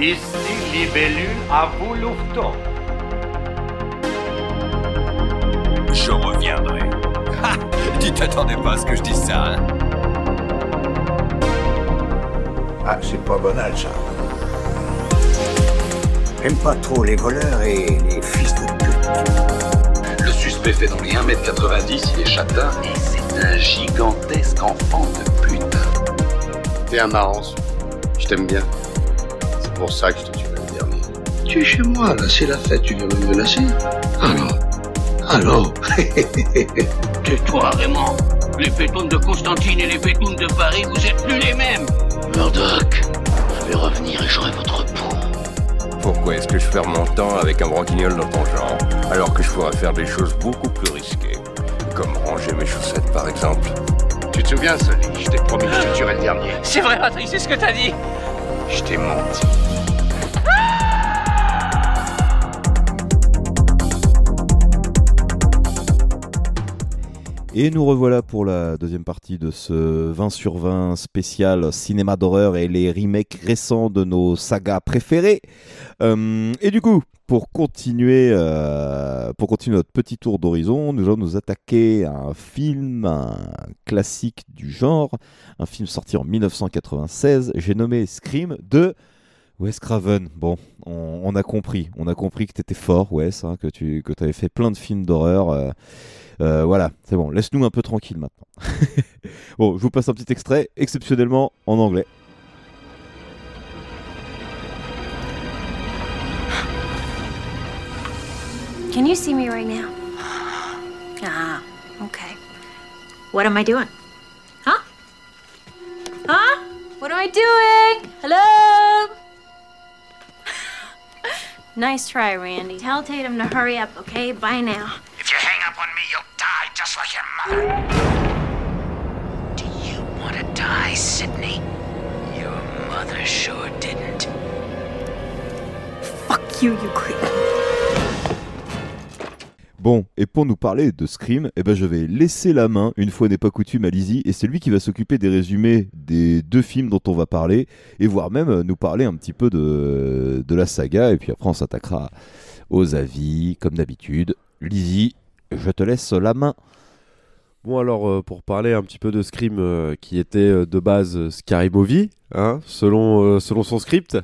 Ici Libellule à vous. Je reviendrai. Ha Tu t'attendais pas à ce que je dise ça, hein? Ah, c'est pas banal, ça. J'aime pas trop les voleurs et les fils de pute. Le suspect fait dans les 1m90, il est châtain et c'est un gigantesque enfant de pute. T'es un marrant, je t'aime bien. C'est pour ça que je te tuerai le dernier. Tu es chez moi, là, c'est la fête, tu viens me menacer Alors Alors Tais-toi, Raymond. Les pétounes de Constantine et les pétounes de Paris, vous êtes plus les mêmes. Murdoch, je vais revenir et j'aurai votre peau. Pourquoi est-ce que je perds mon temps avec un branquignol dans ton genre, alors que je pourrais faire des choses beaucoup plus risquées Comme ranger mes chaussettes, par exemple? Tu te souviens, Sully Je t'ai promis que je te tuerais le dernier. C'est vrai, Patrick, c'est ce que t'as dit. Je t'ai menti. Et nous revoilà pour la deuxième partie de ce 20 sur 20 spécial cinéma d'horreur et les remakes récents de nos sagas préférées. Euh, et du coup, pour continuer, euh, pour continuer notre petit tour d'horizon, nous allons nous attaquer à un film, un classique du genre, un film sorti en 1996. J'ai nommé Scream de Wes Craven. Bon, on, a compris, on a compris que tu étais fort, Wes, hein, que tu que avais fait plein de films d'horreur. euh, euh, voilà, c'est bon, laisse-nous un peu tranquille maintenant. bon, je vous passe un petit extrait, exceptionnellement en anglais. Can you see me right now? Ah, okay. What am I doing? Huh? Huh? What am I doing? Hello? Nice try, Randy. Tell Tatum to hurry up, okay? Bye now. If you hang up on me, you'll die just like your mother. Do you want to die, Sydney? Your mother sure didn't. Fuck you, you creep. Bon, et pour nous parler de Scream, eh ben je vais laisser la main, une fois n'est pas coutume, à Lizzie, et c'est lui qui va s'occuper des résumés des deux films dont on va parler, et voire même euh, nous parler un petit peu de, la saga, et puis après on s'attaquera aux avis, comme d'habitude. Lizzie, je te laisse la main. Bon alors euh, pour parler un petit peu de Scream euh, qui était de base Scary Movie, hein, selon, selon son script,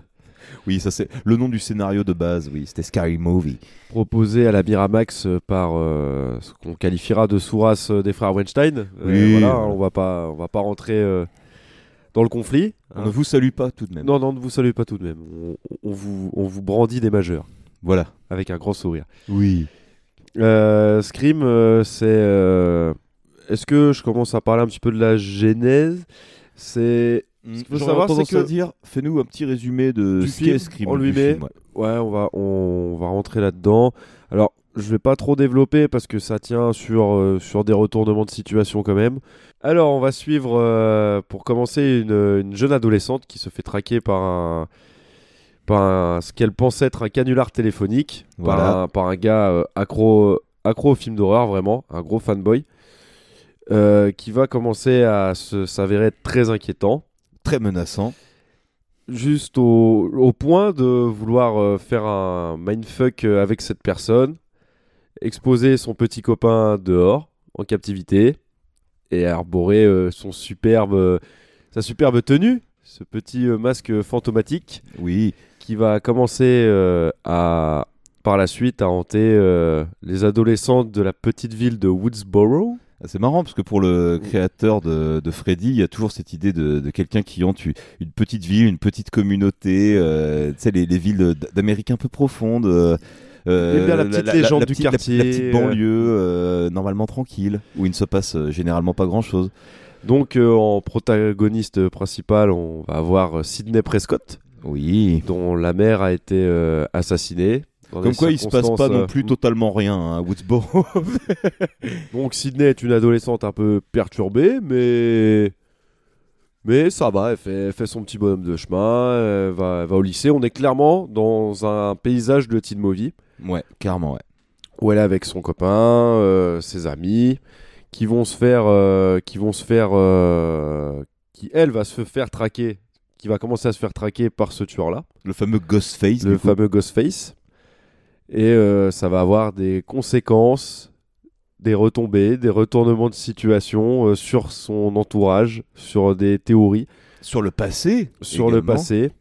Oui, ça c'est le nom du scénario de base, oui, c'était Scary Movie. proposé à la Miramax euh, par euh, ce qu'on qualifiera de Souras euh, des frères Weinstein. Oui, voilà, voilà. on va pas on va pas rentrer dans le conflit. On hein. ne vous salue pas tout de même. Non non, ne vous saluez pas tout de même. On, on vous on vous brandit des majeurs Voilà. avec un grand sourire. Oui. Euh, Scream, euh, c'est. euh, Est-ce que je commence à parler un petit peu de la genèse? C'est. Ce qu'il faut J'aurais savoir, c'est tendance que- à dire, fais-nous un petit résumé de Du ce qu'est film Scream. en du lui-même. film, ouais. Ouais, on va, on, va rentrer là-dedans. Alors, je vais pas trop développer parce que ça tient sur, euh, sur des retournements de situation quand même. Alors, on va suivre, euh, pour commencer, une, une jeune adolescente qui se fait traquer par un, par un- ce qu'elle pensait être un canular téléphonique, par, Voilà. un, par un gars euh, accro, accro aux films d'horreur, vraiment, un gros fanboy, euh, qui va commencer à se- s'avérer être très inquiétant Très menaçant. juste au, au point de vouloir euh, faire un mindfuck euh, avec cette personne, exposer son petit copain dehors, en captivité, et arborer euh, son superbe, sa superbe tenue, ce petit masque fantomatique, Oui. qui va commencer à, par la suite à hanter euh, les adolescentes de la petite ville de Woodsboro. Ah, C'est marrant parce que pour le créateur de, de Freddy, il y a toujours cette idée de, de quelqu'un qui hante une petite ville, une petite communauté, euh, tu sais, les, les villes d'Amérique un peu profondes. euh, euh, Eh bien, la petite légende du petite- quartier, La, petite euh. banlieue, euh, normalement tranquille, où il ne se passe euh, généralement pas grand chose. Donc euh, en protagoniste principal, on va avoir euh, Sidney Prescott, Oui. dont la mère a été euh, assassinée. Comme quoi, il se passe pas non euh, plus totalement rien hein, à Woodsboro. Donc Sydney est une adolescente un peu perturbée, mais mais ça va, elle fait, elle fait son petit bonhomme de chemin, elle va, elle va au lycée. On est clairement dans un paysage de teen movie ouais, clairement, ouais. où elle est avec son copain, euh, ses amis, qui vont se faire, euh, qui vont se faire, euh, qui elle va se faire traquer, qui va commencer à se faire traquer par ce tueur-là, Le fameux Ghostface. le fameux Ghostface. Et euh, ça va avoir des conséquences, des retombées, des retournements de situation euh, sur son entourage, sur des théories, Sur le passé. sur le passé.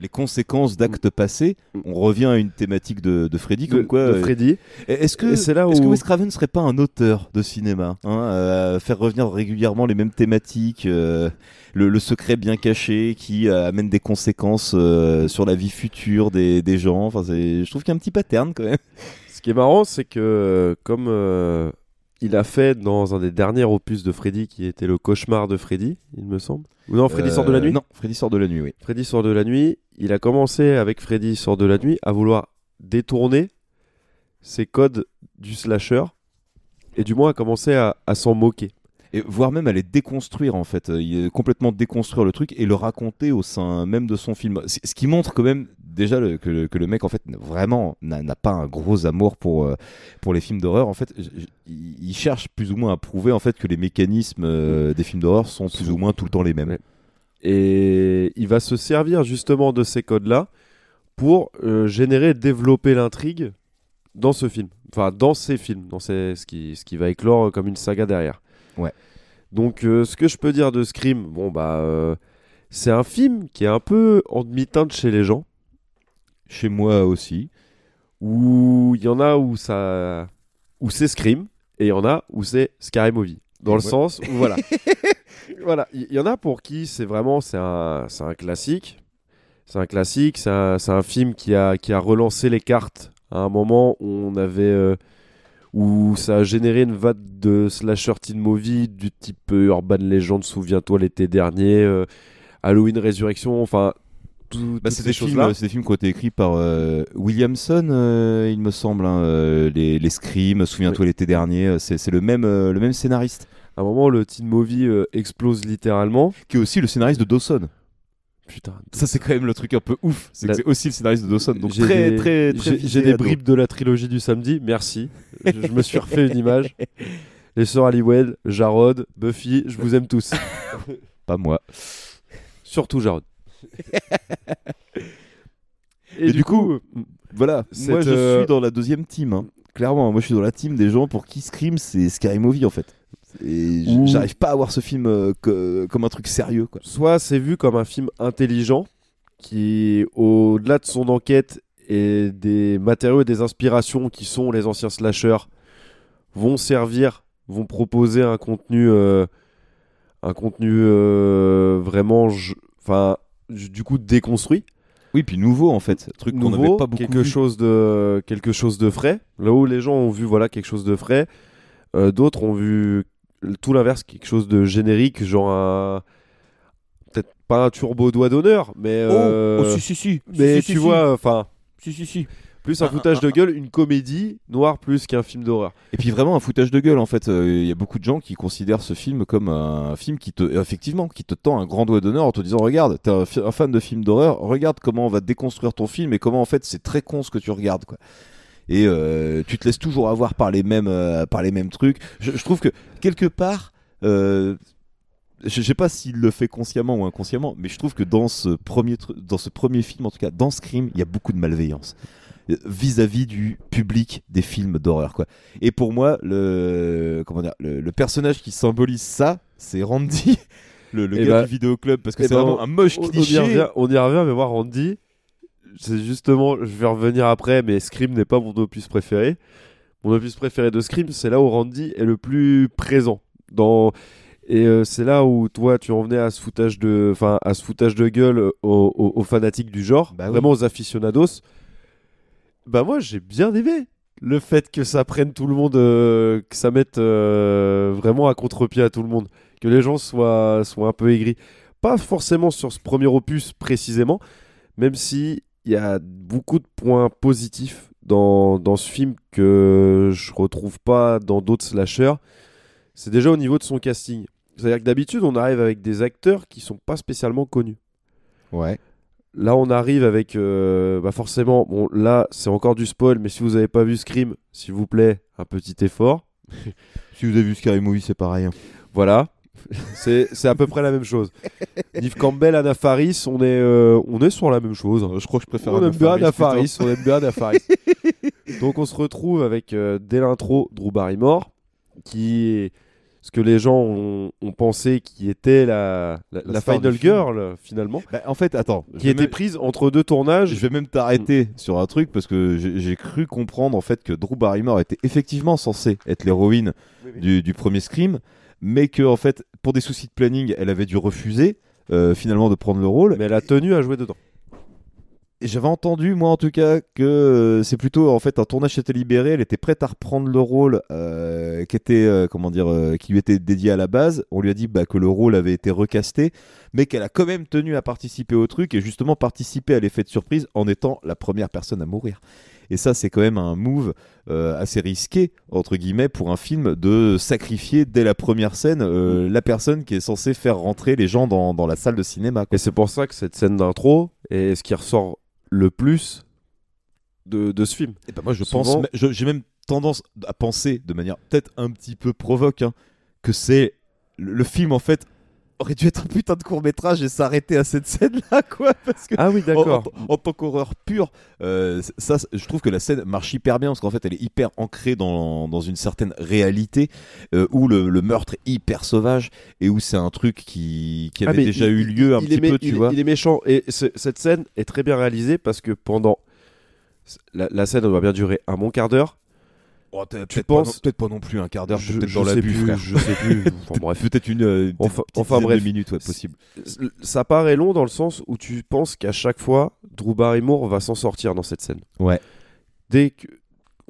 Les conséquences d'actes passés. On revient à une thématique de, de Freddy, de, comme quoi. de euh, Freddy. Est-ce que, c'est là est-ce que où- Wes Craven ne serait pas un auteur de cinéma hein, euh, Faire revenir régulièrement les mêmes thématiques, euh, le, le secret bien caché qui euh, amène des conséquences euh, sur la vie future des, des gens? Enfin, je trouve qu'il y a un petit pattern quand même. Ce qui est marrant, c'est que comme euh, il a fait dans un des derniers opus de Freddy, qui était le cauchemar de Freddy, il me semble. Ou non, Freddy sort de la Euh, nuit Non, Freddy sort de la nuit, oui. Freddy sort de la nuit. Il a commencé avec Freddy sort de la nuit à vouloir détourner ses codes du slasher et du moins à commencer à, à s'en moquer. Et voire même à les déconstruire en fait, Euh, il- complètement déconstruire le truc et le raconter au sein même de son film. Ce qui montre quand même déjà le- que, le, que le mec en fait vraiment n'a pas un gros amour pour, euh, pour les films d'horreur. En fait, il cherche plus ou moins à prouver en fait que les mécanismes euh, des films d'horreur sont plus ou moins tout le temps les mêmes. Et il va se servir justement de ces codes-là pour euh, générer, développer l'intrigue dans ce film. Enfin, dans ces films, dans ces- ce, qui, ce qui va éclore comme une saga derrière. Ouais. Donc, euh, ce que je peux dire de Scream, bon, bah, euh, c'est un film qui est un peu en demi-teinte chez les gens, Chez moi aussi. où il y en a où ça. où c'est Scream, et il y en a où c'est Scary Movie. Dans le Ouais. sens où, voilà. voilà, il y, en a pour qui c'est vraiment c'est un, un classique. C'est un classique, c'est un, un film qui a, qui a relancé les cartes à un moment où on avait euh, où ça a généré une vague de slasher teen movie du type euh, Urban Legend, souviens-toi l'été dernier, euh, Halloween Résurrection, enfin tout, Bah, c'est ces des, films, c'est des films qui ont été écrits par euh, Williamson, euh, il me semble. hein, euh, les, les Scream, souviens-toi l'été dernier, c'est le même, le même scénariste. À un moment, le teen movie explose littéralement. Qui est aussi le scénariste de Dawson. Putain, Ça, c'est quand même le truc un peu ouf. C'est La- aussi le scénariste de Dawson. Donc J'ai très, des- très, très. j'ai- des bribes de la trilogie du samedi, merci. je, je me suis refait une image. Les sœurs Halliwell, Jarod, Buffy, je vous aime tous. Pas moi. Surtout Jarod. Et, du coup, voilà. Moi, je euh, suis dans la deuxième team. hein. Clairement, moi, je suis dans la team des gens pour qui Scream, c'est Scary Movie en fait. Et j'arrive pas à voir ce film euh, que- comme un truc sérieux. Quoi. soit c'est vu comme un film intelligent qui, au-delà de son enquête et des matériaux et des inspirations qui sont les anciens slashers, vont servir, vont proposer un contenu, euh, un contenu euh, vraiment, enfin, du coup déconstruit. Oui, puis nouveau en fait. Truc qu'on n'avait pas beaucoup quelque vu. chose de quelque chose de frais. Là où les gens ont vu voilà quelque chose de frais, euh, d'autres ont vu tout l'inverse, quelque chose de générique, genre un peut-être pas un turbo doigt d'honneur, mais Oh, euh, oh, si, si, si. mais Si, si, tu si, vois, enfin Si, si, si. Plus un foutage de gueule, une comédie noire plus qu'un film d'horreur. Et puis vraiment un foutage de gueule en fait. Euh, Il y a beaucoup de gens qui considèrent ce film comme un film qui te, effectivement, qui te tend un grand doigt d'honneur en te disant regarde, t'es un, fan de films d'horreur, regarde comment on va déconstruire ton film et comment en fait c'est très con ce que tu regardes quoi. Et euh, tu te laisses toujours avoir par les mêmes, euh, par les mêmes trucs. Je, trouve que quelque part. euh, je sais pas s'il le fait consciemment ou inconsciemment, mais je trouve que dans ce premier, dans ce premier film, en tout cas, dans Scream, il y a beaucoup de malveillance vis-à-vis du public des films d'horreur, quoi. Et pour moi, le, comment dire, le, le personnage qui symbolise ça, c'est Randy, le, le Eh gars bah- du vidéoclub, parce que eh c'est ben, vraiment un moche On, on y cliché. revient, on y revient, mais voir Randy, c'est justement, je vais revenir après, mais Scream n'est pas mon opus préféré. Mon opus préféré de Scream, c'est là où Randy est le plus présent. Dans... Et euh, c'est là où toi, tu en venais à ce foutage de, enfin, à ce foutage de gueule aux, aux- aux fanatiques du genre, Bah oui. vraiment aux aficionados. Bah moi, j'ai bien aimé le fait que ça prenne tout le monde, euh, que ça mette euh, vraiment à contre-pied à tout le monde, que les gens soient, soient un peu aigris. Pas forcément sur ce premier opus précisément, même si il y a beaucoup de points positifs dans, dans ce film que je retrouve pas dans d'autres slashers. C'est déjà au niveau de son casting. C'est-à-dire que d'habitude, on arrive avec des acteurs qui sont pas spécialement connus. Ouais. Là, on arrive avec, euh, bah forcément, bon, là, c'est encore du spoil, mais si vous n'avez pas vu Scream, s'il vous plaît, un petit effort. Si vous avez vu Scary Movie, c'est pareil. hein. Voilà. c'est à peu près la même chose. Neve Campbell, Anna Faris, on est, euh, on est sur la même chose. Je crois que je préfère on Anna aime bien Anna. Faris, on aime bien Anna Faris. Donc on se retrouve avec euh, dès l'intro Drew Barrymore, qui est ce que les gens ont, ont pensé qui était la, la, La la star final girl finalement, Bah, en fait, attends. qui était même- prise entre deux tournages. Je vais même t'arrêter sur un truc parce que j'ai cru comprendre en fait que Drew Barrymore était effectivement censée être l'héroïne du, du premier Scream, mais que en fait pour des soucis de planning, elle avait dû refuser euh, finalement de prendre le rôle. Mais elle a tenu à jouer dedans. Et j'avais entendu moi en tout cas que euh, c'est plutôt en fait un tournage s'était libéré, elle était prête à reprendre le rôle euh, qui était euh, comment dire euh, qui lui était dédié à la base. On lui a dit bah, que le rôle avait été recasté, mais qu'elle a quand même tenu à participer au truc et justement participer à l'effet de surprise en étant la première personne à mourir. Et ça, c'est quand même un move assez risqué, entre guillemets, pour un film de sacrifier dès la première scène euh, la personne qui est censée faire rentrer les gens dans, dans la salle de cinéma. quoi. Et c'est pour ça que cette scène d'intro est ce qui ressort le plus de, de ce film. Et ben moi, je Souvent- pense, j'ai même tendance à penser de manière peut-être un petit peu provoque hein, que c'est le, le film en fait aurait dû être un putain de court métrage et s'arrêter à cette scène là quoi parce que Ah oui, en, en- d'accord. en tant qu'horreur pure euh, ça je trouve que la scène marche hyper bien parce qu'en fait elle est hyper ancrée dans, dans une certaine réalité euh, où le, le meurtre est hyper sauvage et où c'est un truc qui, qui Ah, avait déjà il- eu lieu un petit mé- peu tu il, vois il est méchant. Et ce- cette scène est très bien réalisée parce que pendant. La, la scène elle doit bien durer un bon quart d'heure. Oh, tu penses- peut-être pas non plus un quart d'heure peut-être dans l'abus plus, frère je sais plus. Enfin, bref. peut-être une euh, Enfin- petite enfin, dizaine bref. minutes ouais, possible Ça paraît long dans le sens où tu penses qu'à chaque fois, Drew Barrymore va s'en sortir dans cette scène. Ouais. Dès que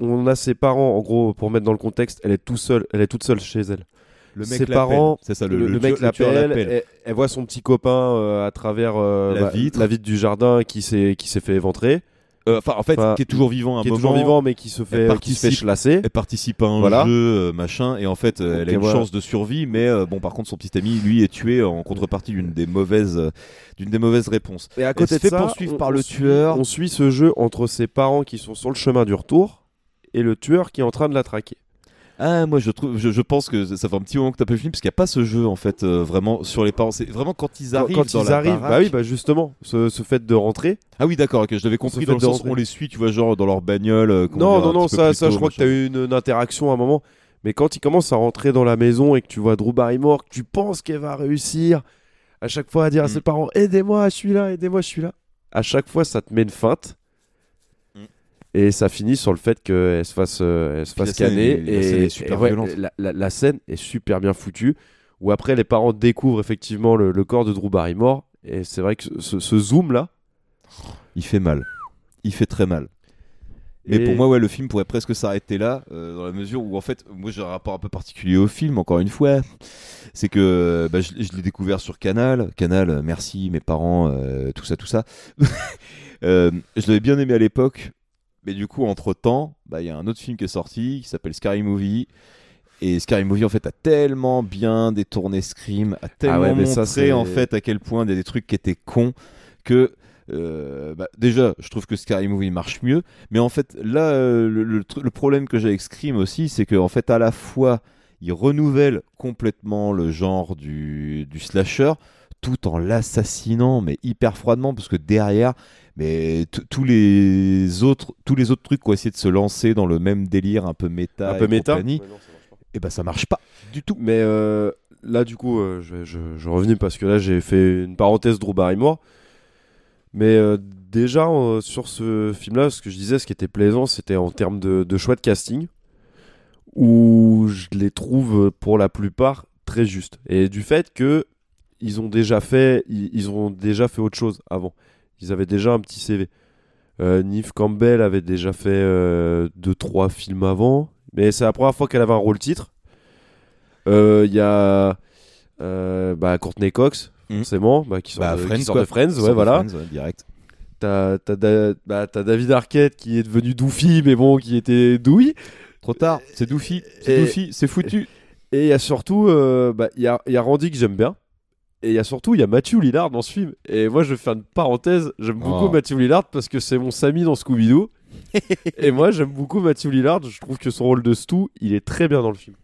on a ses parents, en gros, pour mettre dans le contexte, elle est tout seule, elle est toute seule chez elle. le ses mec parents, l'appelle. c'est ça le, le, le mec l'appelle, elle, elle voit son petit copain euh, à travers euh, La bah, vitre. la vitre du jardin qui s'est qui s'est fait éventrer, enfin en fait Enfin, qui est toujours vivant à un qui est toujours vivant mais qui se fait qui se fait participe- chlasser. elle participe à un Voilà. jeu euh, machin et en fait euh, elle a une voilà. chance de survie mais euh, bon par contre son petit ami lui est tué en contrepartie d'une des mauvaises euh, d'une des mauvaises réponses Et à Elle côté se de fait ça, poursuivre on- par on le suit- tueur. On suit ce jeu entre ses parents qui sont sur le chemin du retour et le tueur qui est en train de la traquer. Ah moi je trouve je, je pense que ça fait un petit moment que t'as pas film parce qu'il n'y a pas ce jeu en fait euh, vraiment sur les parents c'est vraiment quand ils arrivent quand dans ils la arrivent, baraque. bah oui, bah justement, ce, ce fait de rentrer. ah oui d'accord ok je l'avais compris dans le sens où on les suit tu vois genre dans leur bagnole euh, Non, non, non, ça, ça je crois que tu machin. as eu une, une interaction à un moment. Mais quand il commence à rentrer dans la maison et que tu vois Drew Barrymore, que tu penses qu'elle va réussir à chaque fois à dire à Mm. ses parents Aidez-moi, je suis là, aidez-moi, je suis là. À chaque fois, ça te met une feinte. Et ça finit sur le fait qu'elle se fasse, euh, elle se fasse canner. est- la et, scène et ouais. La, la- la scène est super bien foutue. Où après, les parents découvrent effectivement le, le corps de Drew Barrymore. Et c'est vrai que ce, ce zoom là. il fait mal il fait très mal Mais Et- pour moi, ouais, le film pourrait presque s'arrêter là, euh, dans la mesure où, en fait, moi j'ai un rapport un peu particulier au film, encore une fois. C'est que bah, je, je l'ai découvert sur Canal. Canal, euh, merci, mes parents, euh, tout ça, tout ça. Euh, je l'avais bien aimé à l'époque, mais du coup, entre temps, il y a un autre film qui est sorti qui s'appelle Scary Movie. Et Scary Movie, en fait, a tellement bien détourné Scream, a tellement Ah ouais, mais ça, montré, c'est- en fait, à quel point il y a des trucs qui étaient cons que. euh, bah, déjà, je trouve que Scary Movie marche mieux, mais en fait, là, euh, le, le tr- le problème que j'ai avec Scream aussi, c'est qu'en fait, à la fois, il renouvelle complètement le genre du, du slasher, tout en l'assassinant, mais hyper froidement, parce que derrière, mais tous les autres, tous les autres trucs qui ont essayé de se lancer dans le même délire un peu méta, un peu et méta. compagnie, Ouais, non, et ben ça marche pas du tout. Mais euh, là, du coup, euh, je, je, je revenais parce que là, j'ai fait une parenthèse Drew Barrymore. Mais euh, déjà, sur ce film-là, ce que je disais, ce qui était plaisant, c'était en termes de, de choix de casting, où je les trouve pour la plupart très justes. Et du fait que ils ont déjà fait, ils, ils ont déjà fait autre chose avant. Ils avaient déjà un petit CV. Euh, Campbell avait déjà fait euh, deux trois films avant, mais c'est la première fois qu'elle avait un rôle titre. Euh, Il y a euh, bah, Courtney Cox, Mhm. forcément, bah, qui sort, Bah, de, qui Friends, sort quoi. de Friends, Sort ouais, voilà. Friends, ouais, direct. T'as Da- bah, David Arquette qui est devenu Doofy, mais bon, qui était douille. Trop tard, c'est Doofy, c'est Doofy, c'est foutu. Et il y a surtout, euh, bah, il y, a, il y a Randy que j'aime bien. Et il y a surtout, il y a Matthew Lillard dans ce film. Et moi, je vais faire une parenthèse. J'aime beaucoup Oh. Matthew Lillard parce que c'est mon Samy dans Scooby-Doo. et moi, j'aime beaucoup Matthew Lillard. Je trouve que son rôle de Stu, il est très bien dans le film.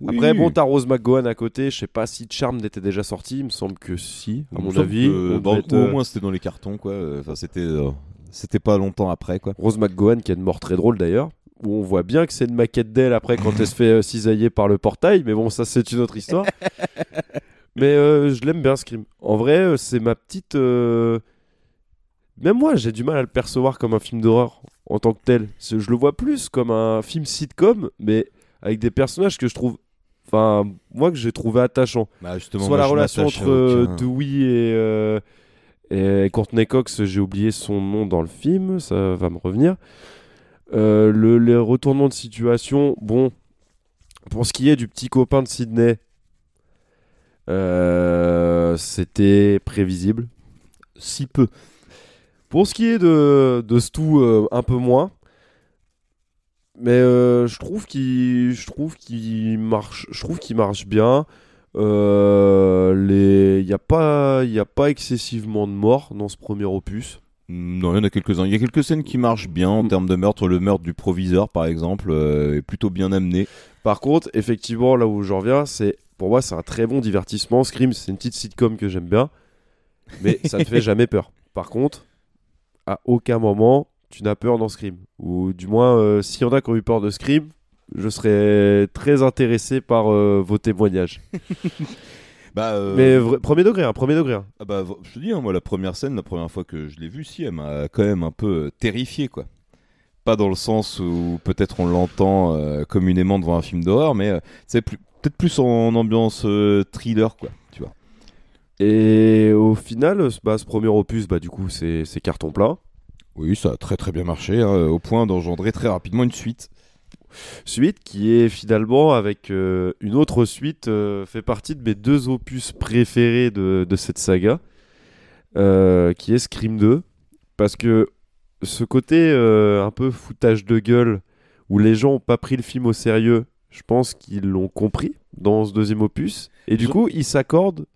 Oui. Après, bon, t'as Rose McGowan à côté. Je sais pas si Charmed était déjà sorti. Il me semble que si, à Il mon avis. que On dans- devait être, ou au euh, moins c'était dans les cartons quoi. Enfin c'était euh, c'était pas longtemps après quoi. Rose McGowan qui a une mort très drôle d'ailleurs. Où on voit bien que c'est une maquette d'elle après quand elle se fait euh, cisailler par le portail. Mais bon, ça, c'est une autre histoire. mais euh, je l'aime bien, Scream. En vrai, euh, c'est ma petite. euh, Même moi, j'ai du mal à le percevoir comme un film d'horreur en tant que tel. Je le vois plus comme un film sitcom, mais avec des personnages que je trouve. Enfin, moi que j'ai trouvé attachant. Bah, justement, Soit moi, la relation entre aucun. Dewey et, euh, et Courtney Cox, j'ai oublié son nom dans le film, ça va me revenir. Le, les retournements de situation, bon, pour ce qui est du petit copain de Sydney, c'était prévisible. si peu. Pour ce qui est de, de Stu, euh, un peu moins. Mais euh, je trouve qu'il je trouve qu'il marche je trouve qu'il marche bien. Euh, il y a pas y a pas excessivement de morts dans ce premier opus. Non, il y en a quelques-uns. Il y a quelques scènes qui marchent bien en Mm. termes de meurtre. Le meurtre du proviseur, par exemple, euh, est plutôt bien amené. Par contre, effectivement, là où je reviens, c'est pour moi c'est un très bon divertissement. Scream, c'est une petite sitcom que j'aime bien, mais ça ne fait jamais peur. Par contre, à aucun moment tu n'as peur dans Scream. Ou du moins, euh, s'il y en a qui ont eu peur de Scream, je serais très intéressé par euh, vos témoignages. Bah, euh, Mais premier degré, hein, premier degré. hein. ah bah, je te dis, hein, moi, la première scène, la première fois que je l'ai vue, si, elle m'a quand même un peu euh, terrifié, quoi. Pas dans le sens où peut-être on l'entend euh, communément devant un film d'horreur, mais euh, c'est plus- peut-être plus en ambiance euh, thriller, quoi. Tu vois. Et au final, ce- bah, ce premier opus, bah, du coup, c'est c'est carton plein. Oui, ça a très très bien marché, hein, au point d'engendrer très rapidement une suite. Suite qui est finalement, avec euh, une autre suite, euh, fait partie de mes deux opus préférés de, de cette saga, euh, qui est Scream 2. Parce que ce côté euh, un peu foutage de gueule, où les gens n'ont pas pris le film au sérieux, je pense qu'ils l'ont compris dans ce deuxième opus. Et du Ils coup, ils s'accordent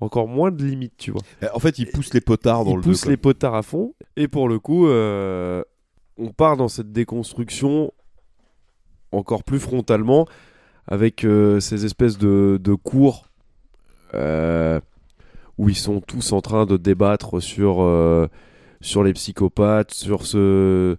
encore moins de limites, tu vois. Euh, En fait, il pousse les potards dans Ils le poussent les potards à fond. Et pour le coup, euh, on part dans cette déconstruction encore plus frontalement avec euh, ces espèces de, de cours euh, où ils sont tous en train de débattre sur, sur les psychopathes, sur ce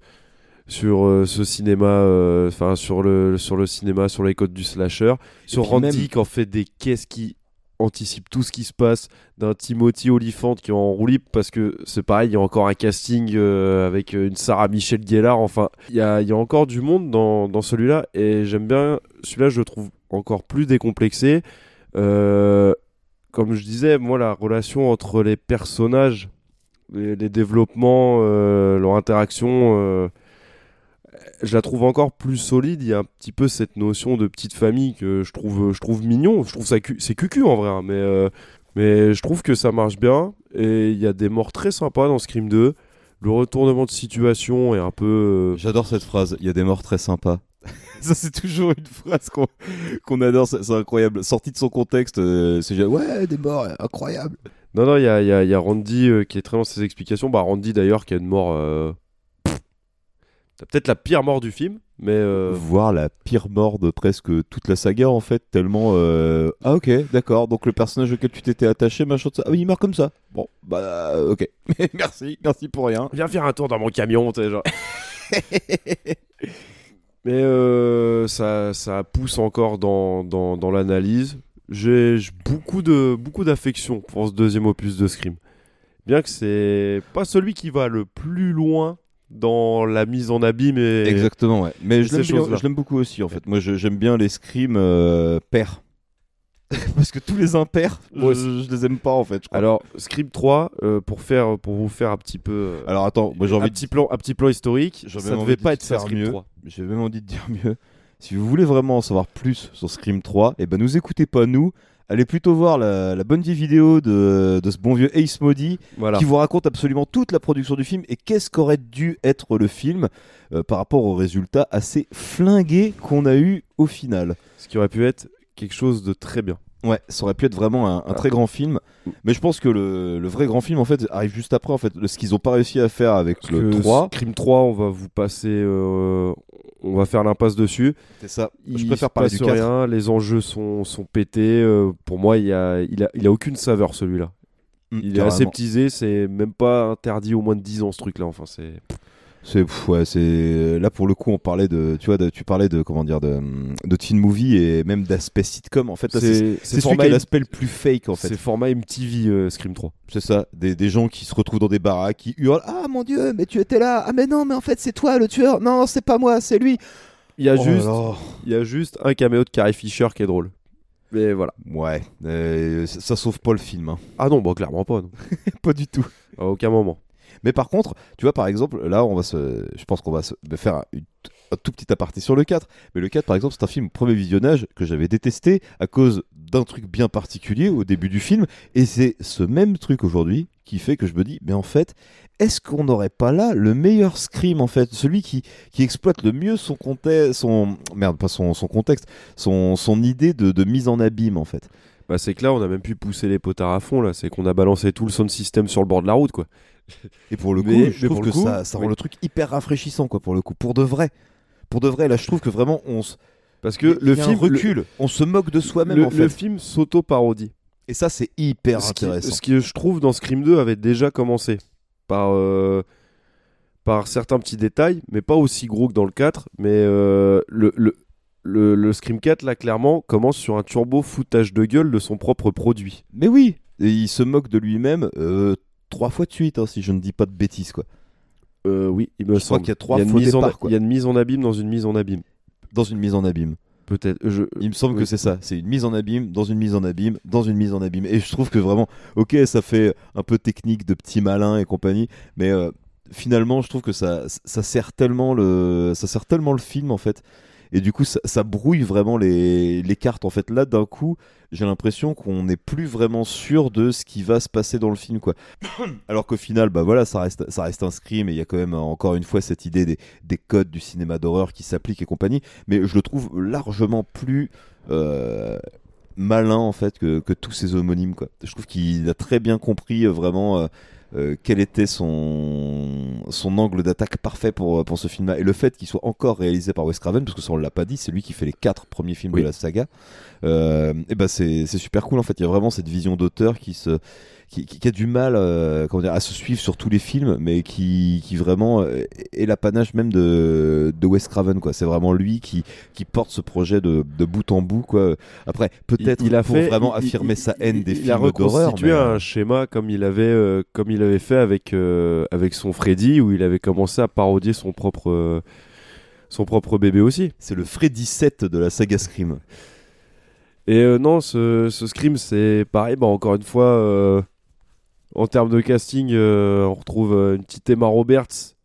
sur euh, ce cinéma euh, enfin sur le sur le cinéma sur les codes du slasher sur Randy même- qui en fait des caisses qui anticipe tout ce qui se passe d'un Timothy Olyphant qui est en roue libre parce que c'est pareil, il y a encore un casting euh, avec une Sarah Michelle Gellar. Enfin, il y a, y a encore du monde dans, dans celui-là et j'aime bien celui-là, je le trouve encore plus décomplexé. Euh, comme je disais, moi, la relation entre les personnages, les, les développements, euh, leur interaction. Je la trouve encore plus solide. Il y a un petit peu cette notion de petite famille que je trouve, je trouve mignon. Je trouve ça cu- c'est cucu en vrai, hein, mais, euh, mais je trouve que ça marche bien. Et il y a des morts très sympas dans Scream 2. Le retournement de situation est un peu. euh, J'adore cette phrase. Il y a des morts très sympas. Ça, c'est toujours une phrase qu'on adore. C'est incroyable. Sorti de son contexte, euh, c'est genre, ouais, des morts, incroyable. Non, non, il y a, il y a- y a Randy euh, qui est très dans ses explications. Bah, Randy d'ailleurs qui a une mort. C'est peut-être la pire mort du film, mais. euh, Voir la pire mort de presque toute la saga, en fait, tellement. euh, Ah, ok, d'accord. Donc le personnage auquel tu t'étais attaché, machin de ça. Ah, oui, il meurt comme ça. Bon, bah, euh, ok. merci, merci pour rien. Viens faire un tour dans mon camion, tu sais, genre. Mais euh, ça, ça pousse encore dans, dans, dans l'analyse. J'ai j'ai beaucoup de beaucoup d'affection pour ce deuxième opus de Scream. Bien que c'est pas celui qui va le plus loin dans la mise en abîme et Exactement, ouais. Mais je l'aime beaucoup aussi, en fait. Moi, j'aime bien les scrims euh, pairs. Parce que tous les impairs, Moi je, je les aime pas, en fait. je crois. Alors, Scream 3, euh, pour, faire, pour vous faire un petit peu. euh, Alors, attends, moi j'ai un, envie de petit plan, un petit plan historique, ça même devait pas être ça faire Scream mieux. 3. J'ai même envie de dire mieux. Si vous voulez vraiment en savoir plus sur Scream 3, et ben nous écoutez pas nous. Allez plutôt voir la, la bonne vieille vidéo de, de ce bon vieux Ace Modi Voilà. qui vous raconte absolument toute la production du film et qu'est-ce qu'aurait dû être le film euh, par rapport aux résultats assez flingués qu'on a eu au final. Ce qui aurait pu être quelque chose de très bien. Ouais, ça aurait pu être vraiment un, un Ah. très grand film, mais je pense que le, le vrai grand film en fait arrive juste après en fait, ce qu'ils ont pas réussi à faire avec Parce le que 3. Scream 3, on va vous passer. euh, on, va faire l'impasse dessus. C'est ça. Il je préfère parler du 4. rien, les enjeux sont, sont pétés. euh, pour moi, il y a, il a, il a aucune saveur celui-là. Mm, Il est aseptisé, c'est même pas interdit au moins de 10 ans ce truc-là. Enfin, c'est. C'est ouais, c'est là pour le coup on parlait de tu vois de- tu parlais de comment dire de, de teen movie et même d'aspect sitcom en fait c'est C'est- celui qui a l'aspect le plus fake en fait C'est format MTV euh, Scream 3. c'est ça des, des gens qui se retrouvent dans des baraques qui hurlent ah mon dieu mais tu étais là ah mais non mais en fait c'est toi le tueur non c'est pas moi c'est lui Il y a Oh juste, il y a juste un caméo de Carrie Fisher qui est drôle. Mais voilà. ouais euh, ça, ça sauve pas le film hein. Ah non, bon, clairement pas. non. pas du tout À aucun moment. Mais par contre, tu vois, par exemple, là, on va je pense qu'on va faire un tout petit aparté sur le 4. Mais le 4, par exemple, c'est un film premier visionnage que j'avais détesté à cause d'un truc bien particulier au début du film. Et c'est ce même truc aujourd'hui qui fait que je me dis, mais en fait, est-ce qu'on n'aurait pas là le meilleur Scream, en fait? Celui qui, qui exploite le mieux son contexte, son, idée de, de mise en abîme, en fait. Bah, c'est que là, on a même pu pousser les potards à fond. là. C'est qu'on a balancé tout le sound system sur le bord de la route, quoi. Et pour le coup, Mais- je trouve que coup, ça, ça rend oui. le truc hyper rafraîchissant, quoi, pour le coup. Pour de vrai. Pour de vrai, là, je trouve que vraiment, on se. Parce que le film recul, on se moque de soi-même le, en fait. le film s'auto-parodie. Et ça, c'est hyper ce qui, intéressant. ce que je trouve dans Scream 2 avait déjà commencé par, euh, par certains petits détails, mais pas aussi gros que dans le 4. Mais euh, le, le, le, le Scream 4, là, clairement, commence sur un turbo foutage de gueule de son propre produit. Mais oui, et il se moque de lui-même euh, trois fois de suite, hein, si je ne dis pas de bêtises, quoi. Euh, oui, il me Je crois semble. qu'il y a trois départs, quoi. Il y a une mise en abîme dans une mise en abîme. Dans une mise en abîme. Peut-être. Je... Il me semble que c'est ça. C'est une mise en abîme, dans une mise en abîme, dans une mise en abîme. Et je trouve que vraiment, ok, ça fait un peu technique de petit malin et compagnie, mais euh, finalement, je trouve que ça, ça sert tellement le, ça sert tellement le film en fait. Et du coup, ça, ça brouille vraiment les, les cartes. En fait, là, d'un coup, j'ai l'impression qu'on n'est plus vraiment sûr de ce qui va se passer dans le film, quoi. Alors qu'au final, bah voilà, ça reste, ça reste scream et il y a quand même encore une fois cette idée des, des codes du cinéma d'horreur qui s'appliquent et compagnie. Mais je le trouve largement plus euh, malin en fait que, que tous ses homonymes, quoi. Je trouve qu'il a très bien compris euh, vraiment. euh, euh, quel était son, son angle d'attaque parfait pour, pour ce film-là. Et le fait qu'il soit encore réalisé par Wes Craven, parce que ça on l'a pas dit, c'est lui qui fait les quatre premiers films Oui. de la saga, euh, et ben c'est c'est super cool en fait. Il y a vraiment cette vision d'auteur qui se qui, qui- qui a du mal euh, comment dire, à se suivre sur tous les films, mais qui, qui vraiment euh, est l'apanage même de, de Wes Craven. quoi. C'est vraiment lui qui, qui porte ce projet de, de bout en bout. Quoi. Après, peut-être il a pour fait vraiment il- affirmer il- sa haine il- des il a films d'horreur. reconstitué mais, euh, un schéma comme il avait euh, comme il avait fait avec euh, avec son Freddy où il avait commencé à parodier son propre son propre bébé aussi. C'est le Freddy 7 de la saga Scream. Et euh, non, ce, ce Scream c'est pareil. Bah encore une fois, euh, en termes de casting, euh, on retrouve euh, une petite Emma Roberts.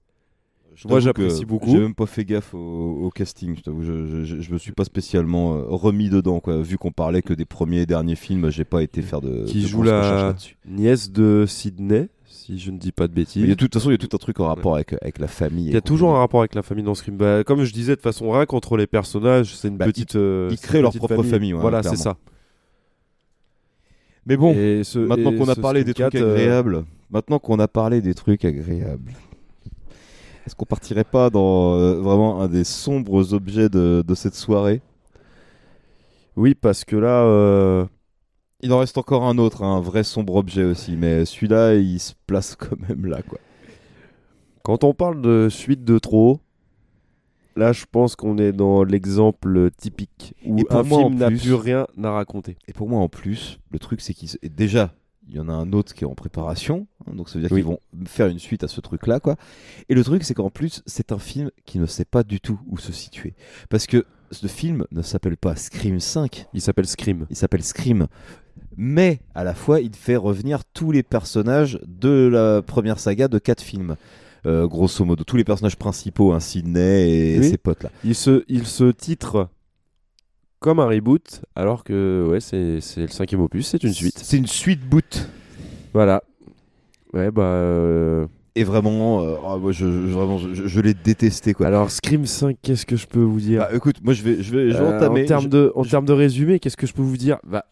Je Moi, j'apprécie beaucoup. J'ai même pas fait gaffe au, au casting. Je, t'avoue, je, je, me suis pas spécialement euh, remis dedans. Quoi. Vu qu'on parlait que des premiers et derniers films, j'ai pas été faire de. qui de joue la nièce de Sydney, si je ne dis pas de bêtises. De toute façon, il y a tout un truc en rapport avec, avec la famille. Il y a toujours un rapport avec la famille dans Scream. Bah, comme je disais, de façon rien contre les personnages, c'est une Bah, petite. euh, ils créent leur propre famille, ouais, voilà, c'est ça. Mais bon, ce- maintenant qu'on a parlé des trucs 4, euh, agréables, maintenant qu'on a parlé des trucs agréables, est-ce qu'on partirait pas dans euh, vraiment un des sombres objets de, de cette soirée? Oui, parce que là, euh, Il en reste encore un autre, un vrai sombre objet aussi, mais celui-là, il se place quand même là, quoi. quand on parle de suite de trop, là, je pense qu'on est dans l'exemple typique où Et pour un moi, film n'a plus- rien à raconter. Et pour moi, en plus, le truc, c'est qu'ils. et Déjà, il y en a un autre qui est en préparation. hein, donc, ça veut dire Oui. qu'ils vont faire une suite à ce truc-là, quoi. Et le truc, c'est qu'en plus, c'est un film qui ne sait pas du tout où se situer. Parce que ce film ne s'appelle pas Scream 5, Il s'appelle Scream. il s'appelle Scream. Mais à la fois, il fait revenir tous les personnages de la première saga de quatre films. Euh, grosso modo, tous les personnages principaux, hein, Sidney et Oui. ses potes là. Il se, il se titre comme un reboot, alors que ouais, c'est c'est le cinquième opus, c'est une suite. C'est une suite boot. Voilà. Ouais, bah. euh, Et vraiment, euh, moi, je, je- vraiment, je, je l'ai détesté quoi. Alors, Scream 5, qu'est-ce que je peux vous dire? Bah, écoute, moi je vais, je vais, je vais entamer. En termes de, en je- termes de résumé, qu'est-ce que je peux vous dire? Bah,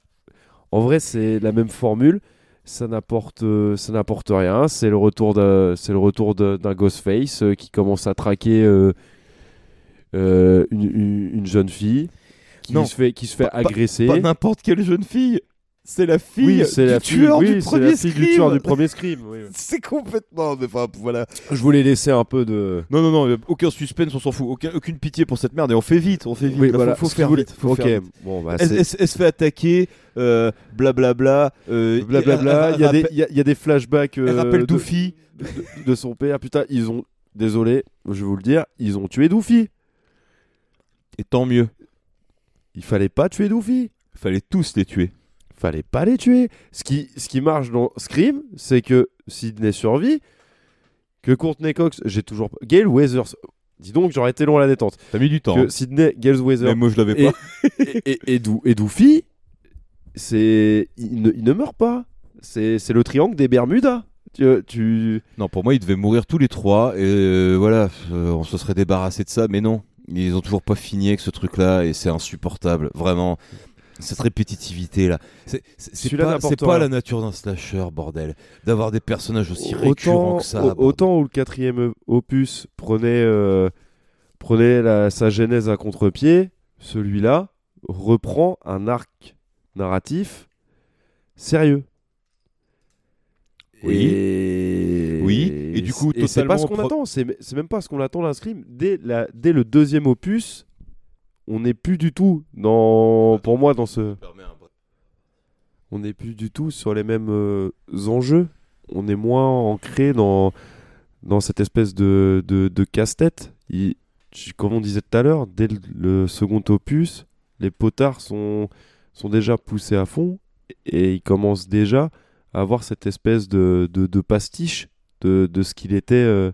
En vrai, c'est la même formule. Ça n'apporte, euh, ça n'apporte rien. C'est le retour d'un, c'est le retour de- d'un Ghostface euh, qui commence à traquer euh, euh, une, une- une jeune fille qui Non, se fait, qui se fait pas- pas- agresser. Pas n'importe quelle jeune fille. C'est la fille oui, du la tueur du premier la fille du Scream. tueur du premier Scream. oui, oui. C'est complètement. mais Enfin, voilà. Je voulais laisser un peu de. Non, non, non, aucun suspense, on s'en fout. Aucun- aucune pitié pour cette merde. Et on fait vite, on fait vite. Oui, Là, voilà. faut, faire vite. Faut ok, faire vite. bon, bah, Elle, elle- elle se fait attaquer, euh, blablabla. euh, Blablabla, elle- il y, a elle des- rappelle- il y a- il y a des flashbacks Elle euh, rappelle de, Doofy. de, de son père. Putain, ils ont. Désolé, je vais vous le dire, ils ont tué Doofy. Et tant mieux. Il fallait pas tuer Doofy. Fallait tous les tuer. Fallait pas les tuer. Ce qui, ce qui marche dans Scream, c'est que Sidney survit, que Courtney Cox, j'ai toujours. Gail Weathers. Dis donc, j'aurais été long à la détente. T'as mis du temps. Que hein. Sidney, Gail Weathers. Mais moi, je l'avais pas. et, et, et Doo- et Doofy, c'est. Il ne, il ne meurt pas. C'est c'est le triangle des Bermudas. Tu, tu... Non, pour moi, ils devaient mourir tous les trois. Et euh, voilà, euh, on se serait débarrassé de ça. Mais non, ils ont toujours pas fini avec ce truc-là. Et c'est insupportable. Vraiment. Cette répétitivité là, c'est pas, rien. la nature d'un slasher, bordel. D'avoir des personnages aussi récurrents autant, que ça. autant où le quatrième opus prenait, euh, prenait la, sa genèse à contre-pied, celui-là reprend un arc narratif sérieux. Oui. Et... Oui, et du coup, c'est pas ce qu'on attend, c'est c'est même pas ce qu'on attend d'un Scream. Dès, la, dès le deuxième opus, on n'est plus du tout dans, pour moi, dans ce, on n'est plus du tout sur les mêmes euh, enjeux. On est moins ancré dans, dans cette espèce de, de, de casse-tête. Comme on disait tout à l'heure, dès le, le second opus, les potards sont, sont déjà poussés à fond et ils commencent déjà à avoir cette espèce de, de, de pastiche de, de ce qu'il était, euh,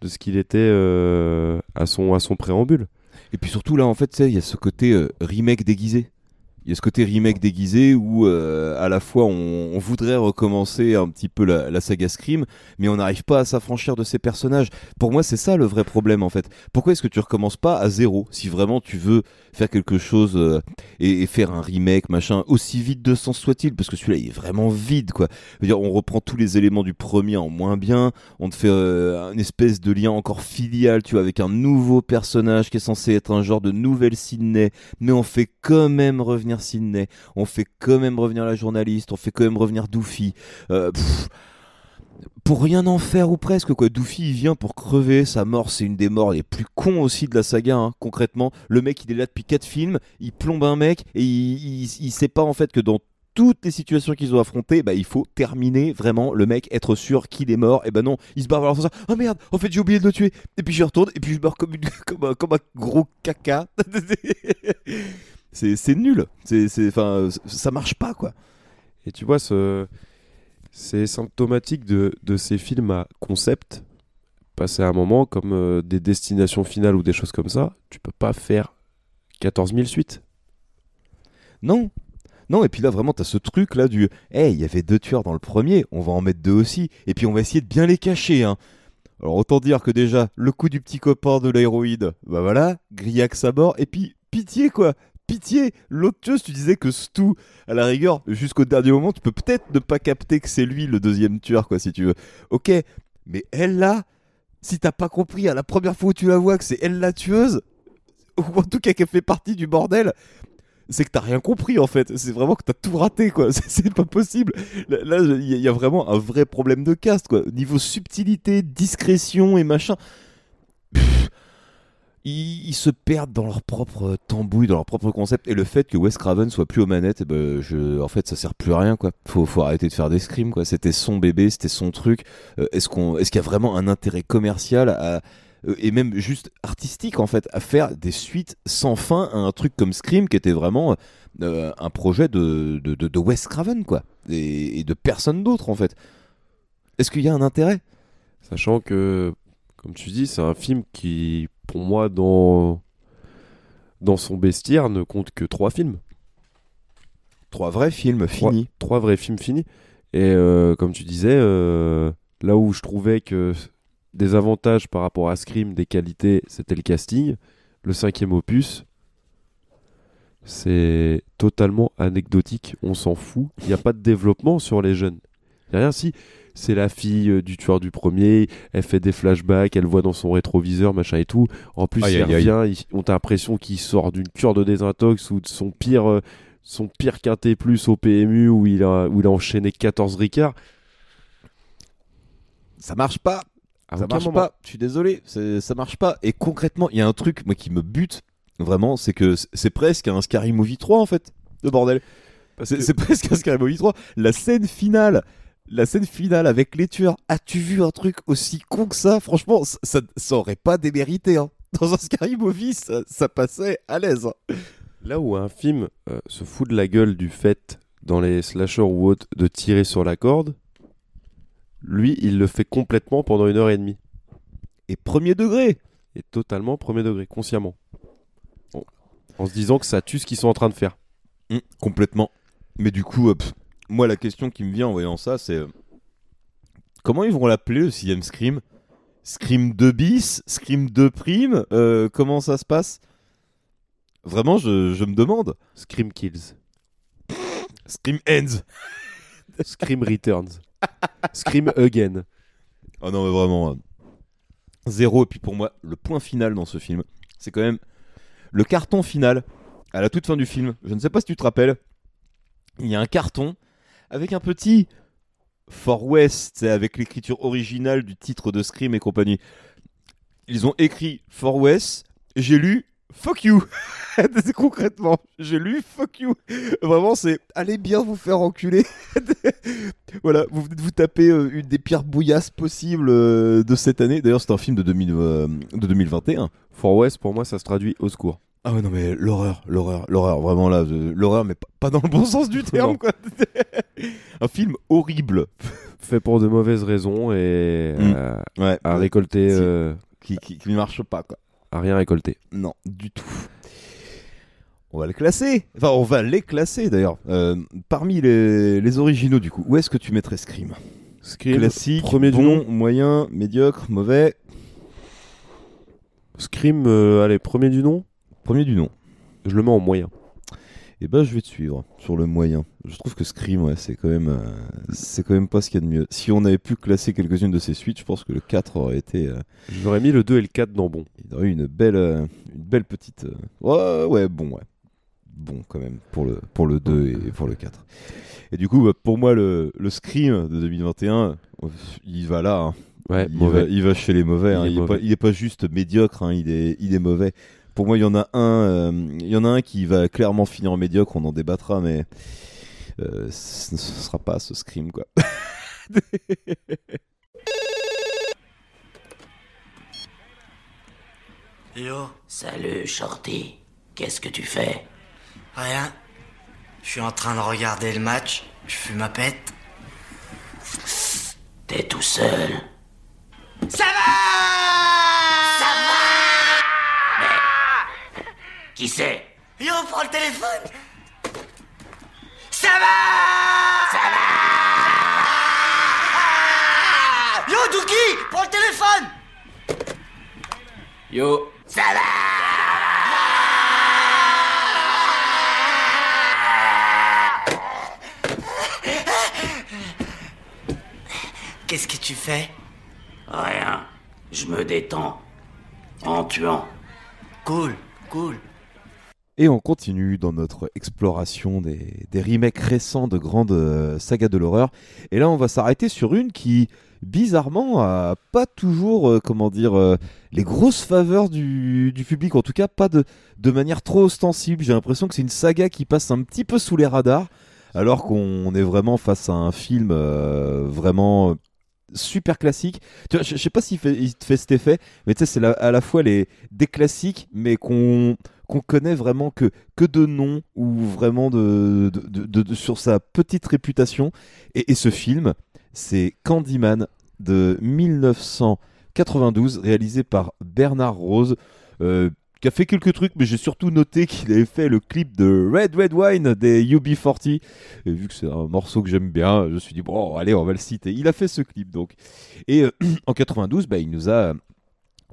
de ce qu'il était euh, à, son, à son préambule. Et puis surtout là, en fait, il y a ce côté euh, remake déguisé. Il y a ce côté remake déguisé où euh, à la fois on, on voudrait recommencer un petit peu la, la saga Scream, mais on n'arrive pas à s'affranchir de ces personnages. Pour moi, c'est ça le vrai problème en fait. Pourquoi est-ce que tu recommences pas à zéro si vraiment tu veux faire quelque chose euh, et, et faire un remake, machin, aussi vide de sens soit-il? Parce que celui-là, il est vraiment vide quoi. Dire, on reprend tous les éléments du premier en moins bien, on te fait euh, une espèce de lien encore filial, tu vois, avec un nouveau personnage qui est censé être un genre de nouvelle Sydney, mais on fait quand même revenir Sydney, on fait quand même revenir la journaliste, on fait quand même revenir Doofy. Euh, pour rien en faire ou presque quoi. Doofy il vient pour crever, sa mort c'est une des morts les plus cons aussi de la saga. hein. Concrètement, le mec il est là depuis 4 films, il plombe un mec et il, il, sait pas en fait que dans toutes les situations qu'ils ont affrontées, bah, il faut terminer vraiment le mec, être sûr qu'il est mort. Et ben non, il se barre vers l'ascenseur. Oh merde, en fait j'ai oublié de le tuer. Et puis je retourne et puis je meurs comme un gros caca. c'est nul. C'est c'est- enfin ça marche pas quoi. Et tu vois, ce... c'est symptomatique de, de ces films à concept. Passer à un moment comme euh, des destinations finales ou des choses comme ça, tu peux pas faire 14 000 suites. Non. Non, et puis là, vraiment, t'as ce truc là du Hey, il y avait deux tueurs dans le premier, on va en mettre deux aussi, et puis on va essayer de bien les cacher. Hein. Alors, autant dire que déjà, le coup du petit copain de l'héroïde, bah voilà, Grillax à bord, et puis pitié quoi, pitié. L'autre tu disais que Stu, à la rigueur, jusqu'au dernier moment, tu peux peut-être ne pas capter que c'est lui le deuxième tueur, quoi, si tu veux. Ok, mais elle là, si t'as pas compris à la première fois où tu la vois que c'est elle la tueuse, ou en tout cas qu'elle fait partie du bordel, c'est que t'as rien compris en fait. C'est vraiment que t'as tout raté quoi. C'est- pas possible. Là, il y, a- vraiment un vrai problème de cast quoi. Niveau subtilité, discrétion et machin. Ils, se perdent dans leur propre tambouille, dans leur propre concept. Et le fait que Wes Craven soit plus aux manettes, eh ben, en fait, ça sert plus à rien quoi. Faut, arrêter de faire des scrims quoi. C'était son bébé, c'était son truc. Euh, est-ce qu'on, est-ce qu'il y a vraiment un intérêt commercial euh, et même juste artistique en fait à faire des suites sans fin à un truc comme Scream qui était vraiment euh, un projet de, de, de, de Wes Craven quoi et, et de personne d'autre en fait est-ce qu'il y a un intérêt? Sachant que, comme tu dis, c'est un film qui, pour moi, dans, dans son bestiaire, ne compte que trois films. trois vrais films finis Trois vrais films finis. Et euh, comme tu disais, euh, là où je trouvais que des avantages par rapport à Scream, des qualités, c'était le casting. Le cinquième opus, c'est totalement anecdotique. On s'en fout. Il n'y a pas de développement sur les jeunes. A rien, si. C'est la fille euh, du tueur du premier, elle fait des flashbacks, elle voit dans son rétroviseur, machin et tout. En plus, Aïe, il aïe, aïe. revient, il- on a l'impression qu'il sort d'une cure de désintox ou de son pire, euh, son pire quintet plus au PMU où il a, où il a enchaîné 14 ricards. Ça marche pas. À ça marche moment. pas. Je suis désolé, ça marche pas. Et concrètement, il y a un truc moi qui me bute vraiment, c'est que c'est presque un Scary Movie 3 en fait. Le bordel. C'est que- c'est presque un Scary Movie 3. La scène finale, la scène finale avec les tueurs. As-tu vu un truc aussi con que ça? Franchement, ça, ça, ça aurait pas démérité. Hein. Dans un Scary Movie, ça, ça passait à l'aise. hein. Là où un film euh, se fout de la gueule du fait, dans les slashers ou autres, de tirer sur la corde, lui, il le fait complètement pendant une heure et demie. Et premier degré. Et totalement premier degré, consciemment. En, en se disant que ça tue ce qu'ils sont en train de faire. Mm, complètement. Mais du coup, euh, pff, moi, la question qui me vient en voyant ça, c'est euh, comment ils vont l'appeler le sixième Scream? Scream 2 bis Scream 2 prime Euh, Comment ça se passe? Vraiment, je, je me demande. Scream Kills. Scream Ends. Scream Returns. Scream Again. Oh non, mais vraiment. euh, Zéro. Et puis pour moi, le point final dans ce film, c'est quand même le carton final à la toute fin du film. Je ne sais pas si tu te rappelles. Il y a un carton avec un petit For West, avec l'écriture originale du titre de Scream et compagnie. Ils ont écrit For West. J'ai lu Fuck you. Concrètement, j'ai lu Fuck you. Vraiment, c'est allez bien vous faire enculer. voilà, vous vous taper euh, une des pires bouillasses possibles euh, de cette année. D'ailleurs, c'est un film de, 2000, euh, de 2021. For West, pour moi, ça se traduit au secours. Ah ouais, non, mais l'horreur, l'horreur, l'horreur, vraiment là, l'horreur, mais pas, dans le bon sens du terme, quoi. un film horrible. Fait pour de mauvaises raisons et Mm. euh, Ouais, à récolter. Si. euh, qui, qui, qui ne marche pas, quoi. à rien récolter. Non, du tout. On va le classer. Enfin, on va les classer d'ailleurs. Euh, parmi les, les originaux, du coup, où est-ce que tu mettrais Scream? Scream, Classique, premier du nom. moyen, médiocre, mauvais. Scream, allez, premier du nom. Premier du nom. Je le mets en moyen. Et ben, je vais te suivre sur le moyen. Je trouve que Scream, ouais, c'est quand même, euh, c'est quand même pas ce qu'il y a de mieux. Si on avait pu classer quelques-unes de ces suites, je pense que le 4 aurait été, euh, J'aurais mis le 2 et le 4 dans bon. il aurait eu une belle, euh, une belle petite. Ouais, ouais, bon, ouais. Bon, quand même, pour le, pour le 2 et pour le 4. Et du coup, bah, pour moi, le, le Scream de 2021, euh, il va là. hein. Ouais, il, mauvais. Va, il va chez les mauvais. Il hein. est Il, est mauvais. pas, il est pas juste médiocre, hein. il, est, il est mauvais. Pour moi, il y en a un, euh, il y en a un qui va clairement finir en médiocre. On en débattra, mais euh, ce ne sera pas ce Scream, quoi. Yo, Salut, Shorty. Qu'est-ce que tu fais? Rien. Je suis en train de regarder le match. Je fume ma pète. T'es tout seul. Ça va Qui c'est? Va Yo, prends le téléphone Ça va Ça va Yo, Dookie Prends le téléphone Yo. Ça Qu'est-ce que tu fais? Rien. Je me détends. En tuant. Cool, cool. Et on continue dans notre exploration des, remakes récents de grandes euh, sagas de l'horreur. Et là, on va s'arrêter sur une qui, bizarrement, a pas toujours, euh, comment dire, euh, les grosses faveurs du, public. En tout cas, pas de, de manière trop ostensible. J'ai l'impression que c'est une saga qui passe un petit peu sous les radars, alors qu'on est vraiment face à un film vraiment super classique. Je, je sais pas s'il il te fait cet effet, mais tu sais, c'est à la fois les, des classiques, mais qu'on qu'on connaît vraiment que, que de nom ou vraiment de, sur sa petite réputation. Et, ce film, c'est Candyman de 1992, réalisé par Bernard Rose, euh, qui a fait quelques trucs, mais j'ai surtout noté qu'il avait fait le clip de Red Red Wine des UB40. Et vu que c'est un morceau que j'aime bien, je me suis dit, bon, allez, on va le citer. Il a fait ce clip donc. Et euh, en 92, bah, il nous a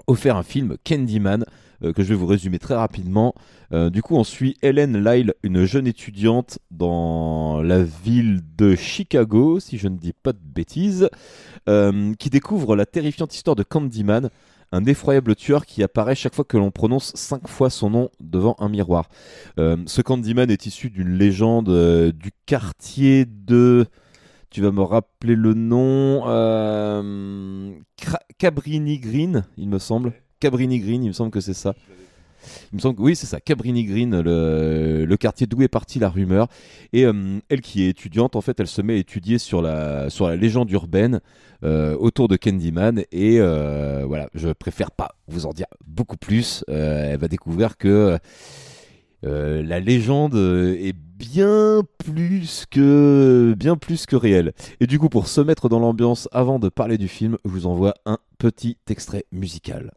offert un film Candyman euh, que je vais vous résumer très rapidement. Euh, du coup, on suit Helen Lyle, une jeune étudiante dans la ville de Chicago, si je ne dis pas de bêtises, euh, qui découvre la terrifiante histoire de Candyman, un effroyable tueur qui apparaît chaque fois que l'on prononce cinq fois son nom devant un miroir. Ce Candyman est issu d'une légende du quartier de... Tu vas me rappeler le nom. Cabrini Green, il me semble. Cabrini Green, il me semble que c'est ça. Il me semble que oui, c'est ça, Cabrini Green, le, quartier d'où est partie la rumeur. Et euh, elle qui est étudiante, en fait, elle se met à étudier sur la, légende urbaine euh, autour de Candyman. Et euh, voilà, je préfère pas vous en dire beaucoup plus. Elle va découvrir que la légende est bien plus que bien plus que réelle. Et du coup, pour se mettre dans l'ambiance avant de parler du film, je vous envoie un petit extrait musical.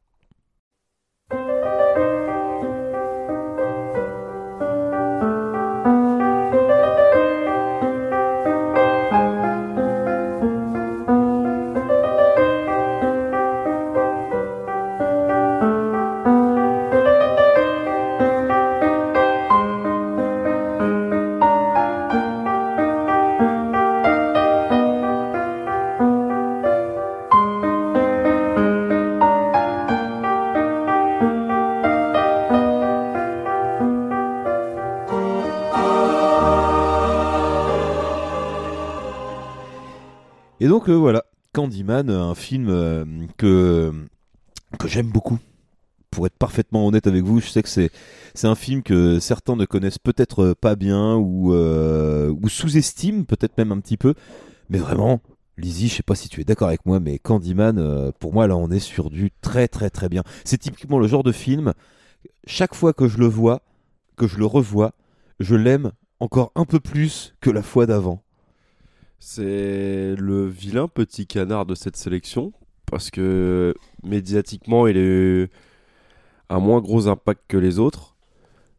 Et donc euh, voilà, Candyman, euh, un film euh, que, j'aime beaucoup. Pour être parfaitement honnête avec vous, je sais que c'est un film que certains ne connaissent peut-être pas bien ou, ou sous-estiment peut-être même un petit peu. Mais vraiment, Lizzie, je sais pas si tu es d'accord avec moi, mais Candyman, pour moi là on est sur du très très très bien. C'est typiquement le genre de film, chaque fois que je le vois, que je le revois, je l'aime encore un peu plus que la fois d'avant. C'est le vilain petit canard de cette sélection parce que médiatiquement il a eu un moins gros impact que les autres,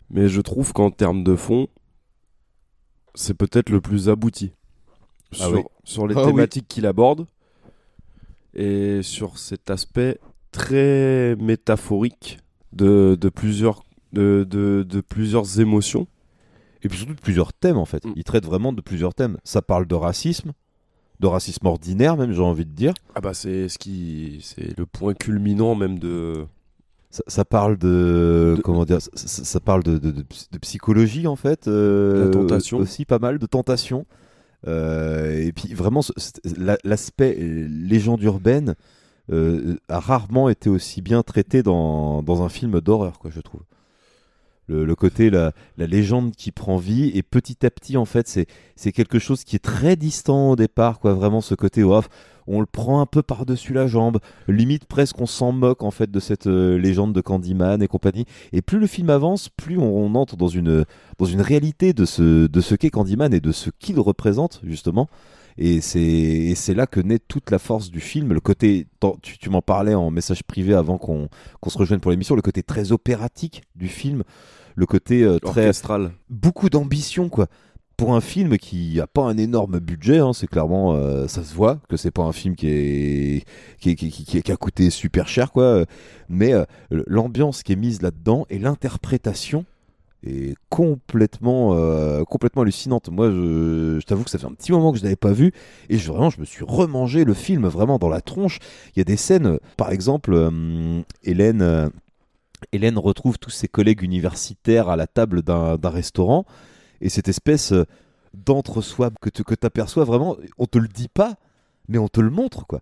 mais je trouve qu'en termes de fond, c'est peut-être le plus abouti Ah sur, oui. sur les Ah oui. thématiques qu'il aborde et sur cet aspect très métaphorique de, de plusieurs, de, de- de plusieurs émotions. Et puis surtout de plusieurs thèmes en fait. Il traite vraiment de plusieurs thèmes. Ça parle de racisme, de racisme ordinaire même, j'ai envie de dire. Ah bah c'est ce qui c'est le point culminant même de Ça, ça parle de, comment dire, ça, parle de, de- psychologie en fait. euh, La tentation. Aussi pas mal de tentation. Euh, et puis vraiment, l'aspect légende urbaine euh, a rarement été aussi bien traité dans, dans un film d'horreur, quoi, je trouve. Le, côté, la, la légende qui prend vie, et petit à petit, en fait, c'est c'est quelque chose qui est très distant au départ, quoi. Vraiment, ce côté, off, on le prend un peu par-dessus la jambe, limite presque on s'en moque, en fait, de cette euh, légende de Candyman et compagnie. Et plus le film avance, plus on, on entre dans une, dans une réalité de ce, de ce qu'est Candyman et de ce qu'il représente, justement. Et c'est là que naît toute la force du film. Le côté, tu, tu m'en parlais en message privé avant qu'on se rejoigne pour l'émission, le côté très opératique du film, le côté euh, très orchestral. beaucoup d'ambition quoi. Pour un film qui a pas un énorme budget, hein, c'est clairement euh, ça se voit que c'est pas un film qui est qui, est- qui, qui- qui- qui a coûté super cher quoi. Mais euh, l'ambiance qui est mise là-dedans et l'interprétation est complètement euh, complètement hallucinante. Moi, je, t'avoue que ça fait un petit moment que je l'avais pas vu et je, vraiment je me suis remangé le film vraiment dans la tronche. Il y a des scènes, par exemple, euh, Hélène. euh, Hélène retrouve tous ses collègues universitaires à la table d'un restaurant et cette espèce d'entre-soi que tu que aperçois vraiment, on te le dit pas, mais on te le montre quoi.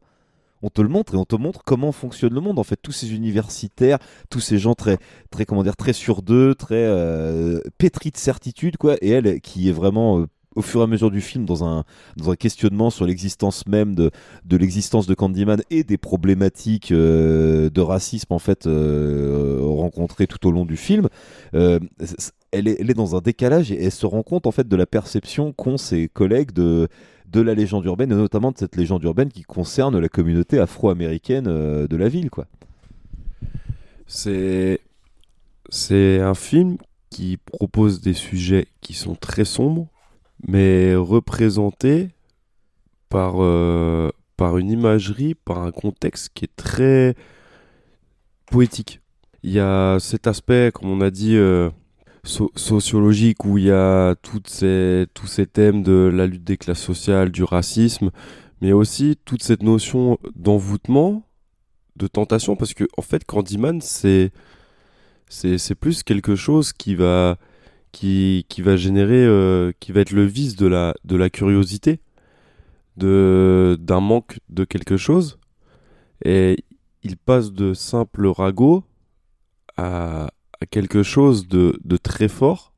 On te le montre et on te montre comment fonctionne le monde. En fait, tous ces universitaires, tous ces gens très, très comment dire, très sur d'eux, très euh, pétris de certitude quoi. Et elle, qui est vraiment euh, au fur et à mesure du film dans un, dans un questionnement sur l'existence même de, de l'existence de Candyman et des problématiques euh, de racisme en fait euh, rencontrées tout au long du film. Elle, est, elle est dans un décalage et elle se rend compte en fait de la perception qu'ont ses collègues de de la légende urbaine et notamment de cette légende urbaine qui concerne la communauté afro-américaine euh, de la ville quoi. C'est un film qui propose des sujets qui sont très sombres, mais représentés par euh, par une imagerie, par un contexte qui est très poétique. Il y a cet aspect, comme on a dit, euh, so- sociologique, où il y a toutes ces, tous ces thèmes de la lutte des classes sociales, du racisme, mais aussi toute cette notion d'envoûtement, de tentation, parce que en fait, Candyman, c'est c'est plus quelque chose qui va qui, qui va générer, euh, qui va être le vice de la, de la curiosité, de d'un manque de quelque chose, et il passe de simple ragot à quelque chose de, de très fort,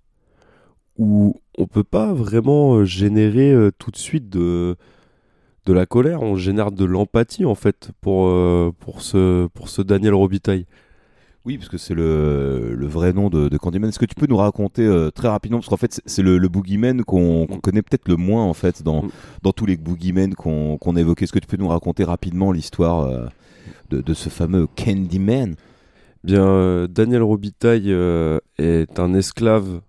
où on peut pas vraiment euh, générer euh, tout de suite de, de la colère, on génère de l'empathie en fait pour, euh, pour, ce, pour ce Daniel Robitaille. Oui, parce que c'est le, le vrai nom de, de Candyman. Est-ce que tu peux nous raconter euh, très rapidement, parce qu'en fait c'est- le, le boogeyman qu'on connaît peut-être le moins en fait dans, dans tous les boogeymen qu'on qu'on a évoqués. Est-ce que tu peux nous raconter rapidement l'histoire euh, de, de ce fameux Candyman? Bien, euh, Daniel Robitaille euh, est un esclave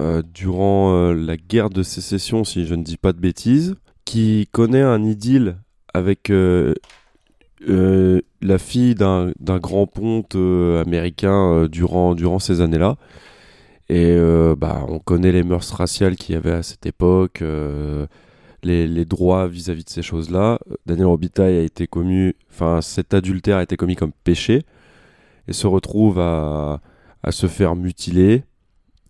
euh, durant la guerre de sécession, si je ne dis pas de bêtises, qui connaît un idylle avec la fille d'un grand ponte américain durant, durant ces années-là. Et bah, on connaît les mœurs raciales qu'il y avait à cette époque, les droits vis-à-vis de ces choses-là. Daniel Robitaille a été commis, enfin cet adultère a été commis comme péché et se retrouve à, à se faire mutiler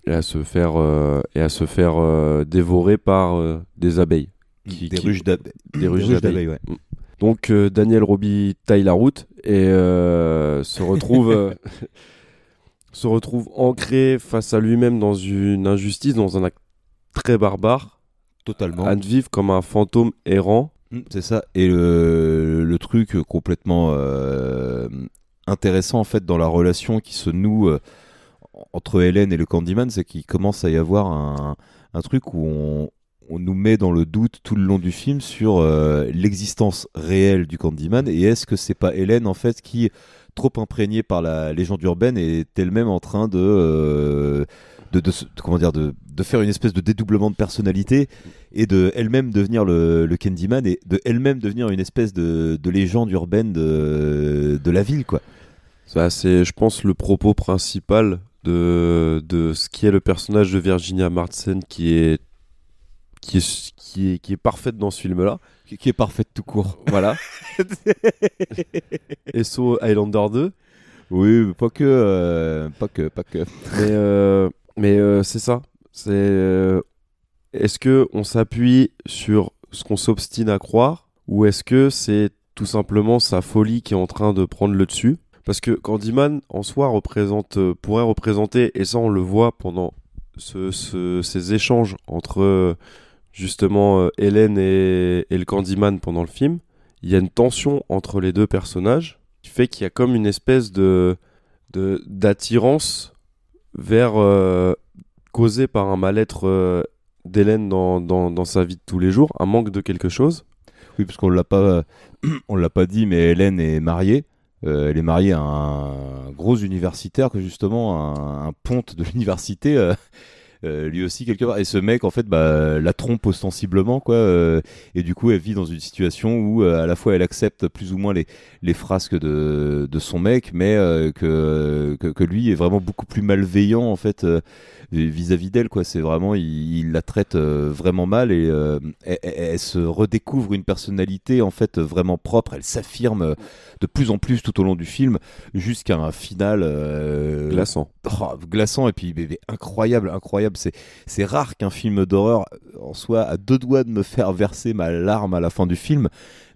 et à se faire, euh, et à se faire euh, dévorer par euh, des abeilles. Des ruches d'ab- Des ruches d'abeilles. d'abeilles, ouais. Mm. Donc Daniel Roby taille la route et se retrouve se retrouve ancré face à lui-même dans une injustice, dans un acte très barbare, totalement, à vivre comme un fantôme errant. Mm, C'est ça. Et le, le truc complètement euh, intéressant en fait dans la relation qui se noue euh, entre Hélène et le Candyman, c'est qu'il commence à y avoir un, un truc où on, on nous met dans le doute tout le long du film sur euh, l'existence réelle du Candyman et est-ce que c'est pas Hélène en fait qui trop imprégnée par la légende urbaine est elle-même en train de, euh, de, comment dire de, de faire une espèce de dédoublement de personnalité et de elle-même devenir le, le Candyman et de elle-même devenir une espèce de, de légende urbaine de, de la ville quoi. Ça, c'est, je pense, le propos principal de, de ce qui est le personnage de Virginia Madsen qui est, qui est, qui est, qui est parfaite dans ce film-là. Qui, qui est parfaite tout court. Voilà. SO Highlander 2. Oui, mais pas que, euh, pas que, pas que. Mais, euh, mais euh, c'est ça. C'est, euh, est-ce que on s'appuie sur ce qu'on s'obstine à croire ou est-ce que c'est tout simplement sa folie qui est en train de prendre le dessus? Parce que Candyman en soi représente, euh, pourrait représenter, et ça on le voit pendant ce- ce- ces échanges entre justement Hélène et, le Candyman pendant le film, il y a une tension entre les deux personnages qui fait qu'il y a comme une espèce de- d'attirance vers euh, causé par un mal-être euh, d'Hélène dans, dans, dans sa vie de tous les jours, un manque de quelque chose. Oui, parce qu'on l'a pas, on l'a pas dit, mais Hélène est mariée. Euh, elle est mariée à un gros universitaire que justement un, un ponte de l'université. euh, euh, lui aussi quelque part. Et ce mec en fait bah, la trompe ostensiblement quoi euh, et du coup elle vit dans une situation où euh, à la fois elle accepte plus ou moins les, les frasques de, de son mec mais euh, que, que que lui est vraiment beaucoup plus malveillant en fait euh, vis-à-vis d'elle quoi. C'est vraiment il, il la traite euh, vraiment mal et euh, elle, se redécouvre une personnalité en fait vraiment propre. Elle s'affirme euh, de plus en plus tout au long du film jusqu'à un final euh, Glaçant. oh, glaçant et puis mais incroyable incroyable. C'est c'est rare qu'un film d'horreur en soit à deux doigts de me faire verser ma larme à la fin du film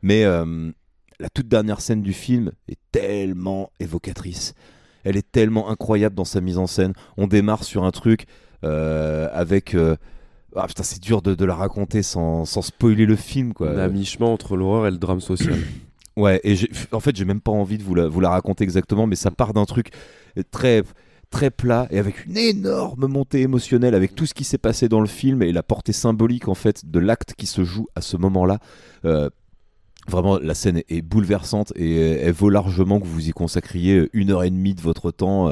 mais la toute dernière scène du film est tellement évocatrice elle est tellement incroyable dans sa mise en scène. On démarre sur un truc euh, avec. euh, Ah putain, c'est dur de, de la raconter sans, sans spoiler le film, quoi. À mi-chemin entre l'horreur et le drame social. Ouais, et en fait, j'ai même pas envie de vous la, vous la raconter exactement, mais ça part d'un truc très très plat et avec une énorme montée émotionnelle avec tout ce qui s'est passé dans le film et la portée symbolique en fait de l'acte qui se joue à ce moment-là. Euh, Vraiment, la scène est- bouleversante et elle vaut largement que vous y consacriez une heure et demie de votre temps.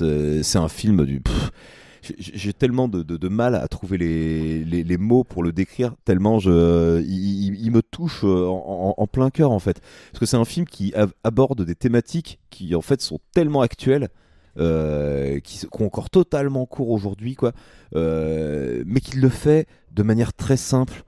Euh, C'est un film du. j'ai- tellement de, mal à trouver les, mots pour le décrire, tellement il, me touche euh, en, plein cœur en fait. Parce que c'est un film qui ab- aborde des thématiques qui en fait sont tellement actuelles euh, qui, qui ont encore totalement cours aujourd'hui, quoi, euh, mais qu'il le fait de manière très simple,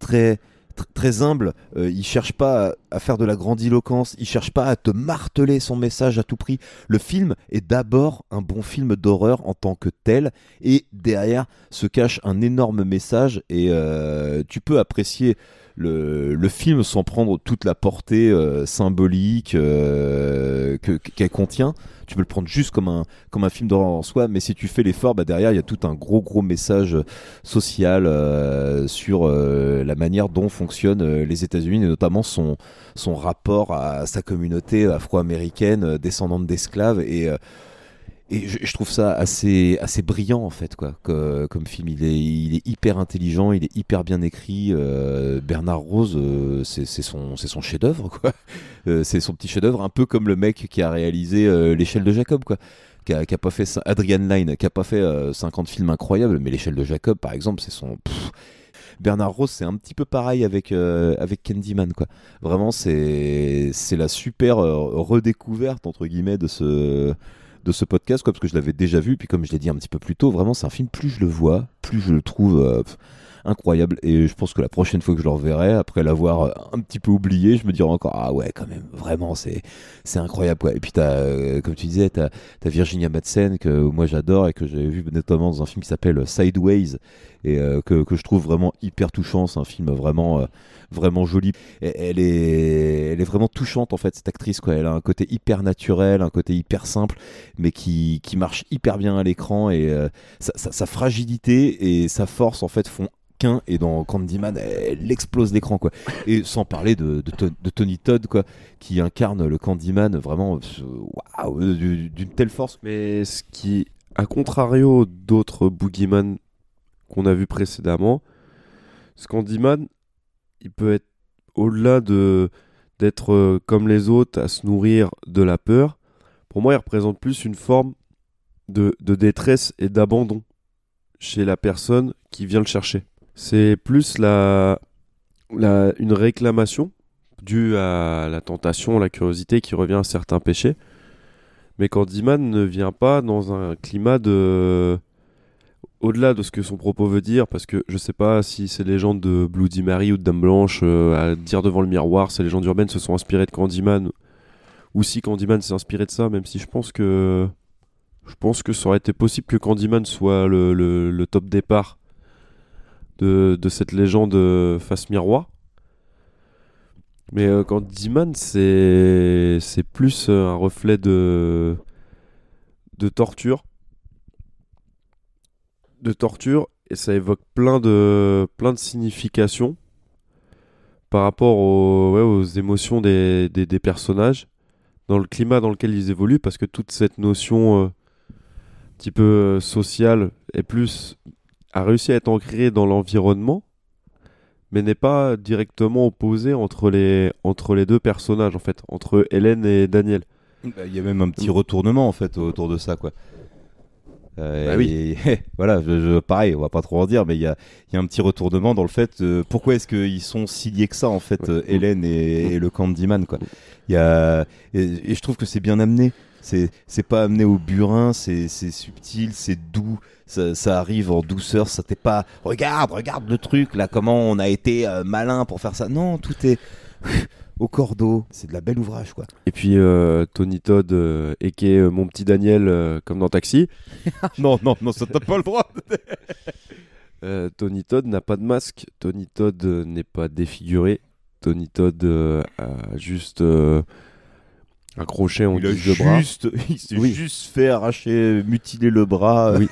très tr- très humble. Euh, il cherche pas à, faire de la grandiloquence, il cherche pas à te marteler son message à tout prix. Le film est d'abord un bon film d'horreur en tant que tel, et derrière se cache un énorme message, et euh, tu peux apprécier le, le film sans prendre toute la portée euh, symbolique euh, que- qu'elle contient. Tu peux le prendre juste comme un, comme un film d'horreur en soi, mais si tu fais l'effort, bah derrière il y a tout un gros gros message social euh, sur euh, la manière dont fonctionnent euh, les États-Unis et notamment son, son rapport à sa communauté afro-américaine euh, descendante d'esclaves et et je, je trouve ça assez, assez brillant en fait quoi, que- comme film. Il est, il est hyper intelligent, il est hyper bien écrit. euh, Bernard Rose, euh, c'est son, c'est son chef-d'œuvre quoi. Euh, c'est son petit chef-d'œuvre, un peu comme le mec qui a réalisé euh, l'échelle de Jacob quoi. Qui a, qui a pas fait Adrian Lyne, qui a pas fait euh, 50 films incroyables, mais l'échelle de Jacob par exemple, c'est son. pff. Bernard Rose, c'est un petit peu pareil avec euh, avec Candyman quoi. Vraiment, c'est c'est la super euh, redécouverte entre guillemets de ce de ce podcast, quoi, parce que je l'avais déjà vu, puis comme je l'ai dit un petit peu plus tôt, vraiment c'est un film, plus je le vois, plus je le trouve euh, incroyable, et je pense que la prochaine fois que je le reverrai, après l'avoir euh, un petit peu oublié, je me dirai encore, ah ouais, quand même, vraiment, c'est c'est incroyable, quoi. Et puis t'as, euh, comme tu disais, t'as as Virginia Madsen, que moi j'adore, et que j'avais vu notamment dans un film qui s'appelle Sideways, et euh, que, que je trouve vraiment hyper touchant, c'est un film vraiment... euh, vraiment joli. Elle est, elle est vraiment touchante en fait cette actrice quoi. Elle a un côté hyper naturel, un côté hyper simple, mais qui, qui marche hyper bien à l'écran et euh, sa, fragilité et sa force en fait font qu'un et dans Candyman elle explose l'écran quoi. Et sans parler de, de, To- de Tony Todd quoi, qui incarne le Candyman vraiment waouh, du- d'une telle force. Mais ce qui, à contrario d'autres Boogeyman qu'on a vu précédemment, ce Candyman, il peut être au-delà de d'être euh, comme les autres à se nourrir de la peur. Pour moi, il représente plus une forme de, de détresse et d'abandon chez la personne qui vient le chercher. C'est plus la, la, une réclamation due à la tentation, la curiosité qui revient à certains péchés. Mais Candyman ne vient pas dans un climat de. Au-delà de ce que son propos veut dire, parce que je sais pas si ces légendes de Bloody Mary ou de Dame Blanche euh, à dire devant le miroir, ces légendes urbaines se sont inspirées de Candyman, ou si Candyman s'est inspiré de ça, même si je pense que. Je pense que ça aurait été possible que Candyman soit le, top départ de, cette légende euh, face miroir. Mais euh, Candyman, c'est plus un reflet de de torture, de torture, et ça évoque plein de plein de significations par rapport aux, aux émotions des, des, personnages, dans le climat dans lequel ils évoluent, parce que toute cette notion euh, un petit peu euh, sociale plus a réussi à être ancrée dans l'environnement mais n'est pas directement opposé entre les, entre les deux personnages, en fait, entre Hélène et Daniel. Bah, Il y a même un petit retournement en fait autour de ça quoi. Euh, Bah oui. et- voilà, je, je- pareil, on va pas trop en dire, mais il y a, y a un petit retournement dans le fait euh, pourquoi est-ce qu'ils sont si liés que ça en fait, euh, Hélène et, et le Candyman quoi. Il y a et, et je trouve que c'est bien amené. C'est pas amené au burin, c'est c'est subtil, c'est doux, ça, ça arrive en douceur. Ça t'est pas regarde, regarde le truc là, comment on a été euh, malin pour faire ça. Non, tout est au cordeau. C'est de la belle ouvrage quoi. Et puis euh, Tony Todd, euh, et qui est euh, mon petit Daniel, euh, comme dans Taxi. non, non, non, ça t'as pas le droit. Tony Todd n'a pas de masque. Tony Todd n'est pas défiguré. Tony Todd a juste un crochet en guise de bras. il s'est Oui. juste fait arracher, mutiler le bras. Oui.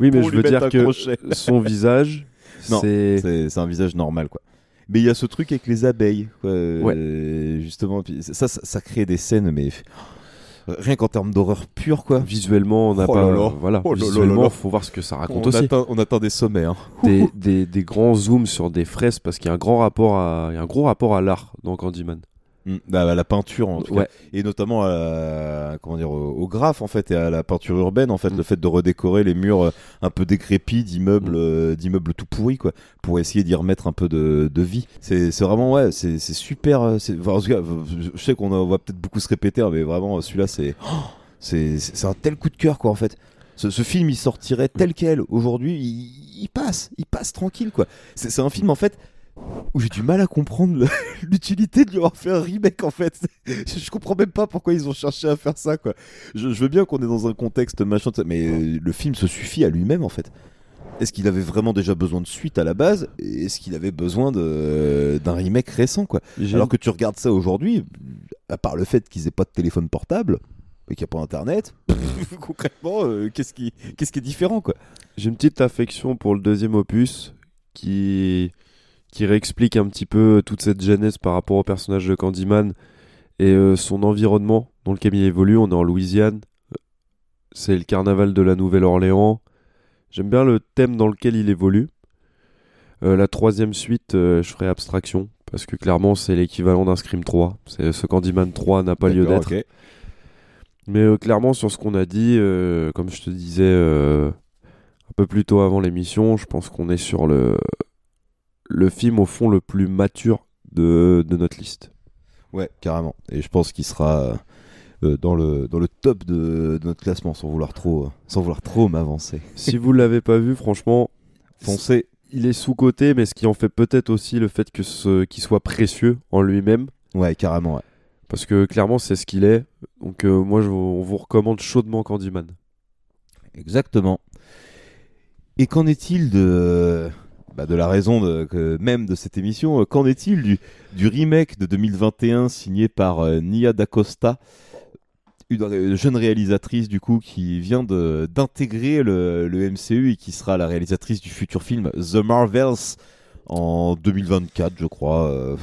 Oui, mais je veux dire que crochet. son visage, c'est un visage normal quoi. Mais il y a ce truc avec les abeilles, euh, justement. ça, ça, ça crée des scènes, mais rien qu'en termes d'horreur pure, quoi. visuellement, on n'a Oh pas. là là. Voilà, Oh visuellement, faut voir ce que ça raconte on aussi. Atteint, on atteint des sommets. Hein. des, des, des grands zooms sur des fresques parce qu'il y a un grand rapport à il y a un gros rapport à l'art dans Candyman. Mm, bah, à la peinture en tout Ouais. cas. et notamment à la- comment dire au, au graphe en fait et à la peinture urbaine en fait Mm. le fait de redécorer les murs euh, un peu décrépits d'immeubles euh, d'immeubles tout pourris quoi pour essayer d'y remettre un peu de, de vie c'est c'est vraiment ouais c'est c'est super euh, c'est enfin, en tout cas, je sais qu'on va peut-être beaucoup se répéter hein, mais vraiment celui-là c'est oh, C'est un tel coup de cœur, quoi, en fait. Ce, ce film, il sortirait tel quel. Aujourd'hui, il, il passe. Il passe tranquille, quoi. C'est c'est un film, en fait, où j'ai du mal à comprendre l'utilité de lui avoir fait un remake, en fait. Je, comprends même pas pourquoi ils ont cherché à faire ça, quoi. Je, je veux bien qu'on est dans un contexte machin, mais euh, le film se suffit à lui-même, en fait. Est-ce qu'il avait vraiment déjà besoin de suite à la base? Est-ce qu'il avait besoin d'un remake récent quoi? Alors que tu regardes ça aujourd'hui, à part le fait qu'ils aient pas de téléphone portable et qu'il n'y a pas internet, concrètement, euh, qu'est-ce qui, qu'est-ce qui est différent quoi? J'ai une petite affection pour le deuxième opus qui, qui réexplique un petit peu toute cette genèse par rapport au personnage de Candyman et euh, son environnement dans lequel il évolue. On est en Louisiane, Euh, c'est le carnaval de la Nouvelle-Orléans. J'aime bien le thème dans lequel il évolue. Euh, la troisième suite, euh, je ferai abstraction parce que clairement c'est l'équivalent d'un Scream 3. C'est, ce Candyman 3 n'a pas lieu d'être. Mais euh, clairement, sur ce qu'on a dit, euh, comme je te disais euh, un peu plus tôt avant l'émission, je pense qu'on est sur le, le film au fond le plus mature de, de notre liste. Ouais, carrément. Et je pense qu'il sera euh, dans, le, dans le top de, de notre classement sans vouloir trop, sans vouloir trop m'avancer. si vous ne l'avez pas vu, franchement, Foncez. il est sous-coté, mais ce qui en fait peut-être aussi le fait que ce, qu'il soit précieux en lui-même. Ouais, carrément. ouais. Parce que clairement, c'est ce qu'il est. Donc, euh, moi, je, on vous recommande chaudement Candyman. Exactement. Et qu'en est-il de, bah, de la raison même de cette émission Qu'en est-il du, remake de 2021 signé par euh, Nia DaCosta, une jeune réalisatrice du coup qui vient d'intégrer le, le MCU et qui sera la réalisatrice du futur film The Marvels en 2024, je crois. euh.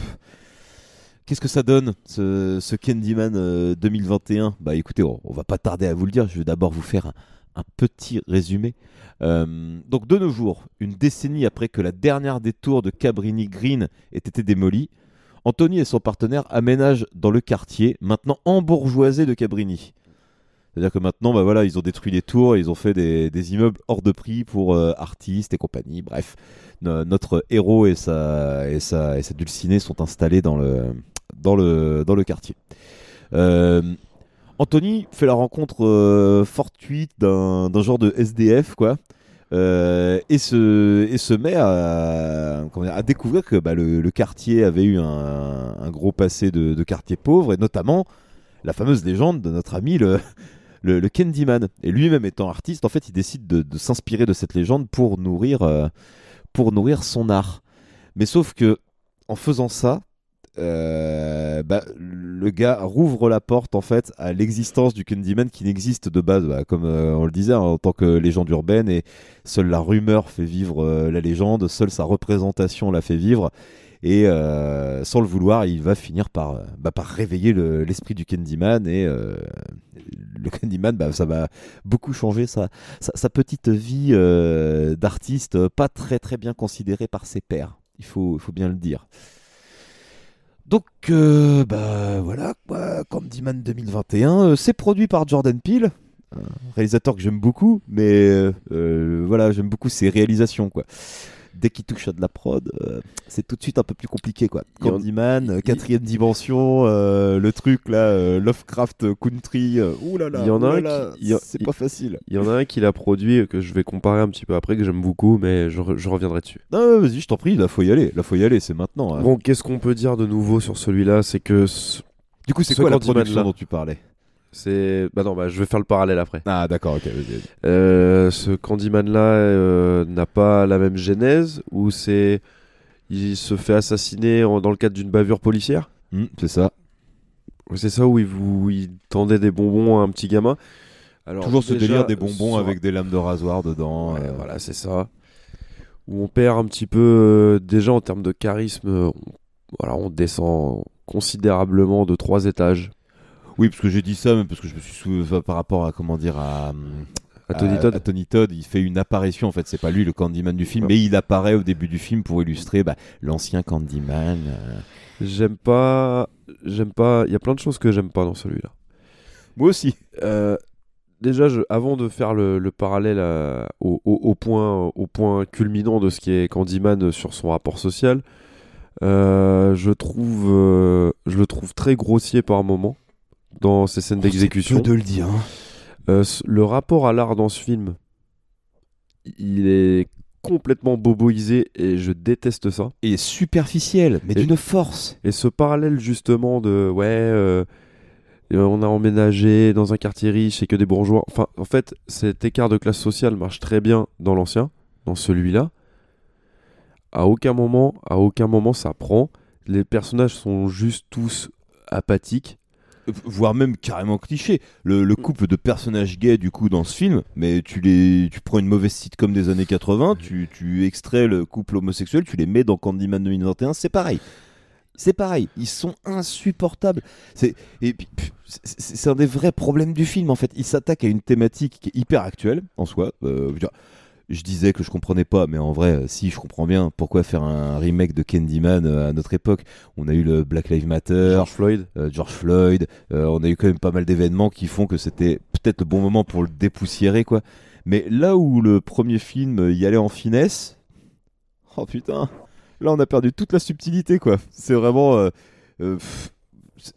Qu'est-ce que ça donne, ce, ce Candyman euh, 2021 Bah écoutez, on, on va pas tarder à vous le dire. Je vais d'abord vous faire un, un petit résumé. Euh, donc de nos jours, une décennie après que la dernière des tours de Cabrini Green ait été démolie, Anthony et son partenaire aménagent dans le quartier, maintenant embourgeoisé de Cabrini. C'est-à-dire que maintenant, bah voilà, ils ont détruit les tours, ils ont fait des, immeubles hors de prix pour euh, artistes et compagnie. Bref, no- notre héros et sa, et, sa, et sa dulcinée sont installés dans le, dans le, dans le quartier. Euh, Anthony fait la rencontre euh, fortuite d'un genre de SDF, quoi. euh, et, se, et se met à, découvrir que bah, le, quartier avait eu un, gros passé de, quartier pauvre, et notamment la fameuse légende de notre ami le, le, Candyman. Et lui-même étant artiste, en fait, il décide de, de s'inspirer de cette légende pour nourrir, euh, pour nourrir son art. Mais sauf que, en faisant ça, euh, bah, le gars rouvre la porte en fait à l'existence du Candyman qui n'existe de base, bah, comme euh, on le disait, hein, en tant que légende urbaine, et seule la rumeur fait vivre euh, la légende, seule sa représentation la fait vivre, et sans le vouloir, il va finir par, bah, réveiller le- l'esprit du Candyman, et le Candyman, ça va beaucoup changer sa, petite vie d'artiste, pas très très bien considéré par ses pairs, il faut bien le dire. Donc, euh, bah voilà, quoi, Candyman 2021, euh, c'est produit par Jordan Peele, un réalisateur que j'aime beaucoup, mais euh, voilà, j'aime beaucoup ses réalisations, quoi. Dès qu'il touche à de la prod, euh, c'est tout de suite un peu plus compliqué, quoi. En- Candyman, euh, quatrième dimension, euh, le truc là, euh, Lovecraft Country, là, Il y en a un qui- c'est pas facile. Il y en a un qui l'a produit, que je vais comparer un petit peu après, que j'aime beaucoup, mais je, re- je reviendrai dessus. Non, vas-y, je t'en prie, là, faut y aller, là, faut y aller, c'est maintenant. hein. Bon, qu'est-ce qu'on peut dire de nouveau sur celui-là? C'est que. du coup, c'est ce quoi la production dont tu parlais? C'est. Bah non, bah je vais faire le parallèle après. Ah, d'accord, ok, vas-y, vas-y. Euh, ce Candyman-là euh, n'a pas la même genèse, où c'est. Il se fait assassiner en- dans le cadre d'une bavure policière? Hmm, c'est ça. C'est ça où il, vous, il tendait des bonbons à un petit gamin. Alors, Toujours ce déjà, délire des bonbons sur- avec des lames de rasoir dedans. Ouais, euh, voilà, c'est ça. Où on perd un petit peu, euh, déjà en termes de charisme, euh, on, voilà, on descend considérablement de trois étages. Oui, parce que j'ai dit ça, mais parce que je me suis souvenu par rapport à comment dire à, À Tony Todd. à Tony Todd, il fait une apparition. En fait, c'est pas lui le Candyman du film, mais il apparaît au début du film pour illustrer bah, l'ancien Candyman. euh. J'aime pas, j'aime pas. Il y a plein de choses que j'aime pas dans celui-là. Moi aussi. Euh, déjà, je, avant de faire le, le parallèle à- au, au- au point, au point culminant de ce qui est Candyman sur son rapport social, euh, je trouve, euh, je le trouve très grossier par moment dans ses scènes d'exécution. De le dire. hein. Euh, le rapport à l'art dans ce film, il est complètement boboisé et je déteste ça. Et superficiel, mais d'une force. Et ce parallèle justement de ouais, euh, on a emménagé dans un quartier riche et que des bourgeois. Enfin, en fait, cet écart de classe sociale marche très bien dans l'ancien, dans celui-là. À aucun moment, à aucun moment ça prend. Les personnages sont juste tous apathiques. Voire même carrément cliché. Le, le couple de personnages gays du coup dans ce film, mais tu les, tu prends une mauvaise sitcom des années 80, tu, tu extrais le couple homosexuel, tu les mets dans Candyman 2021, c'est pareil. C'est pareil, ils sont insupportables. C'est et c'est un des vrais problèmes du film en fait. Il s'attaque à une thématique qui est hyper actuelle en soi. Euh, je disais que je comprenais pas, mais en vrai, euh, si je comprends bien, pourquoi faire un remake de Candyman euh, à notre époque? On a eu le Black Lives Matter, George Floyd. euh, George Floyd. euh, on a eu quand même pas mal d'événements qui font que c'était peut-être le bon moment pour le dépoussiérer, quoi. Mais là où le premier film y allait en finesse, oh putain, là on a perdu toute la subtilité, quoi. C'est vraiment. euh,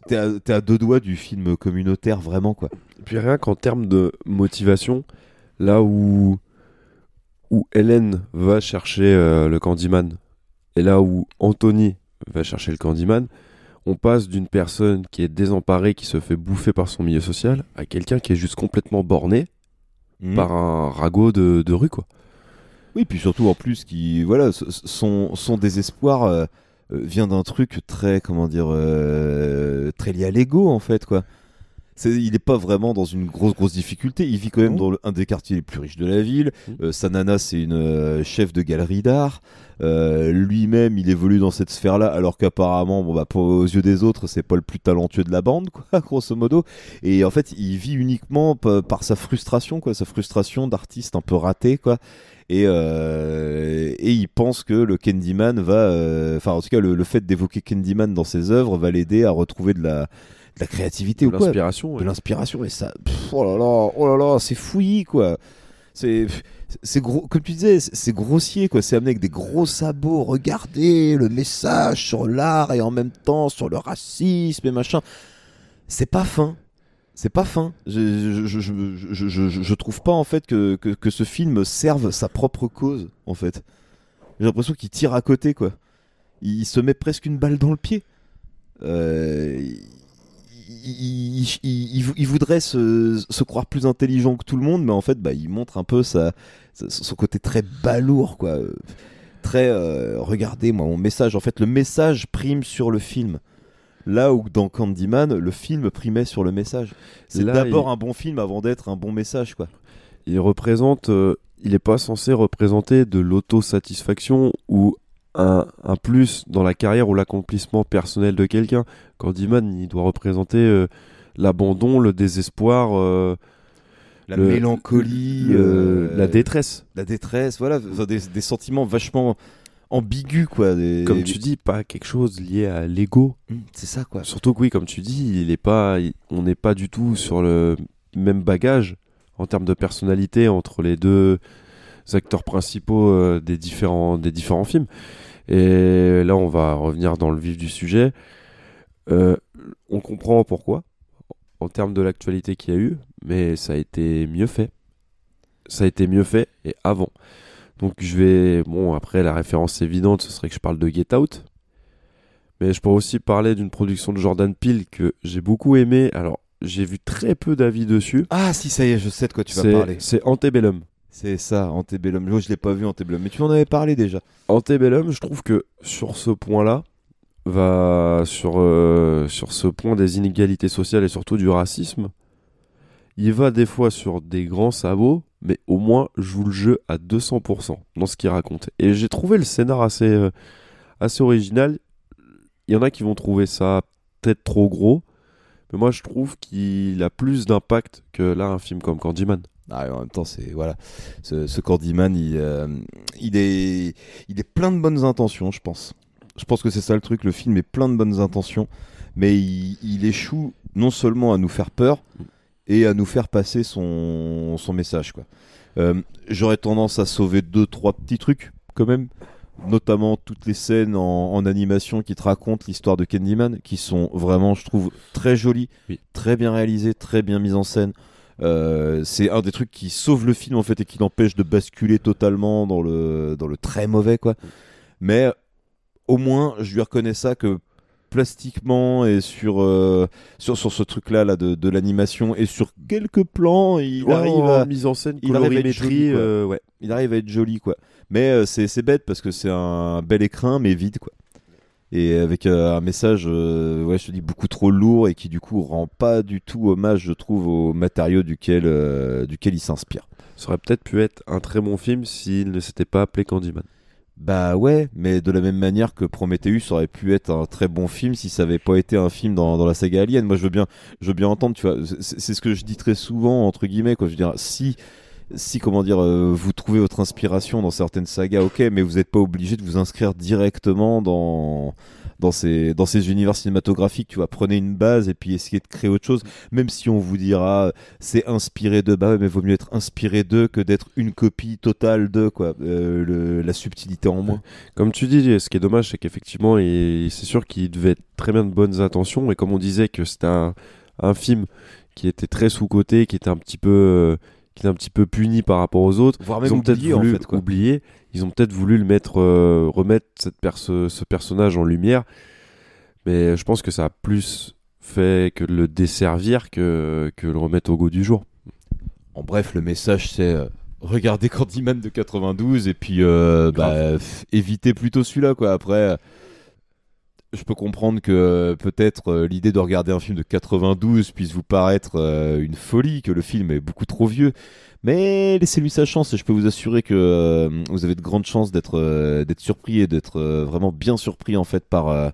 T'es à, à deux doigts du film communautaire, vraiment, quoi. Et puis rien qu'en termes de motivation, là où, où Hélène va chercher euh, le Candyman et là où Anthony va chercher le Candyman, on passe d'une personne qui est désemparée, qui se fait bouffer par son milieu social, à quelqu'un qui est juste complètement borné Mhm. par un ragot de, de rue, quoi. Oui, puis surtout en plus, qui voilà, son, son désespoir euh, euh, vient d'un truc très, comment dire, euh, très lié à l'ego en fait, quoi. Il n'est pas vraiment dans une grosse grosse difficulté. Il vit quand même dans le- un des quartiers les plus riches de la ville. Euh, sa nana, c'est une euh, chef de galerie d'art. Euh, lui-même, il évolue dans cette sphère-là, alors qu'apparemment, bon bah, pour, aux yeux des autres, c'est pas le plus talentueux de la bande, quoi, grosso modo. Et en fait, il vit uniquement pa- par sa frustration, quoi, sa frustration d'artiste un peu raté, quoi. Et, euh, et il pense que le Candyman va, euh, enfin en tout cas le, le fait d'évoquer Candyman dans ses œuvres va l'aider à retrouver de la, de la créativité De ou quoi, l'inspiration, de l'inspiration et ça, pff, oh là là, oh là là, c'est fouillis quoi. C'est, c'est gros, comme tu disais, c'est grossier quoi. C'est amené avec des gros sabots. Regardez le message sur l'art et en même temps sur le racisme et machin. C'est pas fin. C'est pas fin. Je, je, je, je, je, je- je trouve pas en fait que, que, que ce film serve sa propre cause en fait. J'ai l'impression qu'il tire à côté quoi. Il se met presque une balle dans le pied. Euh, il, il- il- il vou- il voudrait se, se croire plus intelligent que tout le monde, mais en fait, bah, il montre un peu sa, son côté très balourd, quoi. Très, euh, regardez, moi, mon message. En fait, le message prime sur le film. Là où dans Candyman, le film primait sur le message. C'est d'abord il- un bon film avant d'être un bon message, quoi. il représente, euh, il n'est pas censé représenter de l'autosatisfaction ou un, un plus dans la carrière ou l'accomplissement personnel de quelqu'un. Candyman, il doit représenter euh, l'abandon, le désespoir, euh, La le- mélancolie, le- euh, la détresse. La détresse, voilà, des, des sentiments vachement ambigus, quoi. des- Comme tu dis, pas quelque chose lié à l'ego. Hum, C'est ça, quoi. Surtout que oui, comme tu dis, il est pas, il- on n'est pas du tout sur le même bagage en termes de personnalité entre les deux acteurs principaux euh, des, différents, des différents films. Et là, on va revenir dans le vif du sujet. Euh, on comprend pourquoi, en termes de l'actualité qu'il y a eu, mais ça a été mieux fait. Ça a été mieux fait et avant. Donc je vais... Bon, après, la référence évidente, ce serait que je parle de Get Out. Mais je pourrais aussi parler d'une production de Jordan Peele que j'ai beaucoup aimé. Alors, j'ai vu très peu d'avis dessus. Ah, si, ça y est, je sais de quoi tu vas parler. C'est Antebellum. C'est ça, Antebellum. Je l'ai pas vu, Antebellum, mais tu en avais parlé déjà. Antebellum, je trouve que sur ce point-là, va sur, euh, sur ce point des inégalités sociales et surtout du racisme, il va des fois sur des grands sabots, mais au moins joue le jeu à 200% dans ce qu'il raconte. Et j'ai trouvé le scénar assez, euh, assez original. Il y en a qui vont trouver ça peut-être trop gros, mais moi je trouve qu'il a plus d'impact que là un film comme Candyman. Ah, en même temps, c'est voilà, ce, ce Candyman, il, euh, il est, il est plein de bonnes intentions, je pense. Je pense que c'est ça le truc. Le film est plein de bonnes intentions, mais il, il échoue non seulement à nous faire peur et à nous faire passer son, son message. Quoi. Euh, J'aurais tendance à sauver deux, trois petits trucs quand même, notamment toutes les scènes en, en animation qui te racontent l'histoire de Candyman, qui sont vraiment, je trouve, très jolies, très bien réalisées, très bien mises en scène. Euh, c'est un des trucs qui sauve le film en fait et qui l'empêche de basculer totalement dans le, dans le très mauvais quoi. Mais au moins, je lui reconnais ça que plastiquement et sur, euh, sur, sur ce truc là, là de, de l'animation et sur quelques plans il Ouais, arrive en à mise en scène, il arrive à être joli, euh, ouais. il arrive à être joli quoi mais euh, c'est c'est bête parce que c'est un bel écrin mais vide quoi et avec euh, un message euh, ouais je te dis beaucoup trop lourd et qui du coup rend pas du tout hommage je trouve au matériau duquel euh, duquel il s'inspire Ça aurait peut-être pu être un très bon film s'il ne s'était pas appelé Candyman. Bah ouais, mais de la même manière que Prometheus aurait pu être un très bon film si ça avait pas été un film dans, dans la saga Alien. Moi, je veux bien, je veux bien entendre, tu vois. C'est c'est ce que je dis très souvent entre guillemets, quoi. Je veux dire, si, si comment dire, euh, vous trouvez votre inspiration dans certaines sagas, ok, mais vous n'êtes pas obligé de vous inscrire directement dans dans ces dans ces univers cinématographiques. Tu vois, prenez une base et puis essayez de créer autre chose. Même si on vous dira c'est inspiré de, bah mais vaut mieux être inspiré d'eux que d'être une copie totale d'eux, quoi. Euh, la subtilité en moins. Comme tu dis, ce qui est dommage, c'est qu'effectivement, il- c'est sûr qu'il devait être très bien de bonnes intentions. Et comme on disait que c'était un, un film qui était très sous-coté, qui était un petit peu, euh, qui était un petit peu puni par rapport aux autres, Voire ils même ont peut-être en voulu fait, quoi. oublier. Ils ont peut-être voulu le mettre, euh, remettre cette perso- ce personnage en lumière. Mais je pense que ça a plus fait que de le desservir que, que le remettre au goût du jour. En bref, le message c'est euh, regardez Candyman de 92 et puis euh, bah, évitez plutôt celui-là quoi. Après, je peux comprendre que euh, peut-être euh, l'idée de regarder un film de 92 puisse vous paraître euh, une folie, que le film est beaucoup trop vieux. Mais laissez-lui sa chance et je peux vous assurer que vous avez de grandes chances d'être d'être surpris et d'être vraiment bien surpris en fait par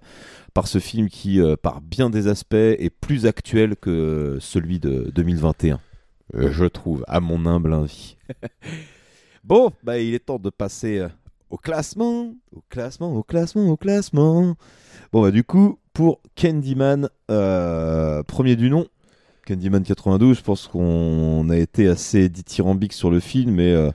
par ce film qui, par bien des aspects, est plus actuel que celui de 2021. Euh, je trouve, à mon humble avis. bon, bah il est temps de passer au classement, au classement, au classement, au classement. Bon bah du coup, pour Candyman, euh, premier du nom, Candyman 92, je pense qu'on a été assez dithyrambique sur le film et euh,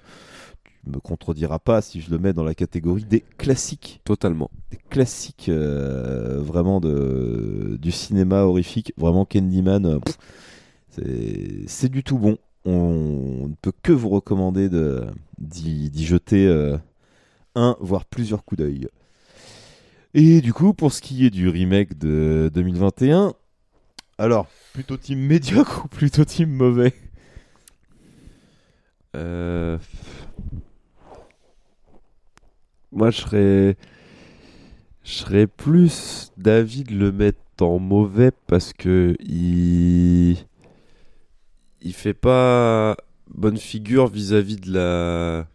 tu me contrediras pas si je le mets dans la catégorie des classiques. Totalement. Des classiques euh, vraiment de, du cinéma horrifique. Vraiment Candyman, euh, c'est- c'est du tout bon. On ne peut que vous recommander de- d'y jeter un, voire plusieurs coups d'œil. Et du coup, pour ce qui est du remake de 2021, alors, plutôt team médiocre ou plutôt team mauvais Euh, Moi, je serais. Je serais plus d'avis de le mettre en mauvais parce que il. Il fait pas bonne figure vis-à-vis de la.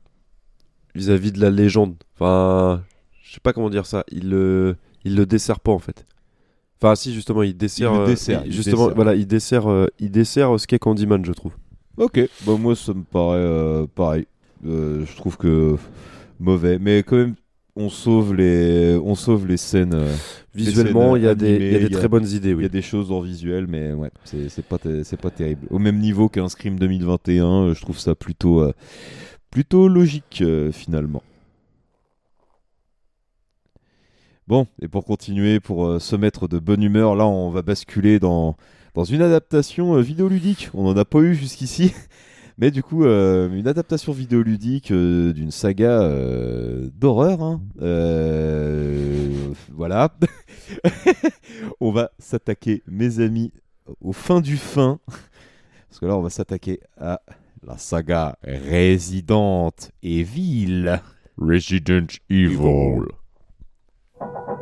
vis-à-vis de la légende. Enfin. Je sais pas comment dire ça. Il le. Il le dessert pas en fait. Enfin, si, justement, il dessert. Il euh, dessert, il justement, dessert. voilà, il dessert, euh, il dessert ce qu'est Candyman, je trouve. Ok, bah moi ça me paraît euh, pareil. Euh, je trouve que mauvais, mais quand même on sauve les, on sauve les scènes. euh, Visuellement, il y a des- animées, il y a des très bonnes idées, oui. Il y a des choses en visuel, mais ouais, c'est c'est pas, c'est pas terrible. Au même niveau qu'un Scream 2021, euh, je trouve ça plutôt, euh, plutôt logique euh, finalement. Bon, et pour continuer, pour euh, se mettre de bonne humeur, là on va basculer dans, dans une adaptation euh, vidéoludique. On n'en a pas eu jusqu'ici, mais du coup, euh, une adaptation vidéoludique d'une saga d'horreur. hein. Voilà. on va s'attaquer, mes amis, au fin du fin. Parce que là, on va s'attaquer à la saga Resident Evil. Resident Evil. Et oui,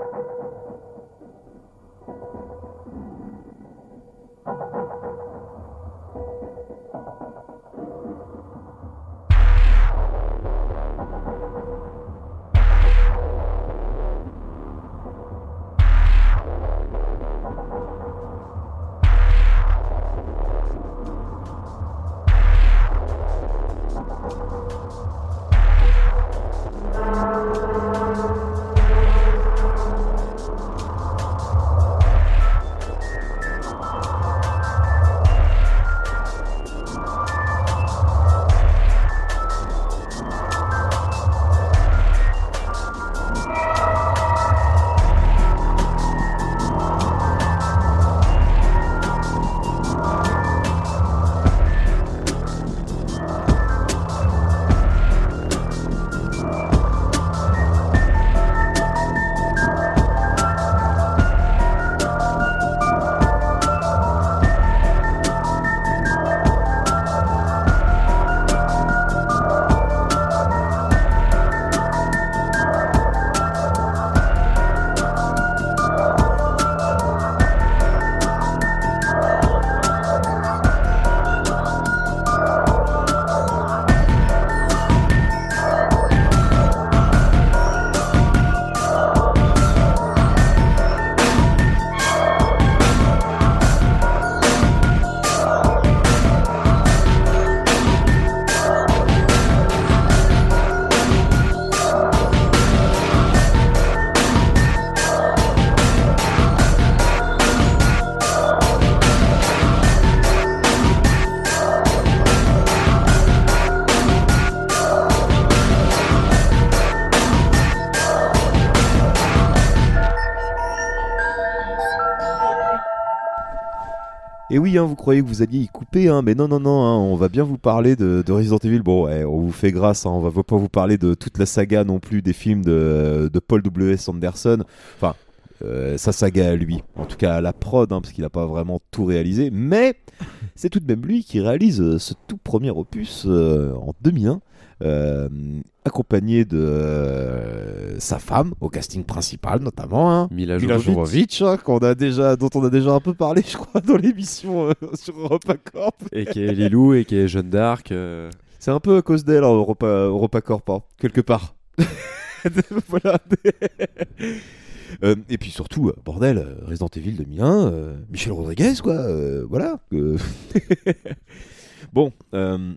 hein, vous croyez que vous alliez y couper, hein, mais non, non, non, hein, on va bien vous parler de, de Resident Evil. Bon, on vous fait grâce, hein, on va pas vous parler de toute la saga non plus des films de, de Paul W.S. Anderson. Enfin, euh, sa saga à lui, en tout cas à la prod, parce qu'il n'a pas vraiment tout réalisé, mais c'est tout de même lui qui réalise euh, ce tout premier opus euh, en 2001. Euh, accompagné de euh, sa femme au casting principal notamment hein, Mila Jovovich. Hein, qu'on a déjà, dont on a déjà un peu parlé je crois dans l'émission euh, sur EuropaCorp Et qui est Lilou, et qui est Jeanne d'Arc. euh. c'est un peu à cause d'elle hein, Europa, EuropaCorp hein, quelque part voilà Euh, et puis surtout, bordel, Resident Evil 2001, euh, Michel Rodriguez, quoi, euh, voilà. euh. bon, euh,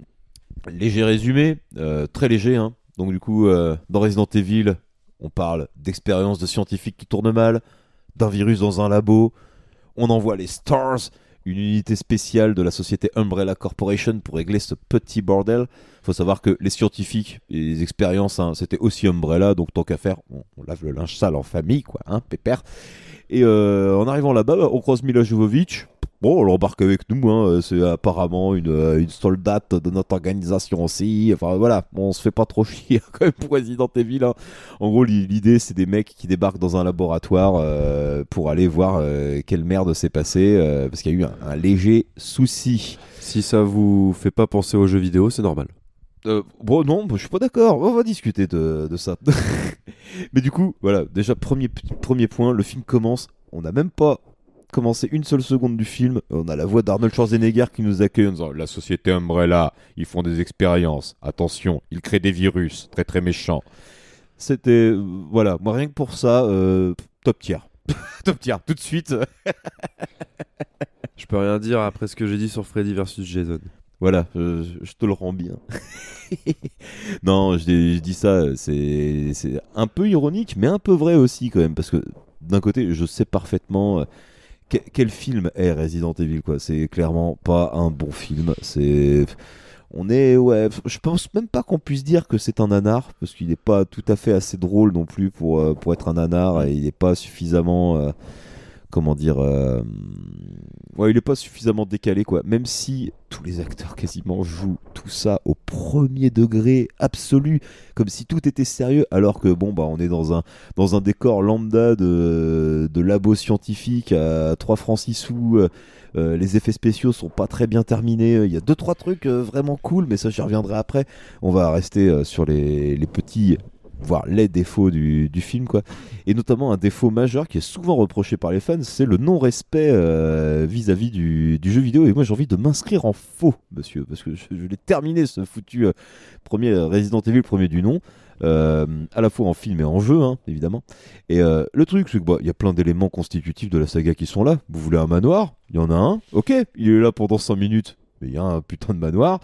léger résumé, euh, très léger, hein. Donc du coup, euh, dans Resident Evil, on parle d'expériences de scientifiques qui tournent mal, d'un virus dans un labo, on envoie les Stars, une unité spéciale de la société Umbrella Corporation pour régler ce petit bordel. faut savoir que les scientifiques et les expériences, hein, c'était aussi Umbrella, donc tant qu'à faire, on, on lave le linge sale en famille, quoi, hein, pépère. Et euh, en arrivant là-bas, bah, on croise Mila Jovovich. Bon, elle embarque avec nous, hein, c'est apparemment une, euh, une soldate de notre organisation aussi. Enfin voilà, on se fait pas trop chier quand même pour Resident Evil. hein. En gros, l'i- l'idée c'est des mecs qui débarquent dans un laboratoire euh, pour aller voir euh, quelle merde s'est passée, euh, parce qu'il y a eu un, un léger souci. Si ça vous fait pas penser aux jeux vidéo, c'est normal. Euh, bon, non, je suis pas d'accord. On va discuter de, de ça. Mais du coup, voilà, déjà, premier, premier point, le film commence. On n'a même pas commencé une seule seconde du film. On a la voix d'Arnold Schwarzenegger qui nous accueille en disant La société Umbrella, ils font des expériences. Attention, ils créent des virus très très méchants. C'était. euh, voilà, moi rien que pour ça, euh, top tier. top tier, tout de suite. Je peux rien dire après ce que j'ai dit sur Freddy versus Jason. Voilà, je, je te le rends bien. non, je, dis- je dis ça, c'est c'est un peu ironique, mais un peu vrai aussi quand même, parce que d'un côté, je sais parfaitement euh, que- quel film est Resident Evil, quoi? C'est clairement pas un bon film. C'est on est ouais, je pense même pas qu'on puisse dire que c'est un nanar parce qu'il n'est pas tout à fait assez drôle non plus pour euh, être un nanar et il n'est pas suffisamment euh, comment dire euh, ouais il est pas suffisamment décalé quoi. Même si tous les acteurs quasiment jouent tout ça au premier degré absolu comme si tout était sérieux alors que bon bah on est dans un décor lambda de de labo scientifique à 3 francs 6 sous euh, euh, les effets spéciaux sont pas très bien terminés il y a deux trois trucs euh, vraiment cool mais ça j'y reviendrai après. On va rester euh, sur les petits voire les défauts du, du film quoi. Et notamment un défaut majeur qui est souvent reproché par les fans c'est le non-respect euh, vis-à-vis du, du jeu vidéo. Et moi j'ai envie de m'inscrire en faux monsieur parce que je, je l'ai terminé ce foutu euh, premier euh, Resident Evil premier du nom à la fois en film et en jeu hein, évidemment. Et le truc c'est que bah, il y a plein d'éléments constitutifs de la saga qui sont là. Vous voulez un manoir? Il y en a un? Ok il est là pendant 5 minutes. Mais il y a un putain de manoir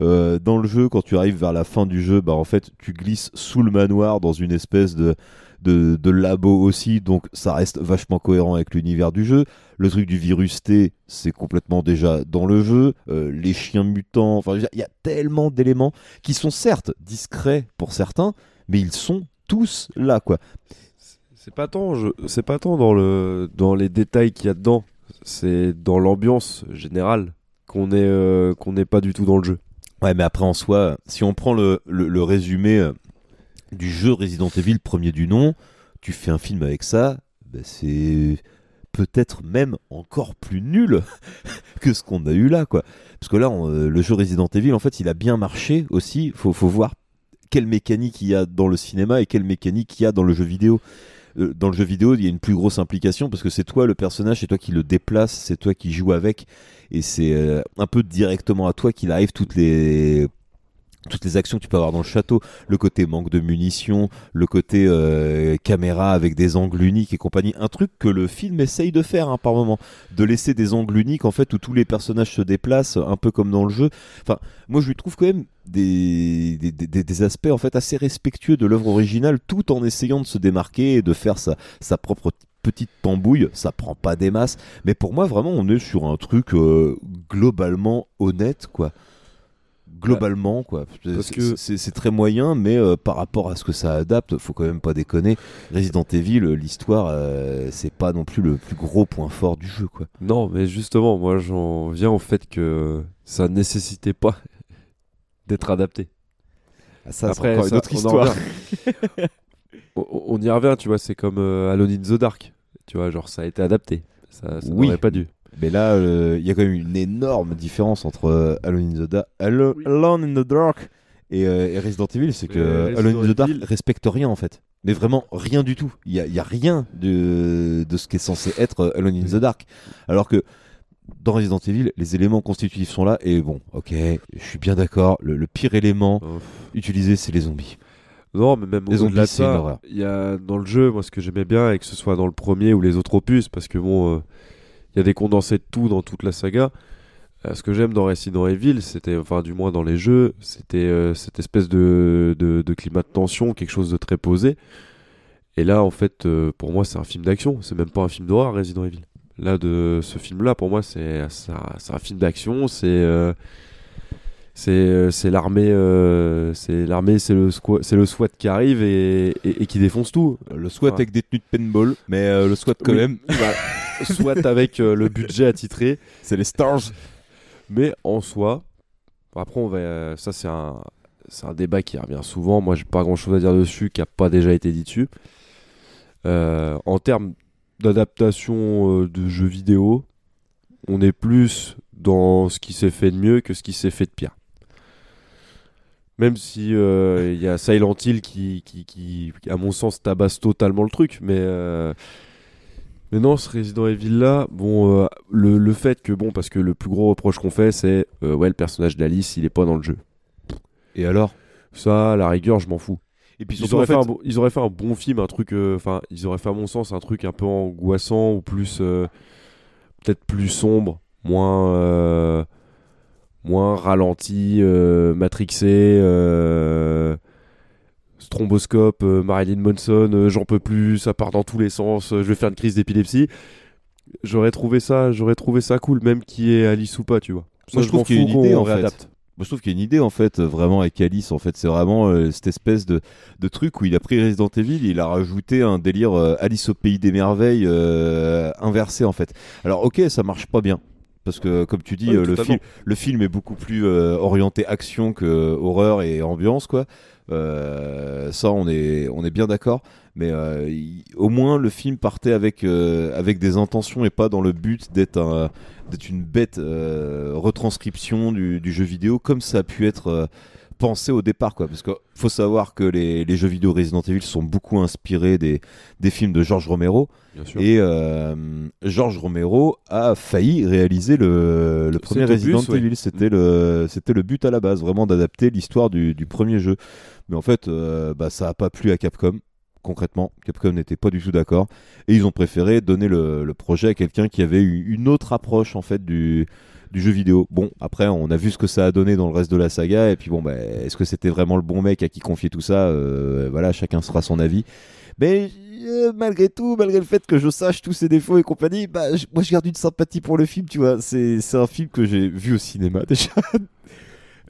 euh, dans le jeu, quand tu arrives vers la fin du jeu, bah en fait, tu glisses sous le manoir dans une espèce de, de, labo aussi, donc ça reste vachement cohérent avec l'univers du jeu. Le truc du virus T, c'est complètement déjà dans le jeu. Euh, les chiens mutants, enfin, il y a tellement d'éléments qui sont certes discrets pour certains, mais ils sont tous là, quoi. C'est pas tant, c'est pas tant dans le dans les détails qu'il y a dedans. C'est dans l'ambiance générale qu'on est euh, qu'on n'est pas du tout dans le jeu. Ouais, mais après en soi, si on prend le, le, résumé euh, du jeu Resident Evil premier du nom, tu fais un film avec ça, bah, c'est peut-être même encore plus nul que ce qu'on a eu là, quoi. Parce que là, euh, le jeu Resident Evil, en fait, il a bien marché aussi. Faut, faut voir quelle mécanique il y a dans le cinéma et quelle mécanique il y a dans le jeu vidéo. Euh, Dans le jeu vidéo, il y a une plus grosse implication parce que c'est toi le personnage, c'est toi qui le déplace, c'est toi qui joues avec, et c'est euh, un peu directement à toi qu'il arrive toutes les toutes les actions que tu peux avoir dans le château, le côté manque de munitions, le côté euh, caméra avec des angles uniques et compagnie, un truc que le film essaye de faire hein, par moment, de laisser des angles uniques en fait où tous les personnages se déplacent, un peu comme dans le jeu. Enfin, moi je lui trouve quand même des, des, aspects en fait assez respectueux de l'œuvre originale, tout en essayant de se démarquer et de faire sa, sa propre petite tambouille, ça prend pas des masses, mais pour moi vraiment on est sur un truc euh, globalement honnête quoi globalement quoi. Parce que- c'est très moyen, mais euh, par rapport à ce que ça adapte, faut quand même pas déconner. Resident Evil, euh, l'histoire, euh, c'est pas non plus le plus gros point fort du jeu quoi. Non, mais justement, moi j'en viens au fait que ça nécessitait pas d'être adapté. Ah, ça, c'est encore une autre histoire. on, on y revient, tu vois, c'est comme euh, Alone in the Dark. Tu vois, genre ça a été adapté. Ça, ça Oui. n'aurait pas dû. Mais là, euh, il y a quand même une énorme différence entre euh, Alone, in the Da- Allo- Alone in the Dark et, euh, et Resident Evil, c'est que Alone in the Dark respecte rien en fait. Mais vraiment rien du tout. Il y a, rien de, de ce qui est censé être Alone in the Dark. Alors que dans Resident Evil, les éléments constitutifs sont là et bon, ok, je suis bien d'accord. Le, le pire élément Oh, utilisé, c'est les zombies. Non, mais même Les au-delà zombies, de c'est une ça, horreur. il y a dans le jeu, moi ce que j'aimais bien, et que ce soit dans le premier ou les autres opus, parce que bon, il y a des condensés de tout dans toute la saga. Euh, ce que j'aime dans Resident Evil, c'était, enfin du moins dans les jeux, c'était euh, cette espèce de, de, de climat de tension, quelque chose de très posé. Et là, en fait, euh, pour moi, c'est un film d'action. C'est même pas un film d'horreur, Resident Evil. Là, de ce film-là, pour moi, c'est un, film d'action. C'est l'armée, euh, c'est l'armée, c'est le squat, c'est le SWAT qui arrive et, et, et qui défonce tout. Le SWAT Enfin, avec des tenues de paintball, mais euh, le SWAT quand oui, même. voilà. SWAT avec euh, le budget attitré. C'est les stars. Mais en soi, après on va, euh, ça c'est un, c'est un débat qui revient souvent. Moi, j'ai pas grand chose à dire dessus, qui a pas déjà été dit dessus. Euh, en termes d'adaptation euh, de jeux vidéo, on est plus dans ce qui s'est fait de mieux que ce qui s'est fait de pire. Même si euh, il y a Silent Hill qui, qui, qui, à mon sens, tabasse totalement le truc, mais mais non, ce Resident Evil là, bon, euh, le, le fait que bon, parce que le plus gros reproche qu'on fait, c'est euh, ouais, le personnage d'Alice, il est pas dans le jeu. Et alors? Ça, à la rigueur, je m'en fous. Et puis ils surtout, auraient, en fait- fait un bon, ils auraient fait un bon film, un truc, euh, enfin, ils auraient fait à mon sens un truc un peu angoissant ou plus, peut-être plus sombre, moins, moins ralenti, matrixé. Stromboscope, euh, Marilyn Manson, euh, j'en peux plus, ça part dans tous les sens, euh, je vais faire une crise d'épilepsie. J'aurais trouvé ça, j'aurais trouvé ça cool, même qui est Alice ou pas, tu vois. Ça, Moi, je trouve qu'il y a une idée en fait. Moi, je trouve qu'il y a une idée en fait, vraiment avec Alice. En fait, c'est vraiment euh, cette espèce de, de truc où il a pris Resident Evil, il a rajouté un délire euh, Alice au pays des merveilles euh, inversé en fait. Alors, ok, ça marche pas bien. Parce que, comme tu dis, Oui, le, film, le film est beaucoup plus euh, orienté action que euh, horreur et ambiance, quoi. Euh, ça, on est, on est bien d'accord. Mais euh, au moins, le film partait avec, euh, avec des intentions et pas dans le but d'être un, d'être une bête retranscription du, du jeu vidéo, comme ça a pu être pensé au départ. Quoi. Parce qu'il faut savoir que les, les jeux vidéo Resident Evil sont beaucoup inspirés des, des films de George Romero. Bien sûr. Et euh, George Romero a failli réaliser le, le premier Resident. Evil. C'était le, c'était le but à la base, vraiment d'adapter l'histoire du, du premier jeu. Mais en fait, euh, bah, ça n'a pas plu à Capcom. Concrètement, Capcom n'était pas du tout d'accord et ils ont préféré donner le, projet à quelqu'un qui avait une autre approche en fait du, du jeu vidéo. Bon, après, on a vu ce que ça a donné dans le reste de la saga et puis bon, bah, est-ce que c'était vraiment le bon mec à qui confier tout ça? Euh, Voilà, chacun sera son avis. Mais euh, malgré tout, malgré le fait que je sache tous ses défauts et compagnie, bah, moi je garde une sympathie pour le film, tu vois. C'est un film que j'ai vu au cinéma déjà.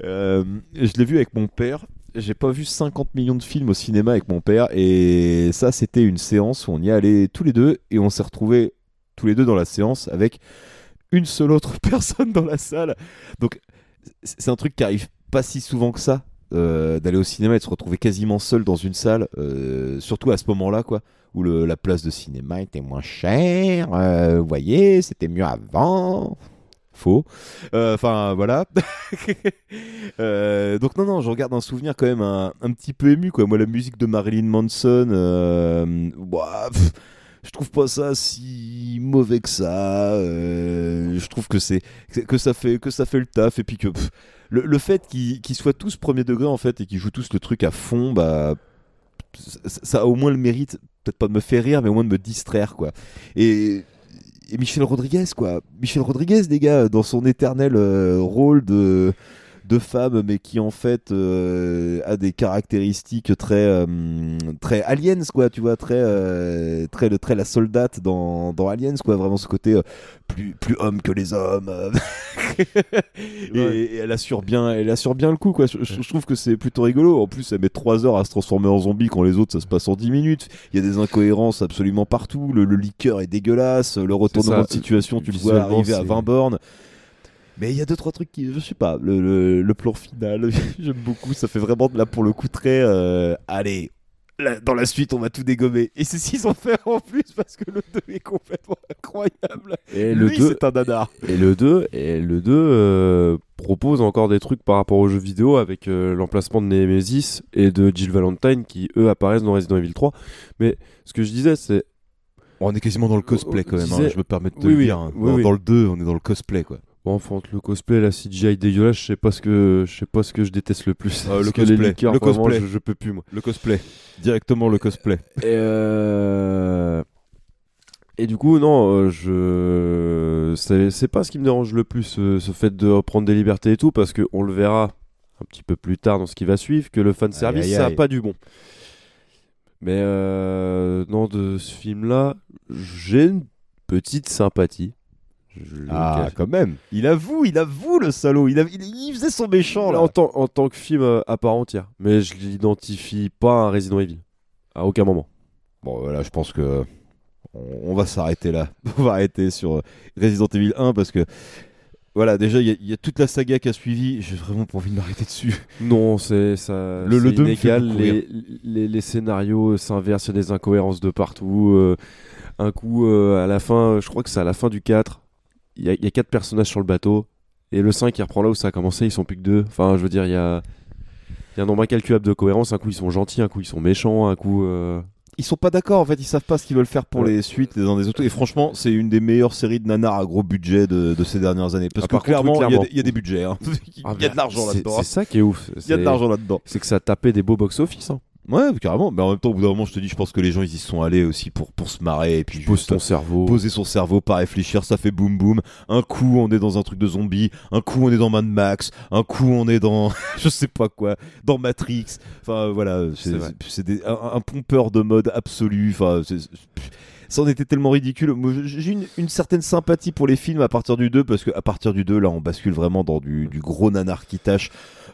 Je l'ai vu avec mon père. J'ai pas vu 50 millions de films au cinéma avec mon père. Et ça, c'était une séance où on y allait tous les deux et on s'est retrouvés tous les deux dans la séance avec une seule autre personne dans la salle. Donc, c'est un truc qui arrive pas si souvent que ça. euh, d'aller au cinéma et de se retrouver quasiment seul dans une salle, euh, surtout à ce moment-là, quoi, où la place de cinéma était moins chère. euh, vous voyez, c'était mieux avant. Faux. Euh, Enfin, voilà. Euh, donc non, non, je regarde un souvenir quand même un, un petit peu ému, quoi. Moi, la musique de Marilyn Manson, euh, je trouve pas ça si mauvais que ça. euh, je trouve que c'est que ça fait que ça fait le taf et puis que le, le fait qu'ils qu'ils soient tous premier degré en fait et qu'ils jouent tous le truc à fond, bah ça, ça a au moins le mérite peut-être pas de me faire rire, mais au moins de me distraire, quoi. Et et Michel Rodriguez, quoi. Michel Rodriguez, les gars, dans son éternel euh, rôle de, de femme, mais qui en fait euh, a des caractéristiques très, euh, très aliens, quoi, tu vois, très, euh, très, le, très la soldate dans, dans Aliens, quoi, vraiment ce côté plus, plus homme que les hommes. et, et elle assure bien, elle assure bien le coup, quoi. Je, trouve que c'est plutôt rigolo. En plus, elle met 3 heures à se transformer en zombie quand les autres ça se passe en 10 minutes. Il y a des incohérences absolument partout. Le, le liqueur est dégueulasse. Le retournement de situation, tu le vois arriver à c'est- 20 bornes. Mais il y a deux trois trucs qui, je sais pas, le, le- le plan final, j'aime beaucoup. Ça fait vraiment là pour le coup très, euh, allez, là, dans la suite on va tout dégommer. Et c'est ce qu'ils ont fait en plus parce que le 2 est complètement incroyable. Et le Lui, 2 c'est un nanar. Et le 2, et le 2 euh, propose encore des trucs par rapport aux jeux vidéo avec euh, l'emplacement de Nemesis et de Jill Valentine qui eux apparaissent dans Resident Evil 3. Mais ce que je disais, c'est On est quasiment dans le cosplay quand même, hein, je me permets de te Oui, le oui, dire. hein. oui, dans, oui. dans le 2, on est dans le cosplay quoi. Bon, enfin, entre le cosplay et la CGI dégueulasse, je sais pas ce que je sais pas ce que je déteste le plus. Euh, le cosplay, liqueurs, le vraiment, cosplay. je, je peux plus moi. Le cosplay. Directement le cosplay. Et, euh, et du coup, non, euh, je c'est pas ce qui me dérange le plus, ce fait de reprendre des libertés et tout, parce que on le verra un petit peu plus tard dans ce qui va suivre que le fan service, Aïe, aïe, ça a pas du bon. Mais euh, non, de ce film-là, j'ai une petite sympathie. Je Ah, cache. quand même. Il avoue, il avoue le salaud. Il, a- il, il faisait son méchant là. en, tant, en tant que film euh, à part entière. Mais je l'identifie pas à un Resident Evil. À aucun moment. Bon, voilà, je pense que on, on va s'arrêter là. On va arrêter sur euh, Resident Evil 1 parce que voilà, déjà il y, a- il y a toute la saga qui a suivi. J'ai vraiment pas envie de m'arrêter dessus. Non, c'est ça. Le- le inégal. Les, les, les scénarios s'inversent, il y a des incohérences de partout. euh, un coup, euh, à la fin, je crois que c'est à la fin du 4, il y a, il y a quatre personnages sur le bateau. Et le 5, il reprend là où ça a commencé, ils sont plus que deux. Enfin, je veux dire, il y a, il y a un nombre incalculable de cohérence. Un coup, ils sont gentils, un coup, ils sont méchants, un coup. euh, Ils sont pas d'accord en fait, ils savent pas ce qu'ils veulent faire pour Ouais. les suites les uns des autres. Et franchement, c'est une des meilleures séries de nanars à gros budget de, de ces dernières années. Parce Ah, que par clairement, il y a des- il y, a des budgets. hein. Il Ah, y a mais de l'argent là-dedans. C'est ça qui est ouf. Il y a de l'argent là-dedans. C'est que ça tapait des beaux box-office. Hein. Ouais, carrément. Mais en même temps, au bout d'un moment, je te dis, je pense que les gens ils y sont allés aussi pour, pour se marrer et puis Pose ton cerveau. poser son cerveau, pas réfléchir, ça fait boum boum. Un coup, on est dans un truc de zombie. Un coup, on est dans Mad Max. Un coup, on est dans je sais pas quoi, dans Matrix. Enfin voilà, c'est un, un pompeur de mode absolu. Enfin, c'est- ça en était tellement ridicule. J'ai une, une certaine sympathie pour les films à partir du 2 parce que à partir du 2 là, on bascule vraiment dans du, du gros nanar qui tâche.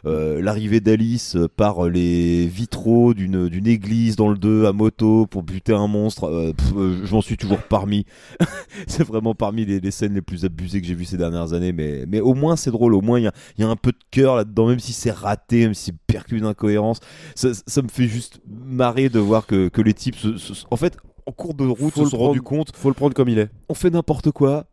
Euh, L'arrivée d'Alice euh, par les vitraux d'une d'une église dans le 2 à moto pour buter un monstre, euh, pff, euh, je m'en suis toujours parmi. c'est vraiment parmi les, les scènes les plus abusées que j'ai vues ces dernières années, mais, mais au moins c'est drôle, au moins il y a, y a un peu de cœur là-dedans, même si c'est raté, même si c'est perclus d'incohérence. Ça, ça me fait juste marrer de voir que, que les types, se- se- en fait, en cours de route, Faut se sont rendus compte, Faut le prendre comme il est. on fait n'importe quoi,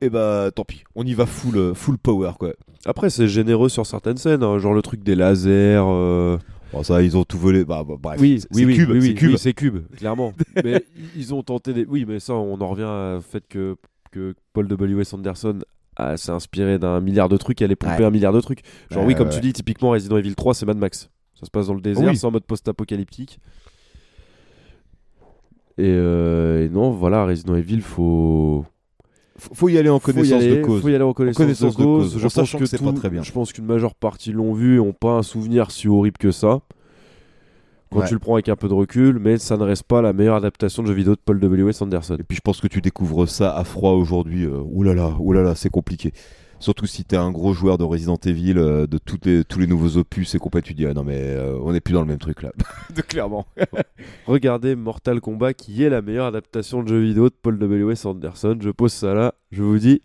et bah tant pis, on y va full, euh, full power quoi. Après, c'est généreux sur certaines scènes, hein, genre le truc des lasers. euh, Bon, ça, ils ont tout volé. Bah, bah, bref, Oui, c'est oui, cube, oui, c'est cube. c'est cube, clairement. mais ils ont tenté des. Oui, mais ça, on en revient au fait que, que Paul W.S. Anderson a- s'est inspiré d'un milliard de trucs, elle est pompé Ouais. un milliard de trucs. Genre, Ouais, oui, comme ouais, tu dis, typiquement Resident Evil 3, c'est Mad Max. Ça se passe dans le désert, Oui. c'est en mode post-apocalyptique. Et, euh, et non, voilà, Resident Evil, faut. Faut, faut y aller en connaissance aller, de cause. Faut y aller en connaissance, connaissance de de cause. cause, Je en pense que, c'est pas très bien. Je pense qu'une majeure partie l'ont vu et n'ont pas un souvenir si horrible que ça. Quand Ouais. tu le prends avec un peu de recul, mais ça ne reste pas la meilleure adaptation de jeu vidéo de Paul W.S. Anderson. Et puis je pense que tu découvres ça à froid aujourd'hui. Euh, là là, c'est compliqué. Surtout si t'es un gros joueur de Resident Evil, euh, de toutes les, tous les nouveaux opus et compagnie, tu dis ah non mais euh, on n'est plus dans le même truc là. de clairement. Regardez Mortal Kombat qui est la meilleure adaptation de jeu vidéo de Paul W.S. Anderson. Je pose ça là, je vous dis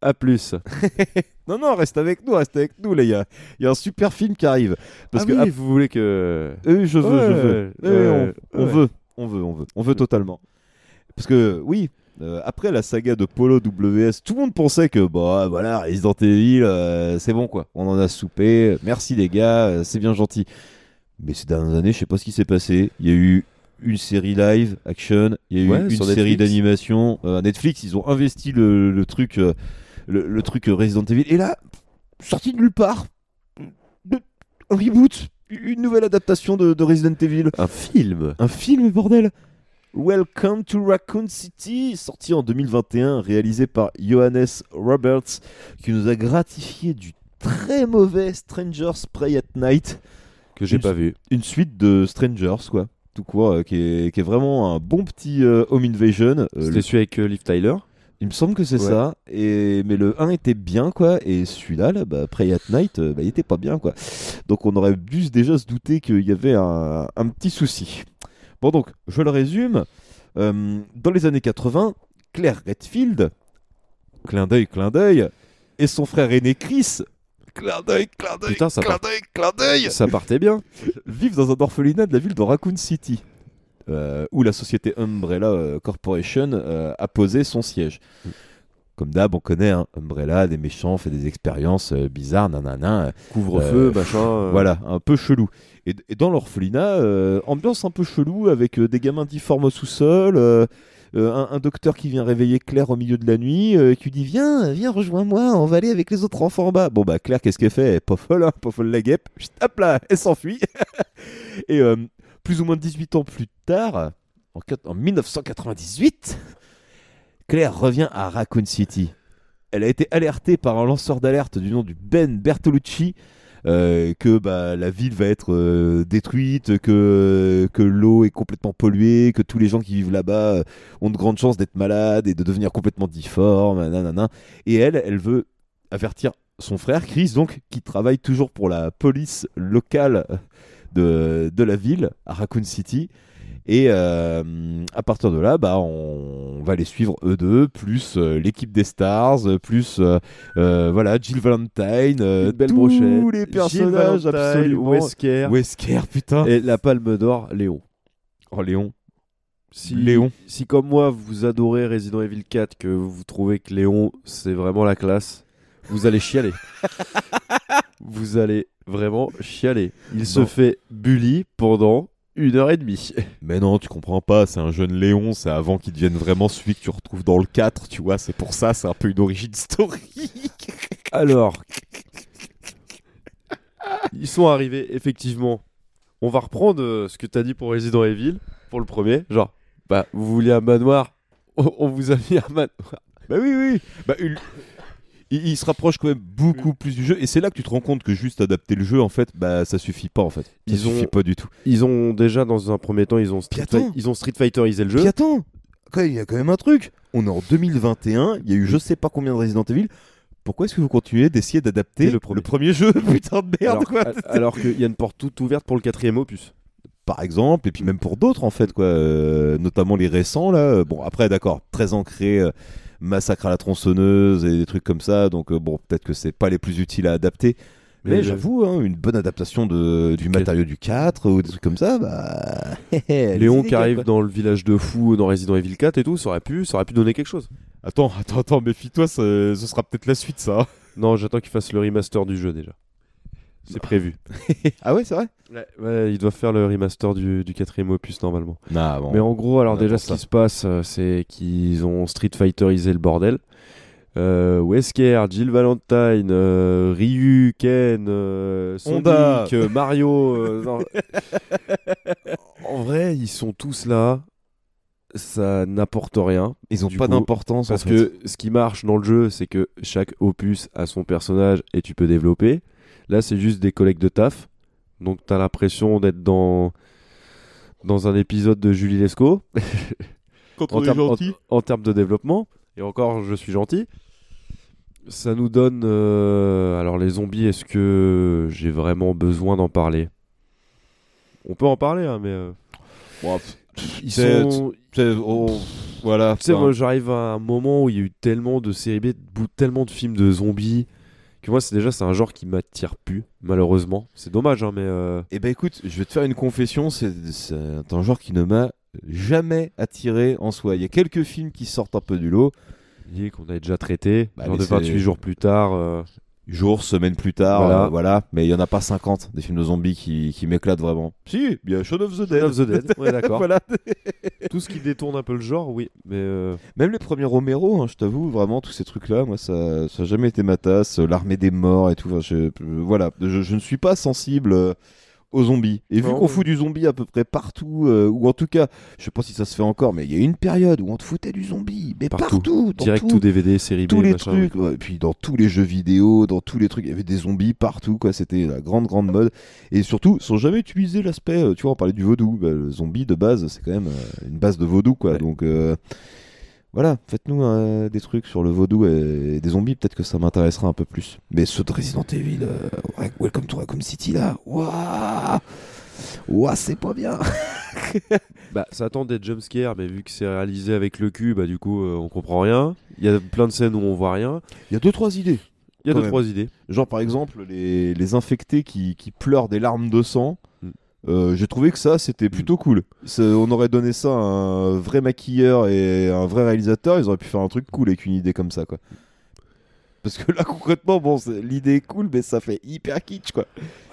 à plus. non non, reste avec nous, reste avec nous y a, il y a un super film qui arrive. Parce ah que oui, vous voulez que. Euh, je veux, je veux. ouais, Euh, on, on ouais. veut, on veut, on veut, on veut totalement. Parce que oui, euh, après la saga de Polo WS, tout le monde pensait que bah voilà Resident Evil, euh, c'est bon quoi, on en a soupé. Merci les gars, euh, c'est bien gentil. Mais ces dernières années, je sais pas ce qui s'est passé. Il y a eu une série live action, il y a eu Ouais, une série Netflix. d'animation. Netflix, ils ont investi le, le truc, le, le truc Resident Evil. Et là, sorti de nulle part, de- un reboot, une nouvelle adaptation de, de Resident Evil. Un film Un film, bordel Welcome to Raccoon City, sorti en 2021, réalisé par Johannes Roberts, qui nous a gratifié du très mauvais Strangers Pray at Night. Que j'ai pas vu. Une suite de Strangers, quoi. Tout court, euh, qui, est, qui est vraiment un bon petit euh, Home Invasion. Euh, C'était le- celui avec euh, Liv Tyler. il me semble que c'est Ouais. ça. Et, mais le 1 était bien, quoi. Et celui-là, là, bah, Pray at Night, euh, bah, il était pas bien, quoi. Donc on aurait dû déjà se douter qu'il y avait un, un petit souci. Bon, donc, je le résume. Euh, dans les années 80, Claire Redfield, clin d'œil, clin d'œil, et son frère aîné Chris, clin d'œil, clin d'œil, Putain, ça clin part- d'œil, clin d'œil, Ça partait bien. vivent dans un orphelinat de la ville de Raccoon City, euh, où la société Umbrella euh, Corporation euh, a posé son siège. Comme d'hab, on connaît hein, Umbrella, des méchants, fait des expériences euh, bizarres, nanana. euh, Couvre-feu, euh, machin. Voilà, un peu chelou. Et, et dans l'orphelinat, ambiance un peu chelou avec des gamins difformes au sous-sol, euh, un, un docteur qui vient réveiller Claire au milieu de la nuit, euh, qui lui dit Viens, viens, rejoins-moi, on va aller avec les autres enfants en bas. Bon, bah, Claire, qu'est-ce qu'elle fait? Elle est pas folle, hein, pas folle la guêpe. Chut, Hop là, elle s'enfuit. et euh, plus ou moins 18 ans plus tard, en, en 1998, Claire revient à Raccoon City. Elle a été alertée par un lanceur d'alerte du nom du Ben Bertolucci euh, que bah, la ville va être euh, détruite, que, que l'eau est complètement polluée, que tous les gens qui vivent là-bas euh, ont de grandes chances d'être malades et de devenir complètement difformes. Et elle, elle veut avertir son frère, Chris, donc, qui travaille toujours pour la police locale de, de la ville, à Raccoon City. Et euh, à partir de là, bah, on va les suivre eux deux, plus euh, l'équipe des Stars, plus euh, voilà Jill Valentine, belle tous brochette. les personnages Valentine, absolument. Wesker. Wesker, putain. Et la Palme d'Or, Léon. Oh Léon. Si, Léon. Si comme moi vous adorez Resident Evil 4, que vous trouvez que Léon c'est vraiment la classe, vous allez chialer. vous allez vraiment chialer. Il se fait bully pendant une heure et demie. Mais non, tu comprends pas, c'est un jeune Léon, c'est avant qu'il devienne vraiment celui que tu retrouves dans le 4, tu vois, c'est pour ça, c'est un peu une origin story. Alors, ils sont arrivés, effectivement. On va reprendre euh, ce que t'as dit pour Resident Evil, pour le premier. Genre, bah, vous vouliez un manoir On on vous a mis un manoir. Bah oui, oui. Bah, une- il, il se rapproche quand même beaucoup plus du jeu, et c'est là que tu te rends compte que juste adapter le jeu, en fait, bah ça suffit pas en fait. Ça Ils suffit ont- pas du tout. Ils ont déjà, dans un premier temps, ils ont Street, ils ont Street Fighterisé le jeu. Puis attends, il y a quand même un truc. On est en 2021, il y a eu je sais pas combien de Resident Evil. Pourquoi est-ce que vous continuez d'essayer d'adapter le le premier. jeu Putain de merde, alors, quoi. alors qu'il y a une porte toute ouverte pour le quatrième opus. Par exemple, et puis même pour d'autres en fait, quoi, euh, notamment les récents là. Bon, après, d'accord, très ancré, euh, massacre à la tronçonneuse et des trucs comme ça, donc euh, bon, peut-être que c'est pas les plus utiles à adapter. Mais, j'avoue, hein, une bonne adaptation de, du matériau du 4 ou des trucs comme ça, bah. Léon qui arrive quoi. dans le village de fous dans Resident Evil 4 et tout, ça aurait pu, ça aurait pu donner quelque chose. Attends, attends, attends, méfie-toi, ça- ce sera peut-être la suite ça. Non, j'attends qu'il fasse le remaster du jeu déjà. C'est prévu. ah ouais, c'est vrai Ouais, ils doivent faire le remaster du, du quatrième opus normalement. Ah, bon. Mais en gros, alors déjà, ce ça. qui se passe, euh, c'est qu'ils ont Street Fighterisé le bordel. Euh, Wesker, Jill Valentine, euh, Ryu, Ken, euh, Sonic, Honda. euh, Mario. euh, non. en vrai, ils sont tous là. Ça n'apporte rien. Ils ont pas d'importance en Parce fait. que ce qui marche dans le jeu, c'est que chaque opus a son personnage et tu peux développer. Là, c'est juste des collègues de taf. Donc, t'as l'impression d'être dans, dans un épisode de Julie Lescaut. Quand en, on est termes- en- gentil. en termes de développement. Et encore, je suis gentil. Ça nous donne. euh, Alors, les zombies, est-ce que j'ai vraiment besoin d'en parler? On peut en parler, hein, mais. euh, ils sont. oh, voilà. Tu sais, moi, j'arrive à un moment où il y a eu tellement de séries B, tellement de films de zombies, que moi, c'est déjà, c'est un genre qui m'attire plus, malheureusement. C'est dommage, hein, mais. euh, Eh ben écoute, je vais te faire une confession, c'est un genre qui ne m'a jamais attiré en soi. Il y a quelques films qui sortent un peu du lot, qu'on a déjà traité, Bah, genre de c'est- 28 jours plus tard. euh, jours, semaines plus tard, Voilà. euh, voilà. Mais il y en a pas 50 des films de zombies qui, qui m'éclatent vraiment. Si, il y a Shaun of the Dead. Shaun of the Dead, ouais, d'accord. voilà. Tout ce qui détourne un peu le genre, oui, mais. euh, Même les premiers Romero, hein, je t'avoue, vraiment, tous ces trucs-là, moi, ça ça a jamais été ma tasse. L'armée des morts et tout. enfin, je- euh, voilà, je, je ne suis pas sensible aux zombies. Et vu qu'on ouais. fout du zombie à peu près partout, euh, ou en tout cas, je sais pas si ça se fait encore, mais il y a une période où on te foutait du zombie, mais Partout. partout, dans Direct tout- ou DVD, série B, tous les machin, trucs, ouais, et puis dans tous les jeux vidéo, dans tous les trucs, il y avait des zombies partout, quoi. C'était la grande, grande mode. Et surtout, sans jamais utiliser l'aspect, euh, tu vois, on parlait du vaudou. Bah, le zombie de base, c'est quand même euh, une base de vaudou, quoi. Donc, euh, voilà, faites-nous euh, des trucs sur le vaudou et, des zombies, peut-être que ça m'intéressera un peu plus. Mais ceux de Resident Evil, euh, Welcome to Raccoon City, là, waouh, Ouah, c'est pas bien. Bah, ça attend d'être jumpscare, mais vu que c'est réalisé avec le cul, bah du coup, euh, on comprend rien. Il y a plein de scènes où on voit rien. Il y a deux, trois idées. Il y a deux, même. trois idées. Genre par exemple les, les infectés qui, qui pleurent des larmes de sang. Mm. Euh, J'ai trouvé que ça c'était plutôt cool. On aurait donné ça à un vrai maquilleur et un vrai réalisateur, ils auraient pu faire un truc cool avec une idée comme ça quoi. Parce que là concrètement bon l'idée est cool mais ça fait hyper kitsch quoi.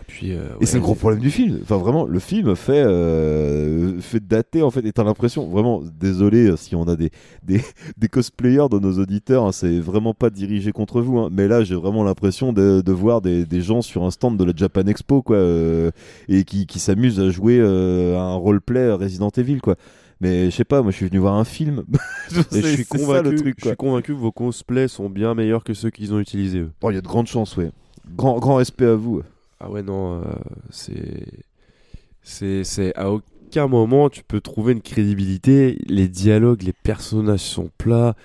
Puis, euh, Et c'est le gros problème du film. Enfin, vraiment, le film fait, euh, fait dater, en fait, et t'as l'impression, vraiment, désolé euh, si on a des, des, des cosplayers de nos auditeurs, hein, c'est vraiment pas dirigé contre vous, hein, mais là, j'ai vraiment l'impression de, de voir des, des gens sur un stand de la Japan Expo, quoi, euh, et qui, qui s'amusent à jouer euh, à un roleplay Resident Evil, quoi. Mais je sais pas, moi je suis venu voir un film. Et je suis ça, convaincu, le truc, je suis convaincu que vos cosplays sont bien meilleurs que ceux qu'ils ont utilisés. il y a de grandes chances, ouais. Grand, grand respect à vous. Ah ouais, non, euh, c'est. C'est. C'est. À aucun moment tu peux trouver une crédibilité. Les dialogues, les personnages sont plats.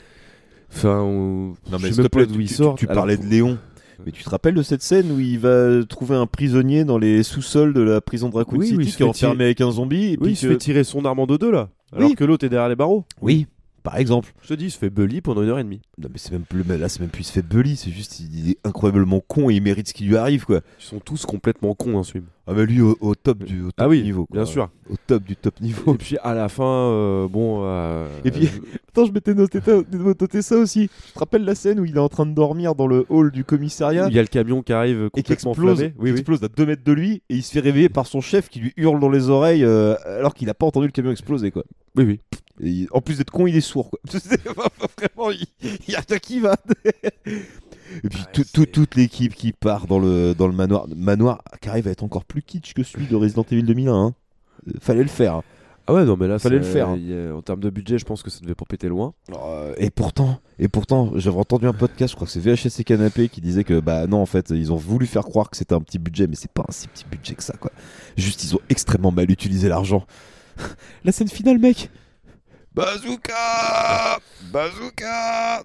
Enfin, on... Non, je mais sais même te plaît, pas d'où tu, parlais de Léon. Mais tu te rappelles de cette scène où il va trouver un prisonnier dans les sous-sols de la prison de Raccoon Oui, City oui, il qui se est fait enfermé tirer- avec un zombie et Oui, puis il se fait tirer son arme en deux là. Alors Oui. que l'autre est derrière les barreaux. Oui, par exemple. Je te dis, il se fait bully pendant une heure et demie. Non mais c'est même plus mais là c'est même plus il se fait bully, c'est juste il est incroyablement con et il mérite ce qui lui arrive quoi. Ils sont tous complètement cons dans ce film. Ah bah lui au, au top du au top Ah oui, niveau quoi. bien sûr. Au top du top niveau. Et puis à la fin, euh, bon. euh, Et puis, attends, je m'étais noté, noté ça aussi. Tu te rappelles la scène où il est en train de dormir dans le hall du commissariat? Il y a le camion qui arrive et qui complètement explose, flammé. qui oui. explose à 2 mètres de lui et il se fait réveiller par son chef qui lui hurle dans les oreilles euh, alors qu'il a pas entendu le camion exploser quoi. Oui, oui. Et il- en plus d'être con, il est sourd quoi. Vraiment, il, il y a rien qui va. Et puis tout- tout- toute l'équipe qui part dans le, dans le manoir. Manoir qui arrive à être encore plus kitsch que celui de Resident Evil 2001. hein. Euh, Fallait le faire. hein. Ah ouais, non, mais là, Fallait le faire, hein. il a- en termes de budget, je pense que ça devait pas péter loin. Euh, et pourtant, et pourtant, j'avais entendu un podcast, je crois que c'est VHS et Canapé qui disait que bah non en fait ils ont voulu faire croire que c'était un petit budget, mais c'est pas un si petit budget que ça quoi. Juste ils ont extrêmement mal utilisé l'argent. La scène finale mec. Bazooka, bazooka.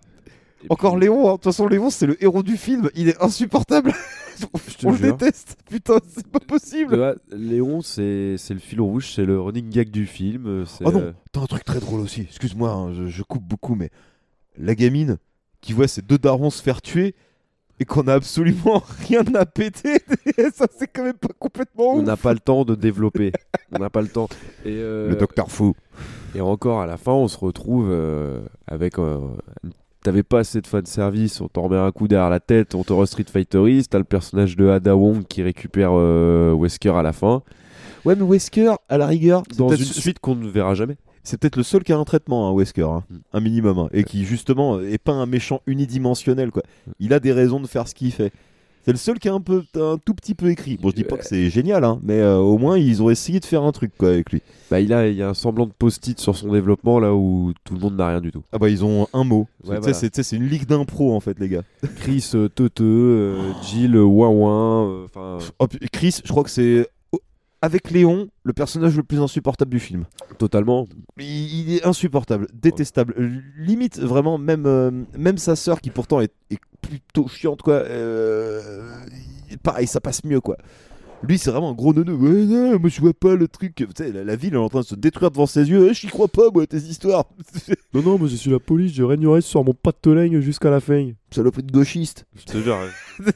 Encore Léon, hein. de toute façon Léon c'est le héros du film, il est insupportable. On le déteste, putain c'est pas possible. Léon, c'est c'est le fil rouge, c'est le running gag du film. euh, c'est, Oh non, euh, t'as un truc très drôle aussi. Excuse-moi, hein, je, je coupe beaucoup, mais la gamine qui voit ses deux darons se faire tuer et qu'on a absolument rien à péter, ça c'est quand même pas complètement on n'a pas le temps de développer. on n'a pas le temps. Et, euh, Le docteur fou. Et encore, à la fin, on se retrouve euh, avec. euh, T'avais pas assez de fanservice, on t'en remet un coup derrière la tête, on te re Street Fighteriste, t'as le personnage de Ada Wong qui récupère Wesker à la fin, Ouais, mais Wesker, à la rigueur, dans une suite qu'on ne verra jamais. c'est peut-être le seul qui a un traitement, hein, Wesker, hein, Mm. un minimum, hein, et qui justement est pas un méchant unidimensionnel, quoi. Il a des raisons de faire ce qu'il fait. C'est le seul qui a un, peu, un tout petit peu écrit. Bon, je dis pas que c'est génial, hein, mais euh, au moins ils ont essayé de faire un truc quoi avec lui. Bah, il, a, il y a un semblant de post-it sur son développement là où tout le monde n'a rien du tout. Ah bah ils ont un mot. Ouais, Tu sais, voilà. c'est- c'est une ligue d'impro en fait les gars. Chris euh, euh, Jill euh, euh, puis Chris, je crois que c'est avec Léon le personnage le plus insupportable du film. totalement. Il, il est insupportable, détestable. Limite vraiment même euh, même sa sœur qui pourtant est, est plutôt chiante quoi. euh, pareil, ça passe mieux quoi. Lui, c'est vraiment un gros neuneu. Ouais, non, moi je vois pas le truc. Tu sais, la, la ville elle est en train de se détruire devant ses yeux. Eh, J'y crois pas, moi, tes histoires. Non, non, moi je suis la police, je régnerai sur mon patelin jusqu'à la fin. Saloperie de gauchiste. Je te jure. hein.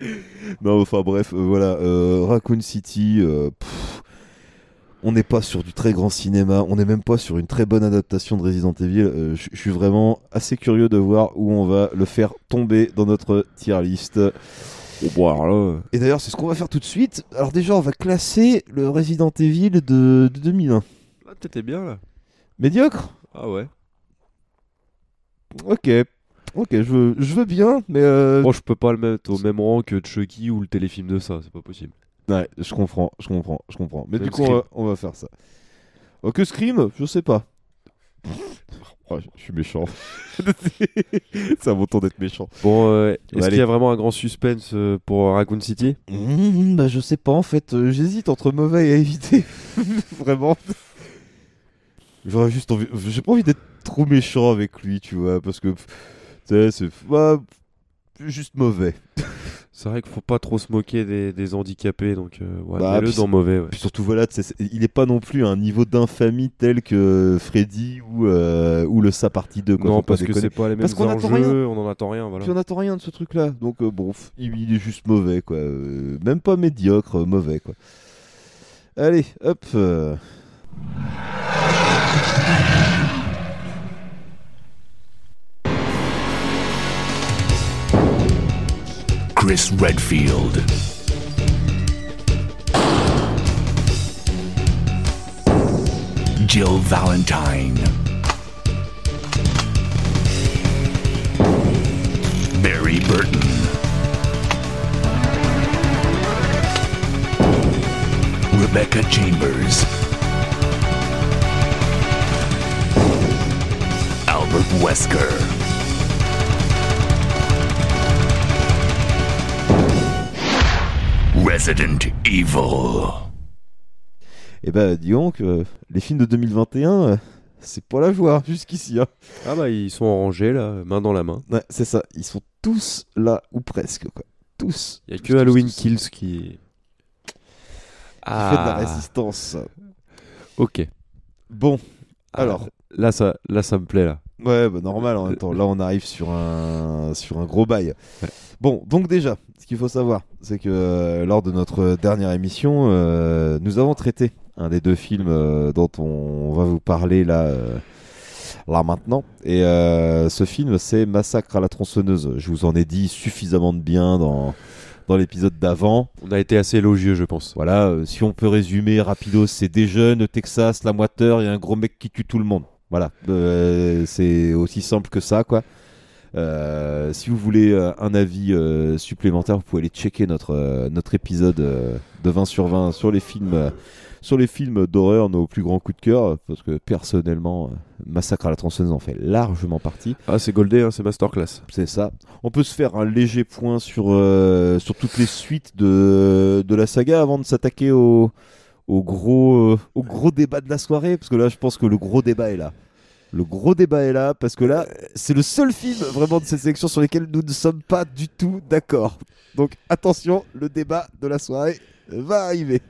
Non, enfin bref, euh, voilà. euh, Raccoon City, euh, pff, on n'est pas sur du très grand cinéma, on n'est même pas sur une très bonne adaptation de Resident Evil. Euh, Je je suis vraiment assez curieux de voir où on va le faire tomber dans notre tier list. Bon, bon, alors là, Et d'ailleurs, c'est ce qu'on va faire tout de suite. Alors déjà, on va classer le Resident Evil de, de 2001. là, t'étais bien là. Médiocre Ah ouais. Ok. Ok, je veux, je veux bien, mais. euh, Bon, je peux pas le mettre au même rang que Chucky ou le téléfilm de ça, c'est pas possible. Ouais, je comprends, je comprends, je comprends. Mais du coup, on va, on va faire ça. Que Scream Je sais pas. Oh, je suis méchant. C'est à mon tour d'être méchant. Bon, euh, est-ce qu'il y a vraiment un grand suspense euh, pour Raccoon City? Mmh, bah, je sais pas, en fait. euh, J'hésite entre mauvais et à éviter. Vraiment. J'aurais juste envie. J'ai pas envie d'être trop méchant avec lui, tu vois, parce que. Tu sais, c'est. bah, juste mauvais. C'est vrai qu'il faut pas trop se moquer des, des handicapés, donc euh, ouais, Bah, dans c'est- mauvais. Ouais. Puis surtout, voilà, il est pas non plus à un niveau d'infamie tel que Freddy ou, euh, ou le Sa partie 2. Quoi, non, parce que c'est pas les mêmes Parce enjeux, on en attend rien. Voilà. Puis on attend rien de ce truc-là. Donc, euh, bon, il, il est juste mauvais, quoi. Euh, même pas médiocre, mauvais, quoi. Allez, hop. Chris Redfield. Jill Valentine. Barry Burton. Rebecca Chambers. Albert Wesker. Resident Evil. Et bah, dis donc, euh, les films de 2021, euh, c'est pas la joie jusqu'ici. Hein. Ah bah ils sont en rangée là, main dans la main. Ouais, c'est ça. Ils sont tous là, ou presque, quoi. Tous. Il y a que Tous, Halloween tous, tous. Kills qui. Ah. Qui fait de la résistance. Ok. Bon, Ah, alors. Là ça, là ça me plaît là. Ouais, bah normal en même temps. Là, on arrive sur un, sur un gros bail. Bon, donc déjà, ce qu'il faut savoir, c'est que euh, lors de notre dernière émission, euh, nous avons traité un des deux films euh, dont on va vous parler là, euh, là maintenant. Et euh, ce film, c'est Massacre à la tronçonneuse. Je vous en ai dit suffisamment de bien dans, dans l'épisode d'avant. On a été assez élogieux, je pense. Voilà, euh, si on peut résumer rapido, c'est des jeunes, Texas, la moiteur et un gros mec qui tue tout le monde. Voilà, Euh, c'est aussi simple que ça, quoi. Euh, si vous voulez euh, un avis euh, supplémentaire, vous pouvez aller checker notre, notre épisode de 20 sur 20 sur les films, sur les films d'horreur, nos plus grands coups de cœur, parce que personnellement, Massacre à la tronçonneuse en fait largement partie. Ah c'est Goldé, hein, c'est masterclass. C'est ça. On peut se faire un léger point sur, sur toutes les suites de, de la saga avant de s'attaquer au, au, gros, euh, au gros débat de la soirée, parce que là, je pense que le gros débat est là. Le gros débat est là, parce que là, c'est le seul film vraiment de cette sélection sur lequel nous ne sommes pas du tout d'accord. Donc attention, le débat de la soirée va arriver.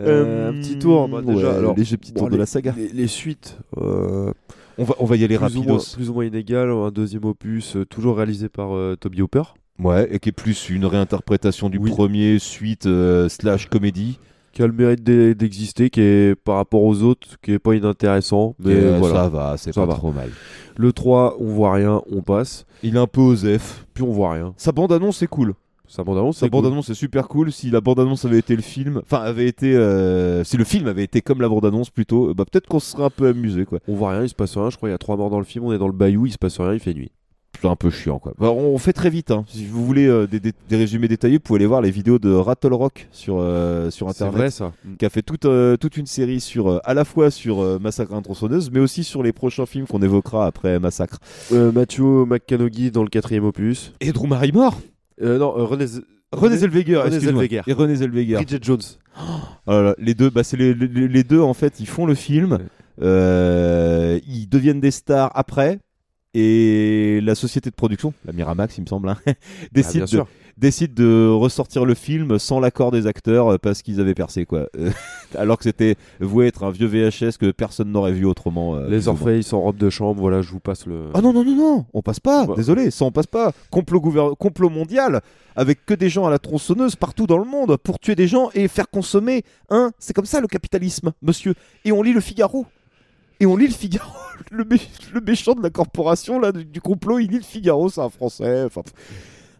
Euh, un petit tour, bah, déjà. ouais, alors, léger petit bon, tour de les- la saga. Les, les suites, euh, On va, on va y aller plus, moins, plus ou moins inégales. Un deuxième opus, euh, toujours réalisé par euh, Toby Hooper. Ouais, et qui est plus une réinterprétation du Oui. premier, suite, euh, slash comédie. Qui a le mérite d'e- d'exister, qui est par rapport aux autres, qui est pas inintéressant. Mais euh, voilà. Ça va, c'est pas va. trop mal. Le 3, on voit rien, on passe. Il est un peu osef. Puis on voit rien. Sa bande-annonce est cool. Sa bande-annonce, Sa bande-annonce est super cool. Si la bande-annonce avait été le film, enfin avait été, euh, si le film avait été comme la bande-annonce plutôt, euh, bah peut-être qu'on se serait un peu amusé quoi. On voit rien, il se passe rien. Je crois qu'il y a trois morts dans le film. On est dans le bayou, il se passe rien, il fait nuit. Un peu chiant quoi. Bah, on fait très vite. Hein. Si vous voulez euh, des, des- des résumés détaillés, vous pouvez aller voir les vidéos de Rattle Rock sur euh, sur C'est internet. vrai ça. Qui a fait toute, euh, toute une série sur euh, à la fois sur euh, Massacre à tronçonneuse, mais aussi sur les prochains films qu'on évoquera après Massacre. Euh, Matthew McConaughey dans le quatrième opus. Et Drew Barrymore. Euh, non, euh, René, Z- René Zellweger, René. Zellweger. Et René Zellweger. Bridget Jones. Oh les deux, bah c'est les, les- les deux en fait, ils font le film, euh, ils deviennent des stars après, et la société de production, la Miramax il me semble, hein, décide, Ah, de, décide de ressortir le film sans l'accord des acteurs euh, parce qu'ils avaient percé quoi. Euh, alors que c'était voué être un vieux VHS que personne n'aurait vu autrement. euh, Les. Orpheus en robe de chambre. Voilà, je vous passe le. Ah non, non, non, non, on passe pas, Ouais. désolé, ça on passe pas. Complot, gouver- complot mondial, avec que des gens à la tronçonneuse partout dans le monde pour tuer des gens et faire consommer. Hein C'est comme ça le capitalisme, monsieur. Et on lit le Figaro. Et on lit le Figaro. Le, mé- le méchant de la corporation là, du, du complot, il lit le Figaro, c'est un français. Enfin,